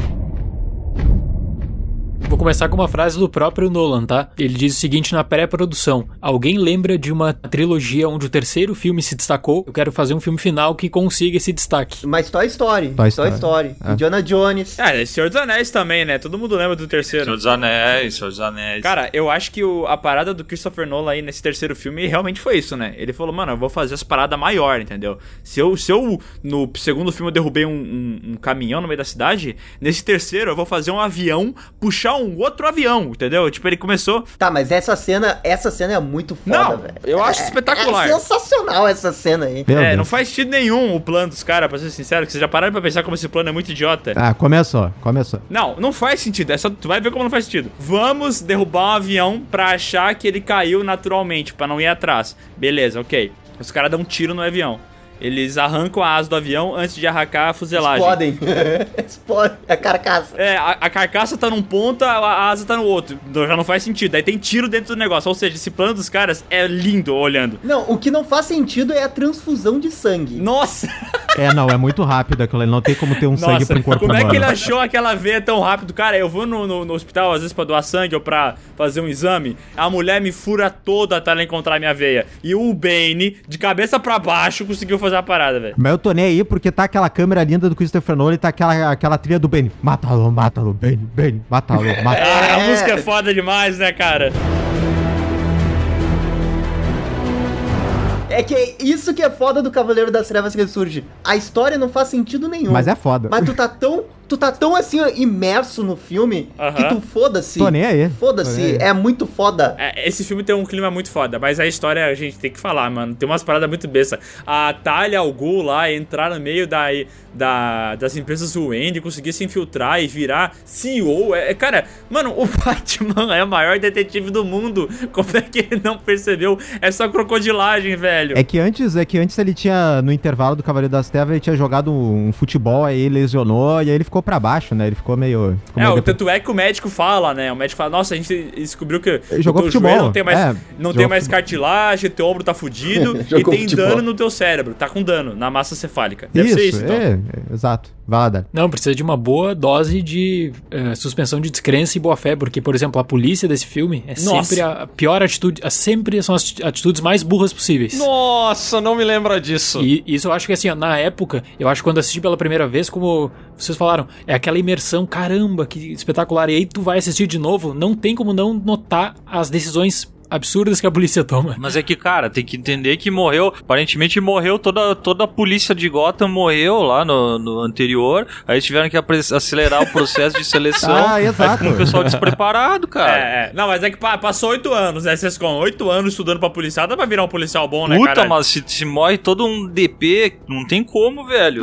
Vou começar com uma frase do próprio Nolan, tá? Ele diz o seguinte na pré-produção: Alguém lembra de uma trilogia onde o terceiro filme se destacou? Eu quero fazer um filme final que consiga esse destaque. Mas Toy Story. Toy Toy Story. É. Indiana Jones. Ah, é Senhor dos Anéis também, né? Todo mundo lembra do terceiro. Senhor dos Anéis, Senhor dos Anéis. Cara, eu acho que o- a parada do Christopher Nolan aí nesse terceiro filme realmente foi isso, né? Ele falou, mano, eu vou fazer as paradas maior, entendeu? Se eu, se eu no segundo filme eu derrubei um, um- um caminhão no meio da cidade, nesse terceiro eu vou fazer um avião, puxar um um outro avião, entendeu? Tipo, ele começou. Tá, mas essa cena, essa cena é muito foda, Não, velho. eu acho É- espetacular. É sensacional essa cena aí. Meu é, Deus. não faz sentido nenhum o plano dos caras, pra ser sincero, que vocês já pararam pra pensar como esse plano é muito idiota. Ah, começou, começou. Não, não faz sentido. É só, tu vai ver como não faz sentido. Vamos derrubar um avião pra achar que ele caiu naturalmente, pra não ir atrás. Beleza, ok. Os caras dão um tiro no avião. Eles arrancam a asa do avião antes de arrancar a fuselagem. Explodem. Explodem a carcaça. É, a, a carcaça tá num ponto, a, a asa tá no outro. Já não faz sentido. Aí tem tiro dentro do negócio. Ou seja, esse plano dos caras é lindo olhando. Não, o que não faz sentido é a transfusão de sangue. Nossa! É, não, é muito rápido aquilo. Não tem como ter um sangue pra um corpo como é que ele achou aquela veia tão rápido? Cara, eu vou no, no- no hospital às vezes pra doar sangue ou pra fazer um exame. A mulher me fura toda até ela encontrar minha veia. E o Bane, de cabeça pra baixo, conseguiu fazer a parada, velho. Mas eu tô nem aí porque tá aquela câmera linda do Christopher Nolan e tá aquela, aquela trilha do Benny. Mata-lo, mata-lo, Benny, Benny, mata-lo, mata-lo. Ah, a música é foda demais, né, cara? É que é isso que é foda do Cavaleiro das Trevas Ressurge. A história não faz sentido nenhum. Mas é foda. Mas tu tá tão. Tu tá tão assim, imerso no filme que tu foda-se. Tô nem aí. Foda-se. É muito foda. É, esse filme tem um clima muito foda, mas a história a gente tem que falar, mano. Tem umas paradas muito besta. A Talia Al Ghul lá entrar no meio da, da, das empresas Wendy, conseguir se infiltrar e virar CEO. É, é- cara, mano, o Batman é o maior detetive do mundo. Como é que ele não percebeu essa crocodilagem, velho? É que antes, é que antes ele tinha, no intervalo do Cavaleiro das Trevas, ele tinha jogado um futebol, aí ele lesionou, e aí ele ficou pra baixo, né? Ele ficou meio. Ficou É, meio o, depre- tanto é que o médico fala, né? O médico fala, nossa, a gente descobriu que Ele jogou futebol, não tem mais, é, não tem mais futebol. cartilagem, teu ombro tá fudido e tem futebol. dano no teu cérebro. Tá com dano na massa cefálica. Deve Isso, ser isso, então. é, é, exato. Vai lá, Dani. Não, precisa de uma boa dose de eh, suspensão de descrença e boa fé, porque, por exemplo, a polícia desse filme é Nossa. sempre a pior atitude, a- sempre são as atitudes mais burras possíveis. Nossa, não me lembra disso. E isso eu acho que assim, ó, na época, eu acho que quando assisti pela primeira vez, como vocês falaram, é aquela imersão, caramba, que espetacular. E aí tu vai assistir de novo, não tem como não notar as decisões absurdas que a polícia toma. Mas é que, cara, tem que entender que morreu. Aparentemente morreu toda, toda a polícia de Gotham morreu lá no, no anterior. Aí tiveram que acelerar o processo de seleção. Ah, Aí exato. ficou um pessoal despreparado, cara. É, é. Não, mas é que pa- passou oito anos, né? Vocês com oito anos estudando pra policial, dá pra virar um policial bom, né, Puta, cara? mas se, se morre todo um DP, não tem como, velho.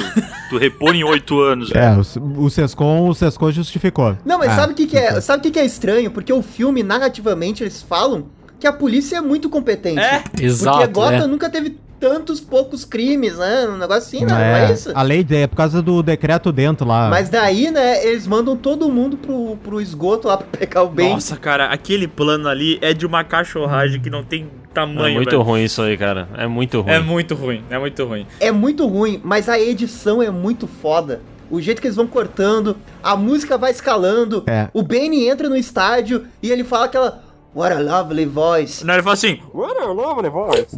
tu repor em oito anos. É, o, o Sescon, o Sescon justificou. Não, mas Ah, sabe o que, que é? Sabe o que, que é estranho? Porque o filme, narrativamente, eles falam que a polícia é muito competente. É? Exato, Porque Gotham é. nunca teve tantos poucos crimes, né? Um negócio assim, né? Não É, é isso? a lei é por causa do decreto dentro lá. Mas daí, né, eles mandam todo mundo pro, pro esgoto lá pra pegar o bem. Nossa, cara, aquele plano ali é de uma cachorragem que não tem tamanho, É muito velho. ruim isso aí, cara. É muito ruim. É muito ruim, é muito ruim. É muito ruim, mas a edição é muito foda. O jeito que eles vão cortando, a música vai escalando. É. O Benny entra no estádio e ele fala aquela What a lovely voice. Não, ele fala assim, What a lovely voice.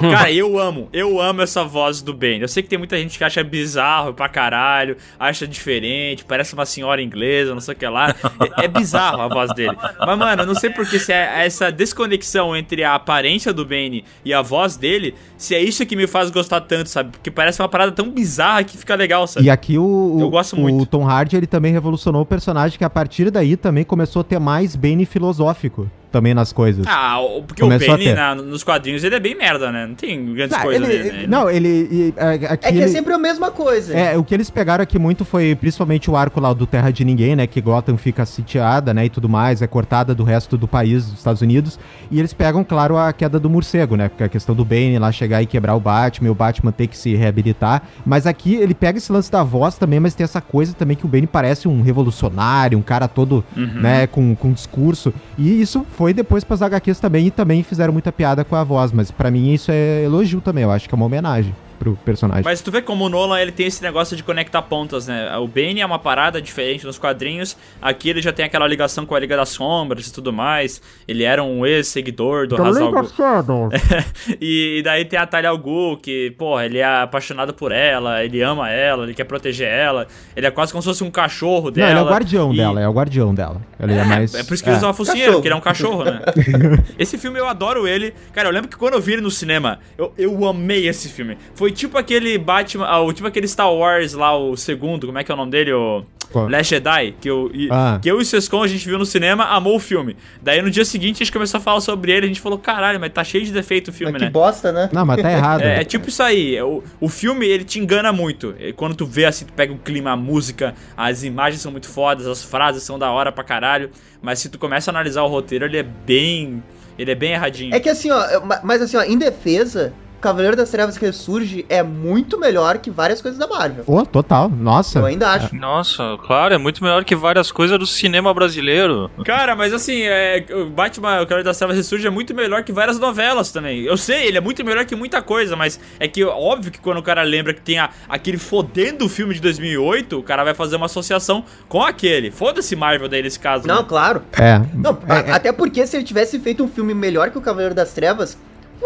Cara, eu amo, eu amo essa voz do Ben. Eu sei que tem muita gente que acha bizarro pra caralho, acha diferente, parece uma senhora inglesa, não sei o que lá. É, é bizarro a voz dele. Mas, mano, eu não sei porque se é essa desconexão entre a aparência do Ben e a voz dele, se é isso que me faz gostar tanto, sabe? Porque parece uma parada tão bizarra que fica legal, sabe? E aqui o, o, Eu gosto o muito. Tom Hardy ele também revolucionou o personagem que a partir daí também começou a ter mais bem filosófico filosófico também nas coisas. Ah, porque Começou o ter. na- nos quadrinhos ele é bem merda, né? Não tem grandes Ah, coisas ele- dele, né? Não, ele. e, é, aqui É que é ele- sempre a mesma coisa. É, o que eles pegaram aqui muito foi principalmente o arco lá do Terra de Ninguém, né? Que Gotham fica sitiada, né? E tudo mais, é cortada do resto do país, dos Estados Unidos. E eles pegam, claro, a queda do morcego, né? Porque a questão do Bane lá chegar e quebrar o Batman, e o Batman ter que se reabilitar. Mas aqui ele pega esse lance da voz também, mas tem essa coisa também que o Bane parece um revolucionário, um cara todo, Uhum. né? Com, com discurso. E isso foi depois pras HQs também, e também fizeram muita piada com a voz. Mas pra mim isso é elogio também, eu acho que é uma homenagem pro personagem. Mas tu vê como o Nolan ele tem esse negócio de conectar pontas, né? O Bane é uma parada diferente nos quadrinhos. Aqui ele já tem aquela ligação com a Liga das Sombras e tudo mais. Ele era um ex-seguidor do Tá Ra's al Ghul. e, e daí tem a Talia al Ghul, que, porra, ele é apaixonado por ela, ele ama ela, ele quer proteger ela. Ele é quase como se fosse um cachorro Não, dela. ele é o guardião e- dela, é o guardião dela. Ele é, mais. É por isso que ele usa uma focinheira, porque ele é um cachorro, né? esse filme eu adoro ele. Cara, eu lembro que quando eu vi ele no cinema, eu, eu amei esse filme. Foi Foi tipo aquele Batman, ah, o- tipo aquele Star Wars lá, o segundo, como é que é o nome dele? O Qual? Last Jedi, que eu, e- Ah. que eu e o Sescon a gente viu no cinema, amou o filme. Daí no dia seguinte a gente começou a falar sobre ele, a gente falou, caralho, mas tá cheio de defeito o filme, Mas que né? bosta, né? Não, mas tá errado. É, é tipo isso aí. O, o filme, ele te engana muito. E Quando tu vê assim, tu pega o clima, a música, as imagens são muito fodas, as frases são da hora pra caralho. Mas se tu começa a analisar o roteiro, ele é bem. Ele é bem erradinho. É que assim, ó, mas assim, ó, em defesa, Cavaleiro das Trevas que ressurge é muito melhor que várias coisas da Marvel. Ô, total. Nossa. Eu ainda acho. Nossa, claro, é muito melhor que várias coisas do cinema brasileiro. Cara, mas assim, é, o Batman, o Cavaleiro das Trevas Ressurge é muito melhor que várias novelas também. Eu sei, ele é muito melhor que muita coisa, mas é que óbvio que quando o cara lembra que tem a- aquele fodendo filme de 2008, o cara vai fazer uma associação com aquele. Foda-se Marvel daí nesse caso. Não, né? claro. É. Não, a- até porque se ele tivesse feito um filme melhor que o Cavaleiro das Trevas,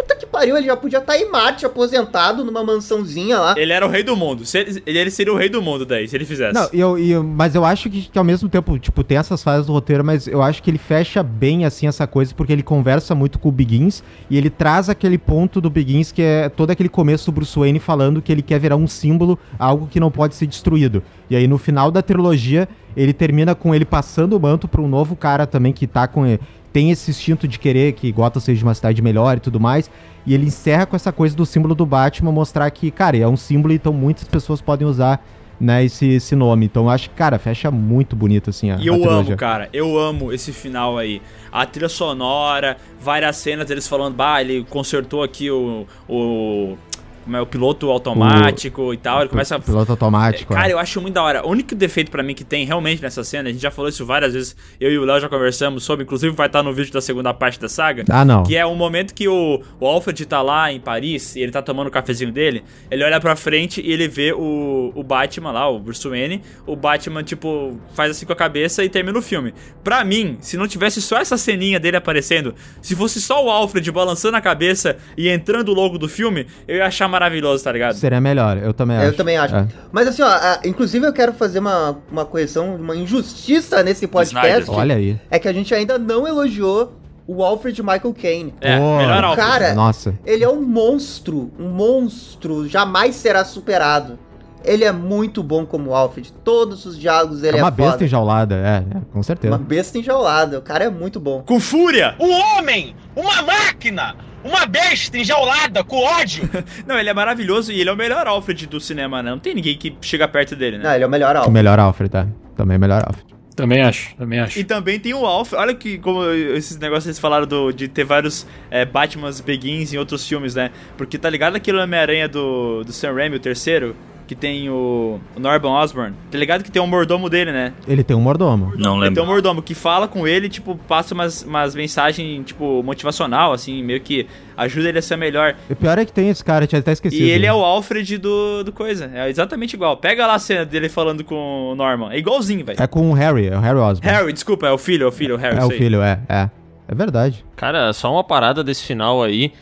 puta que pariu, ele já podia estar em Marte, aposentado numa mansãozinha lá. Ele era o rei do mundo. Se ele, ele seria o rei do mundo daí, se ele fizesse. Não, eu, eu- mas eu acho que, que ao mesmo tempo, tipo, tem essas fases do roteiro, mas eu acho que ele fecha bem, assim, essa coisa, porque ele conversa muito com o Begins e ele traz aquele ponto do Begins que é todo aquele começo do Bruce Wayne falando que ele quer virar um símbolo, algo que não pode ser destruído. E aí no final da trilogia, ele termina com ele passando o manto pra um novo cara também que tá com. Tem esse instinto de querer que Gotham seja uma cidade melhor e tudo mais. E ele encerra com essa coisa do símbolo do Batman, mostrar que, cara, é um símbolo, então muitas pessoas podem usar né, esse, esse nome. Então eu acho que, cara, fecha muito bonito, assim, a, E a eu trilogia. amo, cara. Eu amo esse final aí. A trilha sonora, várias cenas deles falando, bah, ele consertou aqui o. o como é o piloto automático e tal. Ele começa a. Piloto automático. Cara, é. eu acho muito da hora. O único defeito pra mim que tem realmente nessa cena, a gente já falou isso várias vezes, eu e o Léo já conversamos sobre, inclusive vai estar no vídeo da segunda parte da saga. Ah, não. Que é um momento que o, o Alfred tá lá em Paris e ele tá tomando o cafezinho dele. Ele olha pra frente e ele vê o, o Batman lá, o Bruce Wayne. O Batman, tipo, faz assim com a cabeça e termina o filme. Pra mim, se não tivesse só essa ceninha dele aparecendo, se fosse só o Alfred balançando a cabeça e entrando o logo do filme, eu ia achar maravilhoso, tá ligado? Seria melhor, eu também acho. Eu também acho. É. Mas assim, ó, a- inclusive eu quero fazer uma, uma correção, uma injustiça nesse podcast. Olha aí. É que a gente ainda não elogiou o Alfred Michael Caine. É, Pô, melhor Alfred. Cara, Nossa. ele é um monstro, um monstro, jamais será superado. Ele é muito bom como Alfred. Todos os diálogos ele É é, uma besta foda. enjaulada, é, é, com certeza. Uma besta enjaulada. O cara é muito bom. Com fúria! Um homem! Uma máquina! Uma besta enjaulada com ódio! Não, ele é maravilhoso e ele é o melhor Alfred do cinema, né? Não tem ninguém que chega perto dele, né? Não, ele é o melhor O Alfred. melhor Alfred, tá? Também melhor Alfred. Também acho, também acho. E também tem o Alfred. Olha que como esses negócios eles falaram do, de ter vários é, Batmans Begins em outros filmes, né? Porque tá ligado aquele Homem-Aranha do, do Sam Raimi, o terceiro? Que tem o, o Norman Osborn. Tá ligado que tem um mordomo dele, né? Ele tem um mordomo. Não Ele tem lembro. um mordomo que fala com ele, tipo, passa umas, umas mensagens, tipo, motivacional, assim, meio que ajuda ele a ser melhor. O pior é que tem esse cara, eu tinha até esquecido. E ele é o Alfred do, do coisa. É exatamente igual. Pega lá a cena dele falando com o Norman. É igualzinho, velho. É com o Harry, é o Harry Osborn. Harry, desculpa, é o filho, é o filho, o Harry. É o isso aí. filho, é, é. É verdade. Cara, só uma parada desse final aí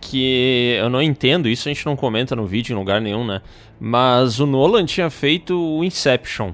que eu não entendo, isso a gente não comenta no vídeo em lugar nenhum, né? Mas o Nolan tinha feito o Inception,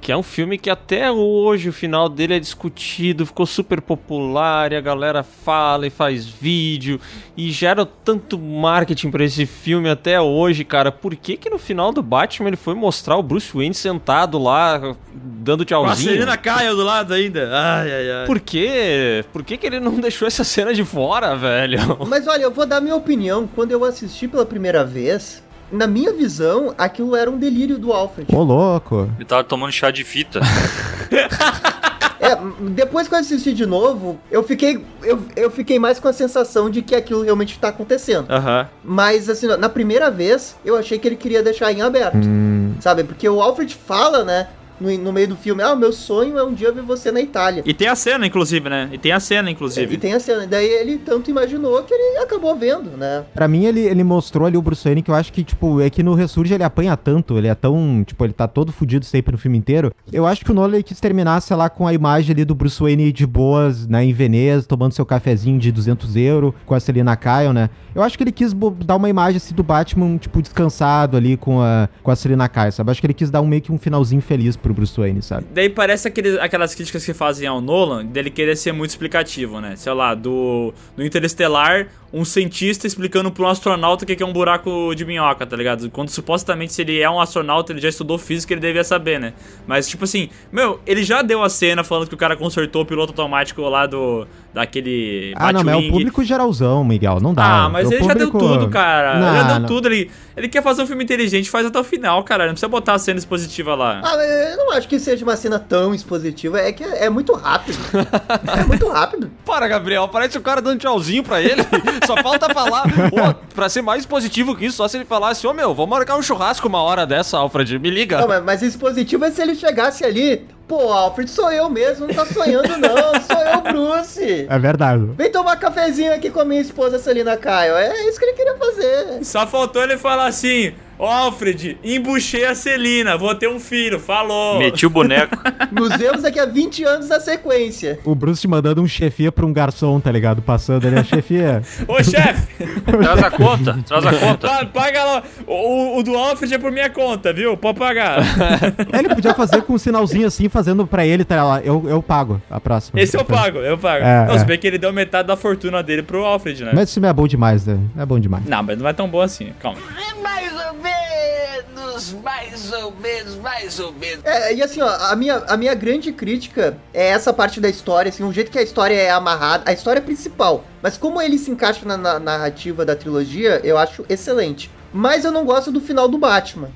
que é um filme que até hoje o final dele é discutido, ficou super popular e a galera fala e faz vídeo e gera tanto marketing pra esse filme até hoje, cara. Por que que no final do Batman ele foi mostrar o Bruce Wayne sentado lá dando Com a tchauzinho? Selena Kyle do lado ainda. Ai, ai, ai. Por quê? Por que, que ele não deixou essa cena de fora, velho? Mas olha, eu vou dar minha opinião. Quando eu assisti pela primeira vez, na minha visão, aquilo era um delírio do Alfred. Ô, louco. Ele tava tomando chá de fita. É, depois que eu assisti de novo, eu fiquei, eu, eu fiquei mais com a sensação de que aquilo realmente tá acontecendo. Aham. Mas, assim, na primeira vez, eu achei que ele queria deixar em aberto. Hum, Sabe? Porque o Alfred fala, né? No, no meio do filme, ah, meu sonho é um dia ver você na Itália. E tem a cena, inclusive, né? E tem a cena, inclusive. E tem a cena. Daí ele tanto imaginou que ele acabou vendo, né? Pra mim, ele, ele mostrou ali o Bruce Wayne que eu acho que, tipo, é que no Ressurge ele apanha tanto, ele é tão, tipo, ele tá todo fudido sempre no filme inteiro. Eu acho que o Nolan quis terminar, sei lá, com a imagem ali do Bruce Wayne de boas, né, em Veneza, tomando seu cafezinho de 200 euros com a Selina Kyle, né? Eu acho que ele quis dar uma imagem, assim, do Batman, tipo, descansado ali com a, com a Selina Kyle, sabe? Acho que ele quis dar um meio que um finalzinho feliz pro pro Bruce Wayne, sabe? Daí parece aquele, aquelas críticas que fazem ao Nolan, dele querer ser muito explicativo, né? Sei lá, do, do Interestelar, um cientista explicando pra um astronauta o que é um buraco de minhoca, tá ligado? Quando supostamente se ele é um astronauta, ele já estudou física, ele devia saber, né? Mas tipo assim, meu, ele já deu a cena falando que o cara consertou o piloto automático lá do daquele Ah, não, mas é o público geralzão, Miguel, não dá. Ah, mas o ele já deu público- tudo, cara. Não, ele já deu não. tudo. Ele, ele quer fazer um filme inteligente, faz até o final, cara. Não precisa botar a cena expositiva lá. Ah, eu não acho que seja uma cena tão expositiva, é que é muito rápido. é muito rápido. Para, Gabriel, parece o cara dando tchauzinho pra ele. Só falta falar. Ô, pra ser mais positivo que isso, só se ele falasse: Ô meu, vamos marcar um churrasco uma hora dessa, Alfred. Me liga. Não, mas, mas expositivo é se ele chegasse ali. Pô, Alfred, sou eu mesmo, não tá sonhando não, sou eu, Bruce. É verdade. Vem tomar cafezinho aqui com a minha esposa Celina Caio. É isso que ele queria fazer. Só faltou ele falar assim: Alfred, embuchei a Celina, vou ter um filho, falou. Meti o boneco. Nos vemos daqui a 20 anos na sequência. O Bruce te mandando um chefia pra um garçom, tá ligado? Passando ali a chefia. Ô, chefe! Traz a conta, traz a conta. Pa- Paga lá. O, o- do Alfred é por minha conta, viu? Pode pagar. Ele podia fazer com um sinalzinho assim, fazendo pra ele, tá lá, eu, eu pago a próxima. Esse eu pago, eu pago. É, não, é. se bem que ele deu metade da fortuna dele pro Alfred, né? Mas esse filme é bom demais, né? É bom demais. Não, mas não vai tão bom assim, calma. Mais ou menos, mais ou menos, mais ou menos. É, e assim, ó, a minha, a minha grande crítica é essa parte da história, assim, o jeito que a história é amarrada, a história é principal. Mas como ele se encaixa na, na narrativa da trilogia, eu acho excelente. Mas eu não gosto do final do Batman.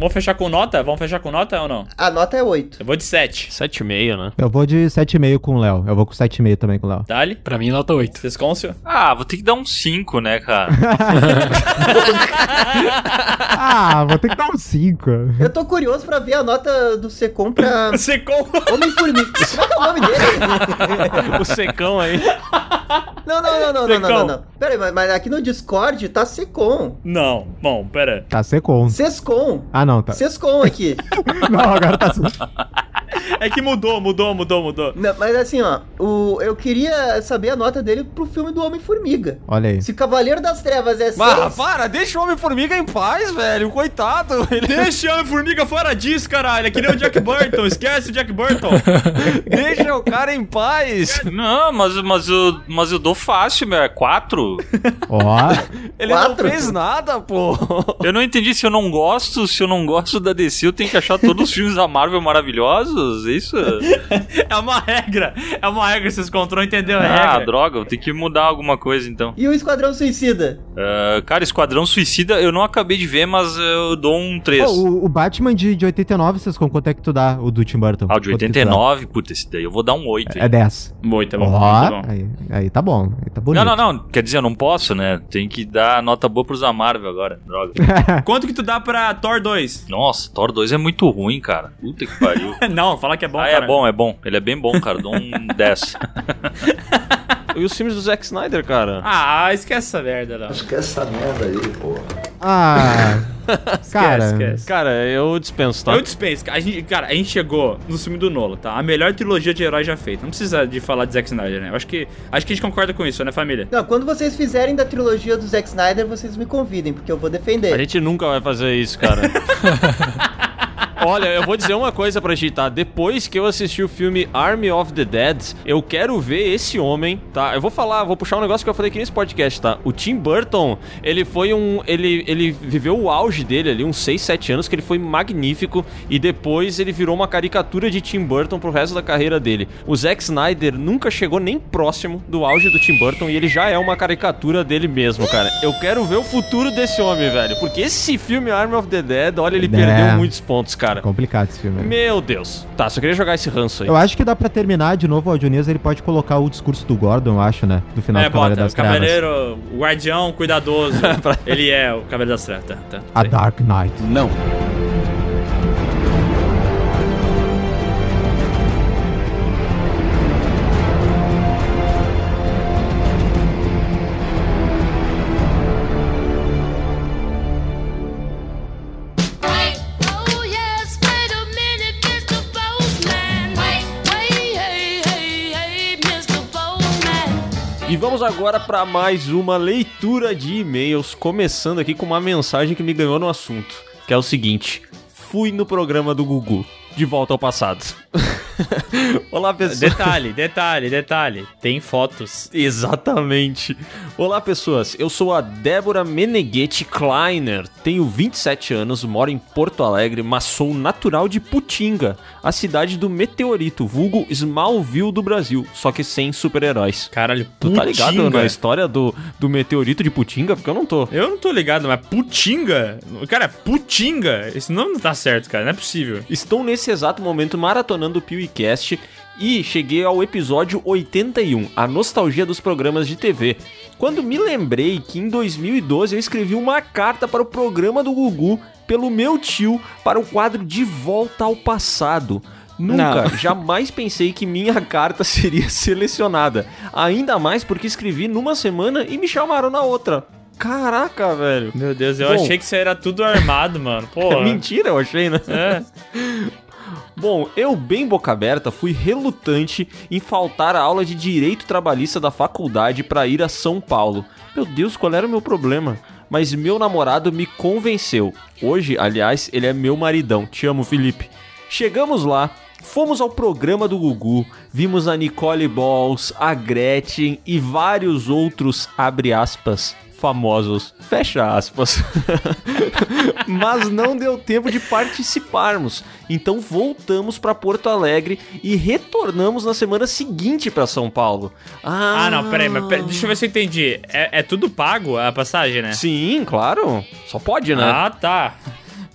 Vamos fechar com nota? Vamos fechar com nota ou não? A nota é 8. Eu vou de 7. 7,5, né? Eu vou de 7,5 com o Léo. Eu vou com 7,5 também com o Léo. Dali? Pra mim, nota 8. Descôncio? Ah, vou ter que dar um 5, né, cara? Ah, vou ter que dar um 5. Eu tô curioso pra ver a nota do Secom pra Secom? Homem-Formiga. Como é que é o nome dele? o secão aí. Não, não, não, não, não, não, não, não. Pera aí, mas, mas aqui no Discord tá Secom. Não. Bom, pera. Tá secom. Sescom. Ah, não, tá. Sescom aqui. Não, agora tá. É que mudou, mudou, mudou, mudou. Não, mas assim, ó, o, eu queria saber a nota dele pro filme do Homem-Formiga. Olha aí. Se Cavaleiro das Trevas é 6... Ah, para, deixa o Homem-Formiga em paz, velho. Coitado. Ele... Deixa o Homem-Formiga fora disso, caralho. É que nem o Jack Burton. Esquece o Jack Burton. Deixa o cara em paz. Não, mas, mas, eu, mas eu dou fácil, meu. É 4. Ó. Ele Quatro? não fez nada, pô. Eu não entendi se eu não gosto, se eu não gosto da DC, eu tenho que achar todos os filmes da Marvel maravilhosos, é isso? É uma regra. É uma regra. Vocês controlam entendeu a Ah, regra. droga, eu tenho que mudar alguma coisa então. E o Esquadrão Suicida? Ah, cara, Esquadrão Suicida eu não acabei de ver, mas eu dou um 3. Pô, o, o Batman de, de 89, vocês com quanto é que tu dá? O do Tim Burton? Ah, o de Quanto que tu dá? 89, puta, esse daí eu vou dar um 8. É 10. Muito bom, Ó, muito bom. aí, aí tá bom. Aí tá bonito. Não, não, não. Quer dizer, eu não posso, né? Tem que dar nota boa pros da Marvel agora. Droga. Quanto que tu dá pra Thor 2? Nossa, Thor 2 é muito ruim, cara. Puta que pariu. não, fala que é bom, ah, cara. é bom, é bom. Ele é bem bom, cara. Dou um 10. E os filmes do Zack Snyder, cara? Ah, esquece essa merda, não. Esquece essa merda aí, porra. Ah. cara. esquece. Cara, eu dispenso, tá? Eu dispenso. A gente, cara, a gente chegou no filme do Nolan, tá? A melhor trilogia de herói já feita. Não precisa de falar de Zack Snyder, né? Eu acho que, acho que a gente concorda com isso, né, família? Não, quando vocês fizerem da trilogia do Zack Snyder, vocês me convidem, porque eu vou defender. A gente nunca vai fazer isso, cara. Olha, eu vou dizer uma coisa pra ti, tá? Depois que eu assisti o filme Army of the Dead, eu quero ver esse homem, tá? Eu vou falar, vou puxar um negócio que eu falei aqui nesse podcast, tá? O Tim Burton, ele foi um. Ele, ele viveu o auge dele ali, uns 6, 7 anos, que ele foi magnífico. E depois ele virou uma caricatura de Tim Burton pro resto da carreira dele. O Zack Snyder nunca chegou nem próximo do auge do Tim Burton e ele já é uma caricatura dele mesmo, cara. Eu quero ver o futuro desse homem, velho. Porque esse filme Army of the Dead, olha, ele É. perdeu muitos pontos, cara. Complicado esse filme. né? Meu Deus. Tá, só queria jogar esse ranço aí. Eu acho que dá pra terminar de novo o Dionísio, ele pode colocar o discurso do Gordon, eu acho, né? Do final é, do Cavaleiro bota, das o Trevas. cavaleiro, o guardião cuidadoso. ele é o cavaleiro das trevas, tá? tá. A Dark Knight. Não. Vamos agora para mais uma leitura de e-mails, começando aqui com uma mensagem que me ganhou no assunto, que é o seguinte: fui no programa do Gugu, de volta ao passado. Olá, pessoas. Detalhe, detalhe, detalhe. Tem fotos. Exatamente. Olá, pessoas. Eu sou a Débora Meneghetti Kleiner. Tenho 27 anos, moro em Porto Alegre, mas sou natural de Putinga, a cidade do meteorito, vulgo Smallville do Brasil, só que sem super-heróis. Caralho, Tu tá ligado Putinga? na história do, do meteorito de Putinga? Porque eu não tô. Eu não tô ligado, mas Putinga? Cara, Putinga? Esse nome não tá certo, cara. Não é possível. Estou nesse exato momento maratonando o PewCast e cheguei ao episódio 81, a nostalgia dos programas de TV. Quando me lembrei que em 2012 eu escrevi uma carta para o programa do Gugu pelo meu tio para o quadro De Volta ao Passado. Nunca, Não. jamais pensei que minha carta seria selecionada. Ainda mais porque escrevi numa semana e me chamaram na outra. Caraca, velho. Meu Deus, eu Bom. achei que isso era tudo armado, mano. Pô. Mentira, eu achei, né? É. Bom, eu bem boca aberta fui relutante em faltar a aula de direito trabalhista da faculdade para ir a São Paulo. Meu Deus, qual era o meu problema? Mas meu namorado me convenceu. Hoje, aliás, ele é meu maridão. Te amo, Felipe. Chegamos lá, fomos ao programa do Gugu, vimos a Nicole Balls, a Gretchen e vários outros, abre aspas, famosos, fecha aspas. Mas não deu tempo de participarmos. Então voltamos para Porto Alegre e retornamos na semana seguinte para São Paulo. Ah, Ah, não, peraí, mas peraí, deixa eu ver se eu entendi. É, é tudo pago a passagem, né? Sim, claro. Só pode, né? Ah, tá.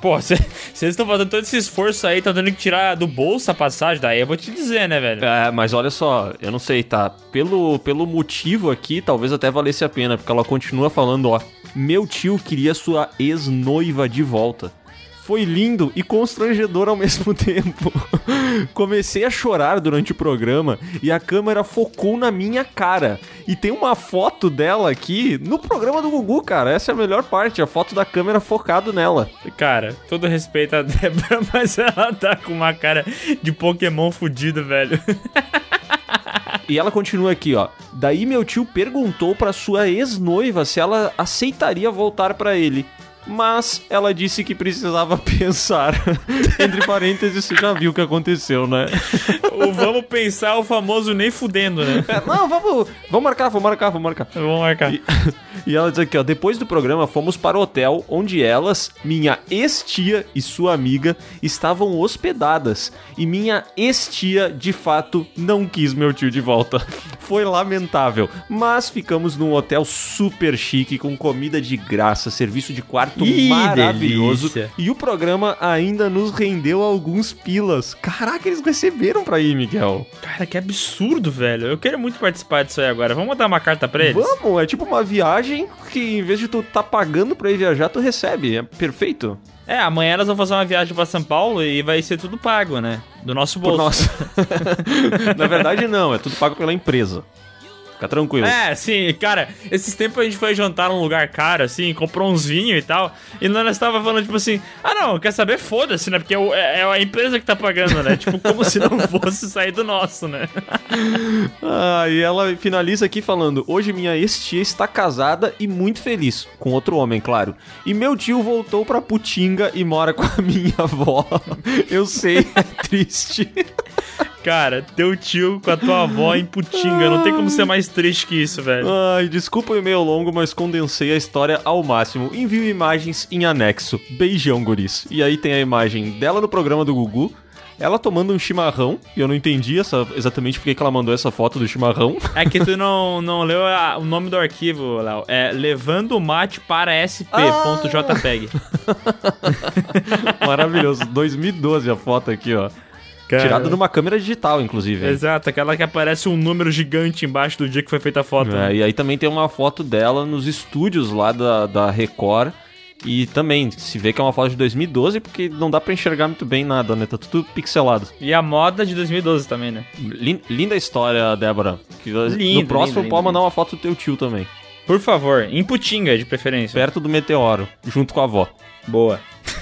Pô, vocês estão fazendo todo esse esforço aí, estão tendo que tirar do bolso a passagem, daí eu vou te dizer, né, velho? É, mas olha só, eu não sei, tá? Pelo, pelo motivo aqui, talvez até valesse a pena, porque ela continua falando, ó. Meu tio queria sua ex-noiva de volta. Foi lindo e constrangedor ao mesmo tempo. Comecei a chorar durante o programa e a câmera focou na minha cara. E tem uma foto dela aqui no programa do Gugu, cara. Essa é a melhor parte, a foto da câmera focado nela. Cara, todo respeito a Débora, mas ela tá com uma cara de Pokémon fudido, velho. E ela continua aqui, ó. Daí meu tio perguntou pra sua ex-noiva se ela aceitaria voltar pra ele. Mas ela disse que precisava pensar. Entre parênteses, você já viu o que aconteceu, né? o vamos pensar o famoso nem fudendo, né? É, não, vamos, vamos marcar, vamos marcar, vamos marcar. Vamos marcar. E, e ela diz aqui, ó, depois do programa fomos para o hotel onde elas, minha ex-tia e sua amiga, estavam hospedadas. E minha ex-tia, de fato, não quis meu tio de volta. Foi lamentável. Mas ficamos num hotel super chique, com comida de graça, serviço de quarto Ih, maravilhoso. delícia. E o programa ainda nos rendeu alguns pilas. Caraca, eles receberam pra ir, Miguel. Cara, que absurdo, velho. Eu quero muito participar disso aí agora. Vamos mandar uma carta pra eles? Vamos, é tipo uma viagem que em vez de tu tá pagando pra ir viajar, tu recebe. É perfeito. É, amanhã elas vão fazer uma viagem pra São Paulo e vai ser tudo pago, né? Do nosso Por bolso. nós. Na verdade, não, é tudo pago pela empresa. Fica tranquilo. É, sim, cara, esses tempos a gente foi jantar num lugar caro, assim, comprou uns vinhos e tal, e nós tava falando, tipo assim, ah não, quer saber? Foda-se, né? Porque é, é- é a empresa que tá pagando, né? tipo, como se não fosse sair do nosso, né? Ah, e ela finaliza aqui falando: Hoje minha ex-tia está casada e muito feliz. Com outro homem, claro. E meu tio voltou pra Putinga e mora com a minha avó. Eu sei, é triste. Cara, teu tio com a tua avó em Putinga, não tem como ser mais triste que isso, velho. Ai, desculpa o e-mail longo, mas condensei a história ao máximo. Envio imagens em anexo. Beijão, guris. E aí tem a imagem dela no programa do Gugu. Ela tomando um chimarrão, e eu não entendi essa, exatamente porque que ela mandou essa foto do chimarrão. É que tu não, não leu a- o nome do arquivo, Léo. É levando o mate para sp.jpg. Maravilhoso. 2012 a foto aqui, ó. Cara. Tirada numa câmera digital, inclusive. Exato, aquela que aparece um número gigante embaixo do dia que foi feita a foto. É, e aí também tem uma foto dela nos estúdios lá da, da Record. E também se vê que é uma foto de 2012, porque não dá pra enxergar muito bem nada, né? Tá tudo pixelado. E a moda de 2012 também, né? Lin- linda história, Débora. Que Lindo, no próximo lindo, pode lindo, mandar uma foto do teu tio também. Por favor, em Putinga, de preferência. Perto do meteoro, junto com a avó. Boa.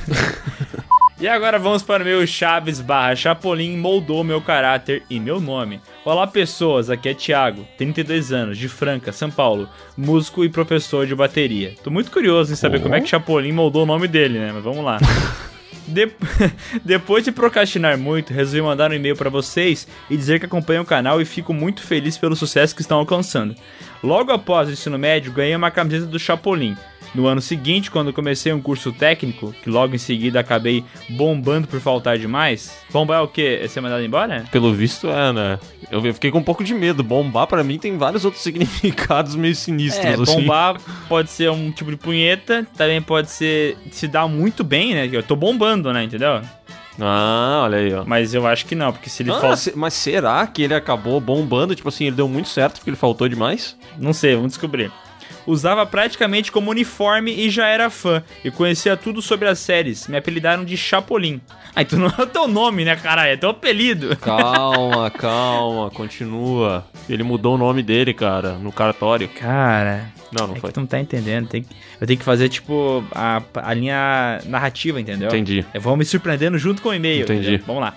E agora vamos para o meu Chaves barra Chapolin moldou meu caráter e meu nome. Olá pessoas, aqui é Thiago, 32 anos, de Franca, São Paulo, músico e professor de bateria. Tô muito curioso em saber Oh. como é que Chapolin moldou o nome dele, né? Mas vamos lá. De- Depois de procrastinar muito, resolvi mandar um e-mail para vocês e dizer que acompanho o canal e fico muito feliz pelo sucesso que estão alcançando. Logo após o ensino médio, ganhei uma camiseta do Chapolin. No ano seguinte, quando comecei um curso técnico, que logo em seguida acabei bombando por faltar demais. Bombar é o quê? É ser mandado embora? Pelo visto é, né? Eu fiquei com um pouco de medo. Bombar pra mim tem vários outros significados meio sinistros, É, assim. bombar pode ser um tipo de punheta, também pode ser se dar muito bem, né? Eu tô bombando, né? Entendeu? Ah, olha aí, ó. Mas eu acho que não, porque se ele Ah, falta. se- mas será que ele acabou bombando? Tipo assim, ele deu muito certo porque ele faltou demais? Não sei, vamos descobrir. Usava praticamente como uniforme e já era fã. E conhecia tudo sobre as séries. Me apelidaram de Chapolin. Ah, então não é o teu nome, né, caralho? É teu apelido. Calma, calma, continua. Ele mudou o nome dele, cara, no cartório. Cara. Não, não é foi. que tu não tá entendendo. Tem que- eu tenho que fazer, tipo, a, a linha narrativa, entendeu? Entendi. Eu vou me surpreendendo junto com o e-mail. Entendi. entendeu? Vamos lá.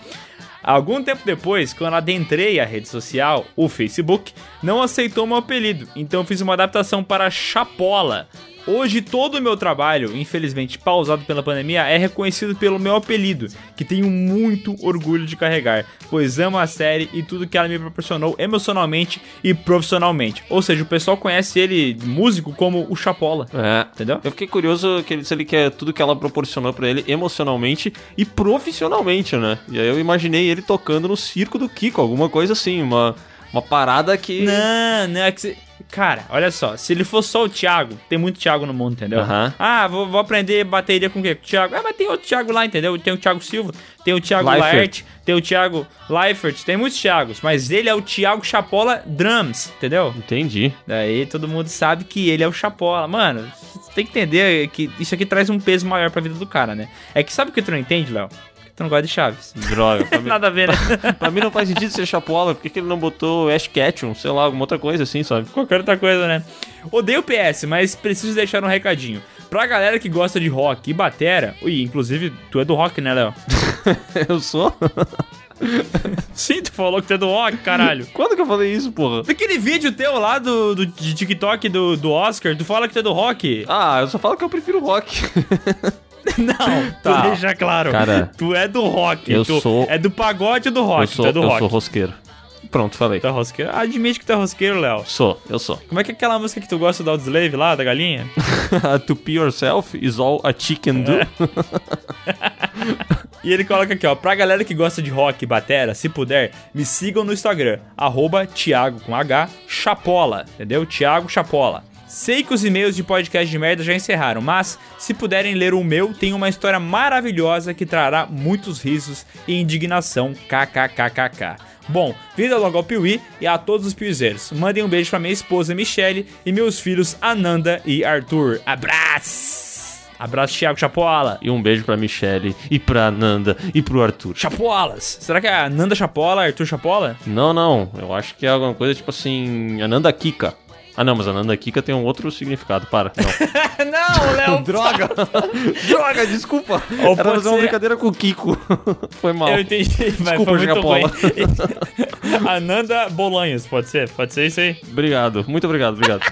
Algum tempo depois, quando adentrei a rede social, o Facebook, não aceitou meu apelido, então fiz uma adaptação para Chapola. Hoje todo o meu trabalho, infelizmente pausado pela pandemia, é reconhecido pelo meu apelido, que tenho muito orgulho de carregar, pois amo a série e tudo que ela me proporcionou emocionalmente e profissionalmente. Ou seja, o pessoal conhece ele, músico, como o Chapola. É. Entendeu? Eu fiquei curioso que ele, se ele quer tudo que ela proporcionou pra ele emocionalmente e profissionalmente, né? E aí eu imaginei ele tocando no circo do Kiko, alguma coisa assim, uma, uma parada que. Não, não é que você... Cara, olha só, se ele for só o Thiago, tem muito Thiago no mundo, entendeu? Aham. Ah, vou, vou aprender bateria com o quê? Com o Thiago. Ah, mas tem outro Thiago lá, entendeu? Tem o Thiago Silva, tem o Thiago. Laerte, tem o Thiago Leifert, tem muitos Thiagos, mas ele é o Thiago Chapola Drums, entendeu? Entendi. Daí todo mundo sabe que ele é o Chapola. Mano, você tem que entender que isso aqui traz um peso maior pra vida do cara, né? É que sabe o que tu não entende, Léo? Tu não gosta de Chaves. Droga. Pra mim, Nada a ver, né? pra mim não faz sentido ser Chapola, por que, que ele não botou Ash Ketchum, sei lá, alguma outra coisa assim, sabe? Qualquer outra coisa, né? Odeio PS, mas preciso deixar um recadinho. Pra galera que gosta de rock e batera, ui, inclusive tu é do rock, né, Léo? Eu sou? Sim, tu falou que tu é do rock, caralho. Quando que eu falei isso, porra? Daquele vídeo teu lá do, do de TikTok do, do Oscar, tu fala que tu é do rock. Ah, eu só falo que eu prefiro rock. Não, Tá. tu deixa claro. Cara, tu é do rock. eu tu sou- É do pagode do rock, eu sou, tu é do eu rock. sou rosqueiro. Pronto, falei. Tu é rosqueiro? Admite que tu é rosqueiro, Léo. Sou, eu sou. Como é que é aquela música que tu gosta do Audioslave lá, da galinha? to pee yourself is all a chicken do. E ele coloca aqui, ó, pra galera que gosta de rock e batera, se puder, me sigam no Instagram, arroba Thiago com H, Chapola, entendeu? Thiago Chapola. Sei que os e-mails de podcast de merda já encerraram, mas se puderem ler o meu, tem uma história maravilhosa que trará muitos risos e indignação, kkkk. Bom, vida logo ao Piuí e a todos os piuzeiros. Mandem um beijo pra minha esposa Michele e meus filhos Ananda e Arthur. Abraço! Abraço, Thiago Chapola. E um beijo pra Michelle, e pra Nanda, e pro Arthur. Chapolas. Será que é a Nanda Chapola, Arthur Chapola? Não, não. Eu acho que é alguma coisa tipo assim. Ananda Kika. Ah, não, mas Ananda Kika tem um outro significado. Para. Não. não, Léo. Droga! Droga, desculpa! Ou Era fazer uma ser- brincadeira com o Kiko. Foi mal. Eu entendi, mas Desculpa, foi muito Chapola. ruim. Ananda Bolanhos, pode ser? Pode ser isso aí? Obrigado, muito obrigado, obrigado.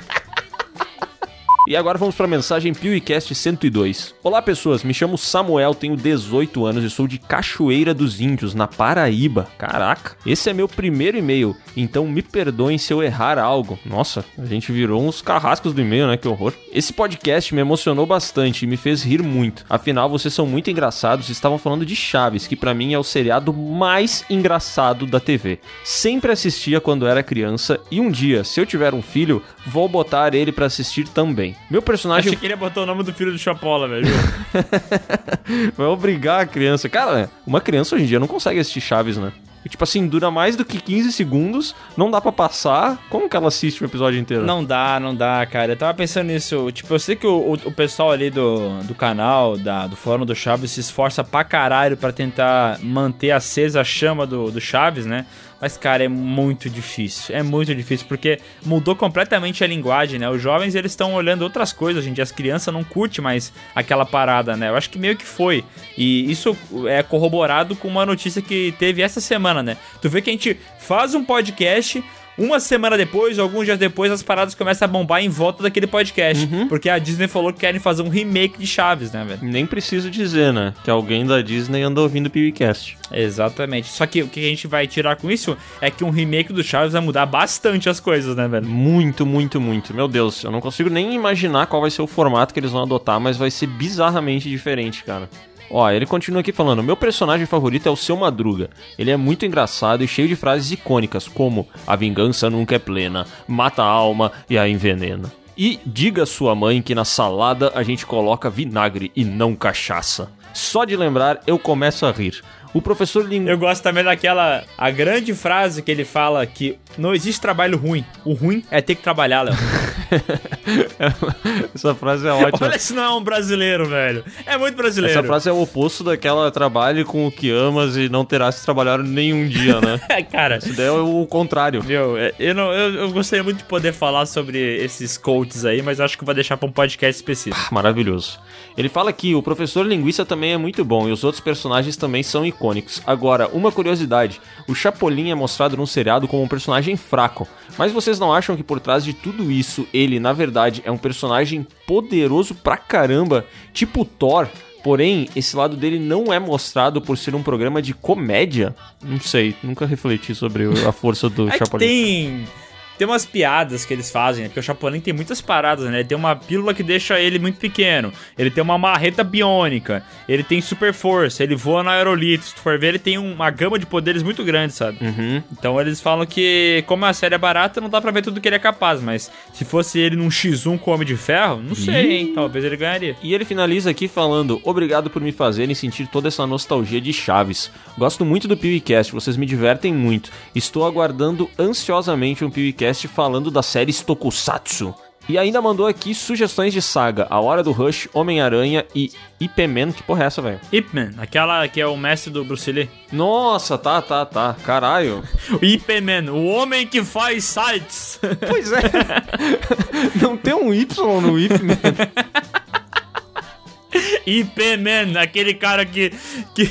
E agora vamos para a mensagem PewCast 102. Olá pessoas, me chamo Samuel, tenho 18 anos e sou de Cachoeira dos Índios, na Paraíba. Caraca, esse é meu primeiro e-mail, então me perdoem se eu errar algo. Nossa, a gente virou uns carrascos do e-mail, né? Que horror. Esse podcast me emocionou bastante e me fez rir muito. Afinal, vocês são muito engraçados e estavam falando de Chaves, que pra mim é o seriado mais engraçado da TV. Sempre assistia quando era criança e um dia, se eu tiver um filho, vou botar ele pra assistir também. Meu personagem Achei que ele ia botar o nome do filho do Chapola, velho. vai obrigar a criança. Cara, uma criança hoje em dia não consegue assistir Chaves, né? E, tipo assim, dura mais do que 15 segundos, não dá pra passar. Como que ela assiste o episódio inteiro? Não dá, não dá, cara. Eu tava pensando nisso. Tipo, eu sei que o, o, o pessoal ali do, do canal, da, do Fórum do Chaves, se esforça pra caralho pra tentar manter acesa a chama do, do Chaves, né? Mas, cara, é muito difícil. É muito difícil, porque mudou completamente a linguagem, né? Os jovens, eles estão olhando outras coisas, gente. As crianças não curtem mais aquela parada, né? Eu acho que meio que foi. E isso é corroborado com uma notícia que teve essa semana, né? Tu vê que a gente faz um podcast uma semana depois, alguns dias depois, as paradas começam a bombar em volta daquele podcast. Uhum. Porque a Disney falou que querem fazer um remake de Chaves, né, velho? Nem preciso dizer, né? Que alguém da Disney anda ouvindo o PewCast. Exatamente. Só que o que a gente vai tirar com isso é que um remake do Chaves vai mudar bastante as coisas, né, velho? Muito, muito, muito. Meu Deus, eu não consigo nem imaginar qual vai ser o formato que eles vão adotar, mas vai ser bizarramente diferente, cara. Ó, ele continua aqui falando: Meu personagem favorito é o seu Madruga. Ele é muito engraçado e cheio de frases icônicas, como A vingança nunca é plena, mata a alma e a envenena. E diga à sua mãe que na salada a gente coloca vinagre e não cachaça. Só de lembrar eu começo a rir. O professor Ling... Eu gosto também daquela. A grande frase que ele fala que não existe trabalho ruim. O ruim é ter que trabalhar, Léo. Essa frase é ótima. Olha se não é um brasileiro, velho. É muito brasileiro. Essa frase é o oposto daquela trabalhe com o que amas e não terás que trabalhar nenhum dia, né? Cara. Isso daí é o contrário. Meu, eu, não, eu, eu, gostaria muito de poder falar sobre esses coaches aí, mas acho que vou deixar pra um podcast específico. Ah, maravilhoso. Ele fala que o professor Linguiça também é muito bom e os outros personagens também são icônicos. Agora, uma curiosidade: o Chapolin é mostrado num seriado como um personagem fraco, mas vocês não acham que por trás de tudo isso ele, na verdade, é um personagem poderoso pra caramba, tipo Thor? Porém, esse lado dele não é mostrado por ser um programa de comédia. Não sei, nunca refleti sobre a força do é Chapolin. Tem tem umas piadas que eles fazem, né? Porque o Chapolin tem muitas paradas, né? Ele tem uma pílula que deixa ele muito pequeno. Ele tem uma marreta biônica. Ele tem super força. Ele voa na aerolito. Se tu for ver, ele tem uma gama de poderes muito grande, sabe? Uhum. Então eles falam que, como a série é barata, não dá pra ver tudo que ele é capaz. Mas se fosse ele num X1 com Homem de Ferro, não sei, hein? Talvez ele ganharia. E ele finaliza aqui falando: Obrigado por me fazerem sentir toda essa nostalgia de Chaves. Gosto muito do PewCast, vocês me divertem muito. Estou aguardando ansiosamente um PewCast falando da série Tokusatsu. E ainda mandou aqui sugestões de saga: A Hora do Rush, Homem-Aranha e Ip Man. Que porra é essa, velho? Ip Man, aquela que é o mestre do Bruce Lee. Nossa, tá, tá, tá. Caralho. o Ip Man, o homem que faz sites. Pois é. Não tem um Y no Ip Man. IP Man, aquele cara que, que,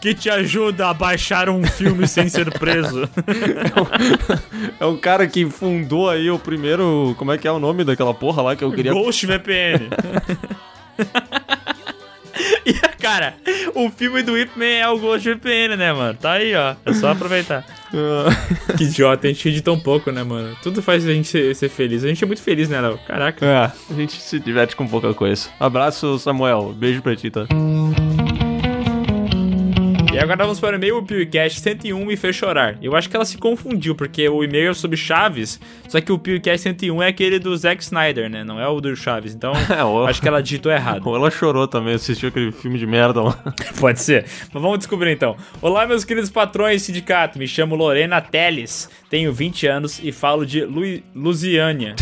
que te ajuda a baixar um filme sem ser preso. É um, é um cara que fundou aí o primeiro. Como é que é o nome daquela porra lá que eu queria. Ghost VPN. E, cara, o filme do Whip Man é o Ghost VPN, né, mano? Tá aí, ó. É só aproveitar. que idiota, a gente ri tão pouco, né, mano? Tudo faz a gente ser, ser, feliz. A gente é muito feliz, né, Léo? Caraca. É, a gente se diverte com pouca coisa. Abraço, Samuel. Beijo pra ti, tá? E agora vamos para o e-mail, PewCast 101 me fez chorar. Eu acho que ela se confundiu, porque o e-mail é sobre Chaves, só que o PewCast 101 é aquele do Zack Snyder, né? Não é o do Chaves. Então, é, acho que ela digitou errado. Ou ela chorou também, assistiu aquele filme de merda lá. Pode ser. Mas vamos descobrir então. Olá, meus queridos patrões sindicato. Me chamo Lorena Teles, tenho 20 anos e falo de Lu Lusiânia.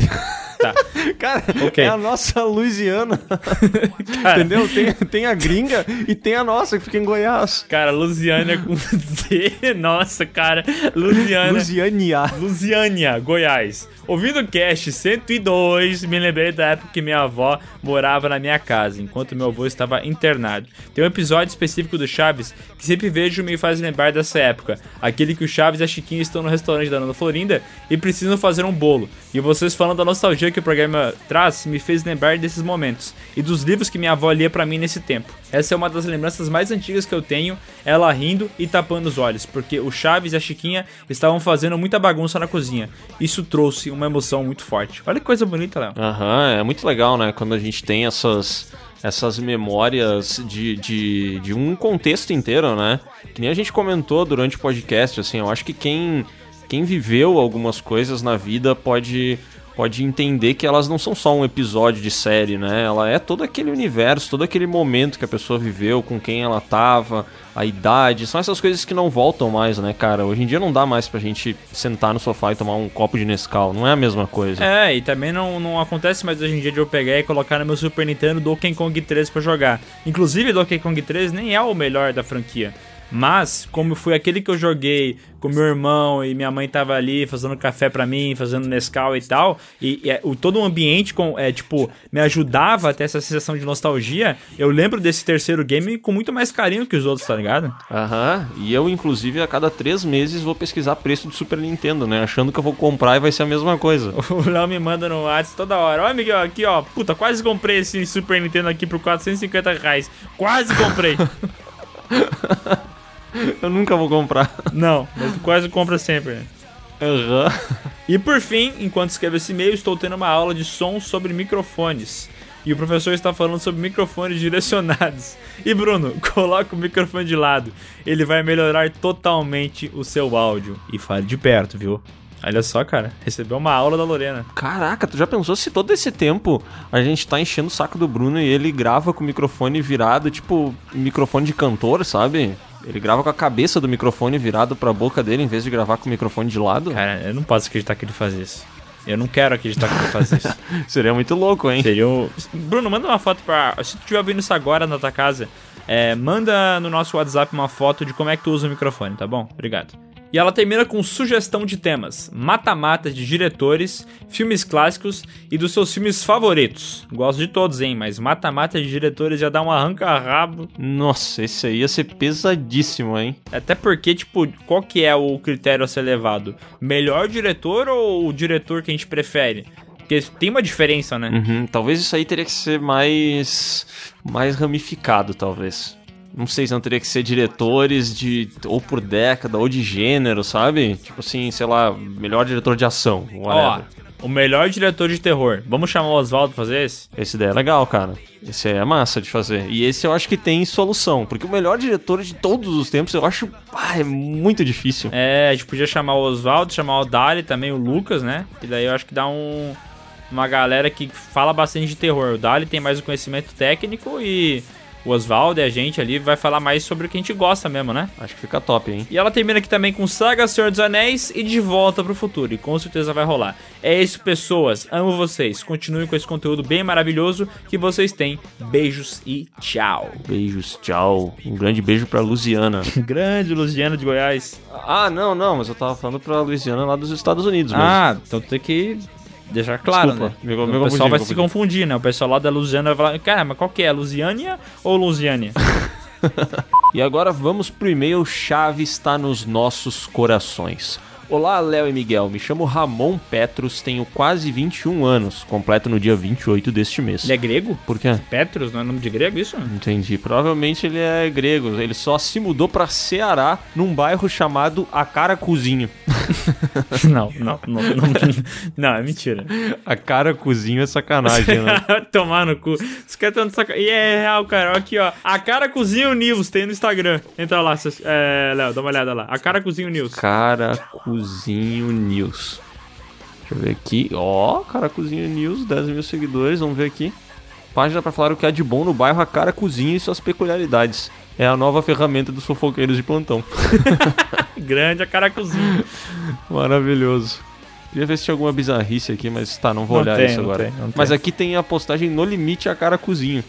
Tá. Cara, okay. é a nossa Louisiana. Cara, Entendeu? Tem, tem a gringa e tem a nossa que fica em Goiás. Cara, Lusiana com Z. Nossa, cara. Lusiana. Lusiânia. Lusiânia, Goiás. Ouvindo o cast 102, me lembrei da época que minha avó morava na minha casa, enquanto meu avô estava internado. Tem um episódio específico do Chaves que sempre vejo e me faz lembrar dessa época. Aquele que o Chaves e a Chiquinha estão no restaurante da Ana Florinda e precisam fazer um bolo. E vocês falando da nostalgia que o programa traz me fez lembrar desses momentos e dos livros que minha avó lia para mim nesse tempo. Essa é uma das lembranças mais antigas que eu tenho, ela rindo e tapando os olhos, porque o Chaves e a Chiquinha estavam fazendo muita bagunça na cozinha. Isso trouxe uma emoção muito forte. Olha que coisa bonita, Léo. Aham, é muito legal, né? Quando a gente tem essas essas memórias de, de, de um contexto inteiro, né? Que nem a gente comentou durante o podcast, assim, eu acho que quem, quem viveu algumas coisas na vida pode pode entender que elas não são só um episódio de série, né? Ela é todo aquele universo, todo aquele momento que a pessoa viveu, com quem ela tava, a idade, são essas coisas que não voltam mais, né, cara? Hoje em dia não dá mais pra gente sentar no sofá e tomar um copo de Nescau, não é a mesma coisa. É, e também não, não acontece mais hoje em dia de eu pegar e colocar no meu Super Nintendo Donkey Kong 3 pra jogar. Inclusive, Donkey Kong 3 nem é o melhor da franquia. Mas, como foi aquele que eu joguei com meu irmão e minha mãe tava ali fazendo café para mim, fazendo Nescau e tal, e, e o, todo o ambiente com, é, tipo, me ajudava a ter essa sensação de nostalgia, eu lembro desse terceiro game com muito mais carinho que os outros, tá ligado? Aham, e eu, inclusive, a cada três meses vou pesquisar preço do Super Nintendo, né? Achando que eu vou comprar e vai ser a mesma coisa. O Léo me manda no WhatsApp toda hora. Ó, Miguel, aqui, ó. Puta, quase comprei esse Super Nintendo aqui por 450 reais. Quase comprei. eu nunca vou comprar. Não, mas tu quase compra sempre? Aham. E por fim, enquanto escrevo esse e-mail, estou tendo uma aula de som sobre microfones. E o professor está falando sobre microfones direcionados. E Bruno, coloca o microfone de lado. Ele vai melhorar totalmente o seu áudio. E fale de perto, viu? Olha só, cara, recebeu uma aula da Lorena. Caraca, tu já pensou se todo esse tempo a gente tá enchendo o saco do Bruno e ele grava com o microfone virado, tipo, microfone de cantor, sabe? Ele grava com a cabeça do microfone virado pra boca dele em vez de gravar com o microfone de lado? Cara, eu não posso acreditar que ele faz isso. Eu não quero acreditar que ele faz isso. Seria muito louco, hein? Seria um... Bruno, manda uma foto pra. Se tu estiver ouvindo isso agora na tua casa, é, manda no nosso WhatsApp uma foto de como é que tu usa o microfone, tá bom? Obrigado. E ela termina com sugestão de temas: mata-matas de diretores, filmes clássicos e dos seus filmes favoritos. Gosto de todos, hein? Mas mata-mata de diretores já dá um arranca-rabo. Nossa, esse aí ia ser pesadíssimo, hein? Até porque, tipo, qual que é o critério a ser levado? Melhor diretor ou o diretor que a gente prefere? Porque tem uma diferença, né? Uhum, talvez isso aí teria que ser mais mais ramificado, talvez. Não sei se não teria que ser diretores de ou por década ou de gênero, sabe? Tipo assim, sei lá, melhor diretor de ação, Ó, o melhor diretor de terror. Vamos chamar o Oswaldo pra fazer esse? Esse daí é legal, cara. Esse é massa de fazer. E esse eu acho que tem solução. Porque o melhor diretor de todos os tempos eu acho ah, é muito difícil. É, a gente podia chamar o Oswaldo, chamar o Dali também, o Lucas, né? E daí eu acho que dá um. Uma galera que fala bastante de terror. O Dali tem mais o conhecimento técnico e o Oswaldo e a gente ali vai falar mais sobre o que a gente gosta mesmo, né? Acho que fica top, hein? E ela termina aqui também com Saga Senhor dos Anéis e De Volta pro Futuro. E com certeza vai rolar. É isso, pessoas. Amo vocês. Continuem com esse conteúdo bem maravilhoso que vocês têm. Beijos e tchau. Beijos, tchau. Um grande beijo pra Luziana. grande Luziana de Goiás. Ah, não, não, mas eu tava falando pra Luziana lá dos Estados Unidos mesmo. Ah, então tem que deixar claro, Desculpa, né? me- o me pessoal confundi, vai se confundi. confundir, né? O pessoal lá da Lusiana vai falar, cara, mas qual que é? Lusiânia ou Lusiânia? E agora vamos pro e-mail chave está nos nossos corações. Olá, Léo e Miguel. Me chamo Ramon Petros, tenho quase 21 anos, completo no dia 28 deste mês. Ele é grego? Por quê? Petros, não é nome de grego isso? Entendi. Provavelmente ele é grego. Ele só se mudou pra Ceará, num bairro chamado Acaracuzinho. não, não, não, não, não, é mentira. Acaracuzinho é sacanagem, né? Tomar no cu. Os caras estão de saca... E é real, cara. Aqui, ó. A cara Cozinho News tem no Instagram. Entra lá, é, Léo, dá uma olhada lá. A cara Cozinho News. Caracuzinho News. Deixa eu ver aqui. Ó, Caracuzinho News, 10 mil seguidores. Vamos ver aqui. Página pra falar o que há de bom no bairro Acaracuzinho e suas peculiaridades. É a nova ferramenta dos fofoqueiros de plantão. Grande a cara Cozinho. Maravilhoso. Queria ver se tinha alguma bizarrice aqui, mas tá, não vou Não olhar tem, isso não agora. tem, mas tem. aqui tem a postagem No Limite a Cara Cozinho.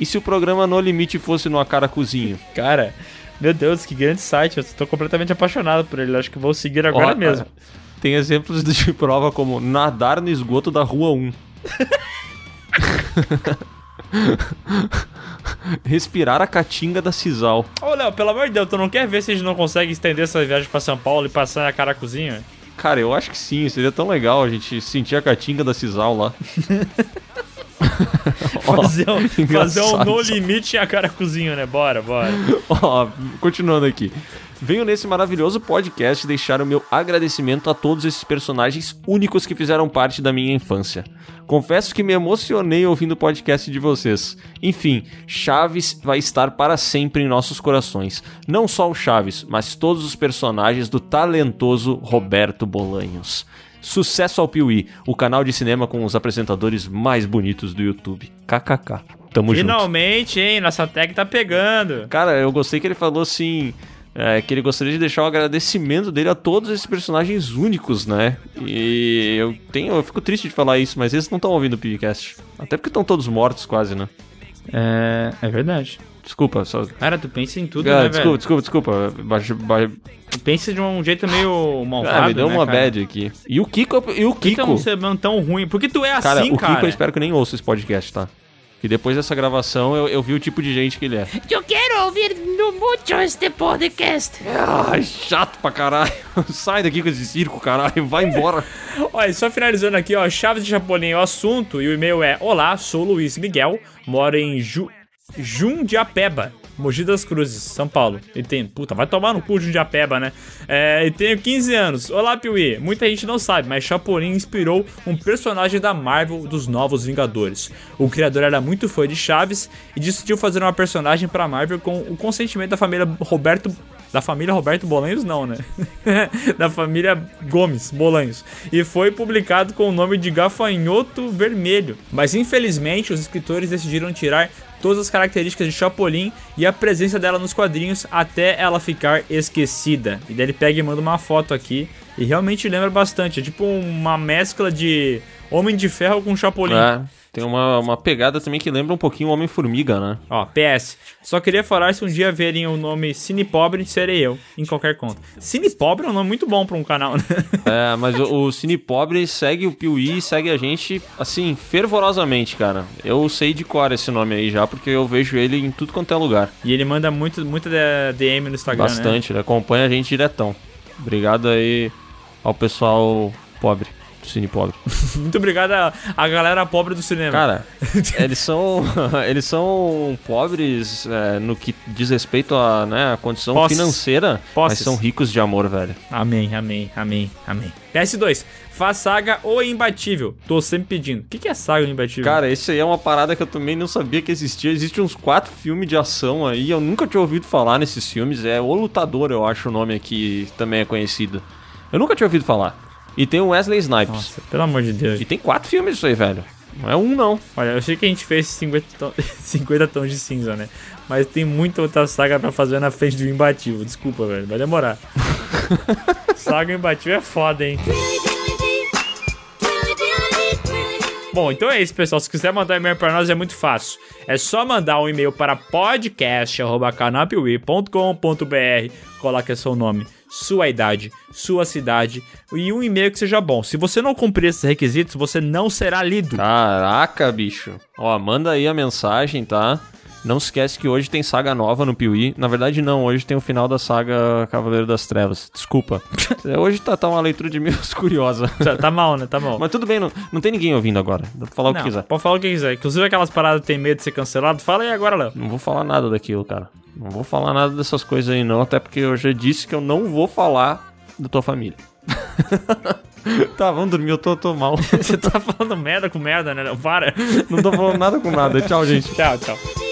E se o programa No Limite fosse no A Cara Cozinho? Cara, meu Deus, que grande site. Eu tô completamente apaixonado por ele. Acho que vou seguir agora Ó, mesmo. Tem exemplos de prova como nadar no esgoto da rua 1. Respirar a caatinga da Cisal. Ô, Léo, pelo amor de Deus, tu não quer ver se a gente não consegue estender essa viagem pra São Paulo e passar a cara Cozinho? Cara, eu acho que sim, seria tão legal a gente sentir a caatinga da Cisal lá. Fazer um, fazer um no limite a cara Cozinho, né? Bora, bora. Ó, continuando aqui. Venho nesse maravilhoso podcast deixar o meu agradecimento a todos esses personagens únicos que fizeram parte da minha infância. Confesso que me emocionei ouvindo o podcast de vocês. Enfim, Chaves vai estar para sempre em nossos corações. Não só o Chaves, mas todos os personagens do talentoso Roberto Bolanhos. Sucesso ao Piuí, o canal de cinema com os apresentadores mais bonitos do YouTube. KKK. Tamo junto. Finalmente, hein? Nossa tag tá pegando. Cara, eu gostei que ele falou assim. é, que ele gostaria de deixar o agradecimento dele a todos esses personagens únicos, né? E eu tenho, eu fico triste de falar isso, mas eles não estão ouvindo o podcast. Até porque estão todos mortos quase, né? É, é verdade. Desculpa, só. Cara, tu pensa em tudo, Ah, né, desculpa, velho? desculpa, desculpa. Baixa, baixa... Tu pensa de um jeito meio malvado, Ah, me deu né, uma cara? bad aqui. E o Kiko, e o Por que tu Kiko. não ser tão ruim? Por que tu é Cara, assim, o cara? Kiko eu espero que nem ouça esse podcast, tá? Que depois dessa gravação eu, eu vi o tipo de gente que ele é. Eu quero ouvir no mucho este podcast. Ai, chato pra caralho. Sai daqui com esse circo, caralho. Vai embora. Olha, só finalizando aqui, ó, Chaves de Chapolin é o assunto e o e-mail é Olá, sou Luiz Miguel, moro em Ju... Jundiapeba, Mogi das Cruzes, São Paulo. E tem, puta, vai tomar no cu Jundiapeba, né? É, e tenho 15 anos. Olá, Piuí. Muita gente não sabe, mas Chapolin inspirou um personagem da Marvel dos Novos Vingadores. O criador era muito fã de Chaves e decidiu fazer uma personagem pra Marvel com o consentimento da família Roberto da família Roberto Bolanhos, não, né? da família Gomes Bolanhos. E foi publicado com o nome de Gafanhoto Vermelho. Mas infelizmente os escritores decidiram tirar todas as características de Chapolin e a presença dela nos quadrinhos até ela ficar esquecida. E daí ele pega e manda uma foto aqui e realmente lembra bastante. É tipo uma mescla de Homem de Ferro com Chapolin. É, tem uma, uma pegada também que lembra um pouquinho o Homem-Formiga, né? Ó, PS. Só queria falar se um dia verem o nome Cine Pobre, serei eu, em qualquer conta. Cine Pobre é um nome muito bom pra um canal, né? É, mas o, o Cine Pobre segue o Piuí, segue a gente, assim, fervorosamente, cara. Eu sei de cor esse nome aí já, porque eu vejo ele em tudo quanto é lugar. E ele manda muito, muita DM no Instagram, né? Bastante, ele acompanha a gente diretão. Obrigado aí ao pessoal pobre, do Cine Pobre. Muito obrigado a, a galera pobre do cinema. Cara, eles são eles são pobres é, no que diz respeito à né, a condição Posses. financeira, Posses. mas são ricos de amor, velho. Amém, amém, amém, amém. PS2. Faz saga ou imbatível? Tô sempre pedindo. O que, que é saga ou imbatível? Cara, esse aí é uma parada que eu também não sabia que existia. Existem uns quatro filmes de ação aí, eu nunca tinha ouvido falar nesses filmes. É O Lutador, eu acho o nome aqui também é conhecido. Eu nunca tinha ouvido falar. E tem o Wesley Snipes. Nossa, pelo amor de Deus. E tem quatro filmes isso aí, velho. Não é um, não. Olha, eu sei que a gente fez 50, ton- 50 tons de cinza, né? Mas tem muita outra saga pra fazer na frente do imbatível. Desculpa, velho. Vai demorar. saga imbatível é foda, hein? Bom, então é isso, pessoal. Se quiser mandar um e-mail para nós é muito fácil. É só mandar um e-mail para podcast@canapiuí.com.br. Coloque seu nome, sua idade, sua cidade e um e-mail que seja bom. Se você não cumprir esses requisitos, você não será lido. Caraca, bicho. Ó, manda aí a mensagem, tá? Não se esquece que hoje tem saga nova no Piuí. Na verdade, não. Hoje tem o final da saga Cavaleiro das Trevas. Desculpa. É, hoje tá, tá uma leitura de meus curiosa. Tá, tá mal, né? Tá mal. Mas tudo bem, não, não tem ninguém ouvindo agora. Dá pra falar o Não, que quiser. Pode falar o que quiser. Inclusive aquelas paradas que tem medo de ser cancelado, fala aí agora, Léo. Não vou falar nada daquilo, cara. Não vou falar nada dessas coisas aí, não. Até porque eu já disse que eu não vou falar da tua família. tá, vamos dormir. Eu tô, tô mal. Você tá falando merda com merda, né? Para. Não tô falando nada com nada. Tchau, gente. tchau, tchau.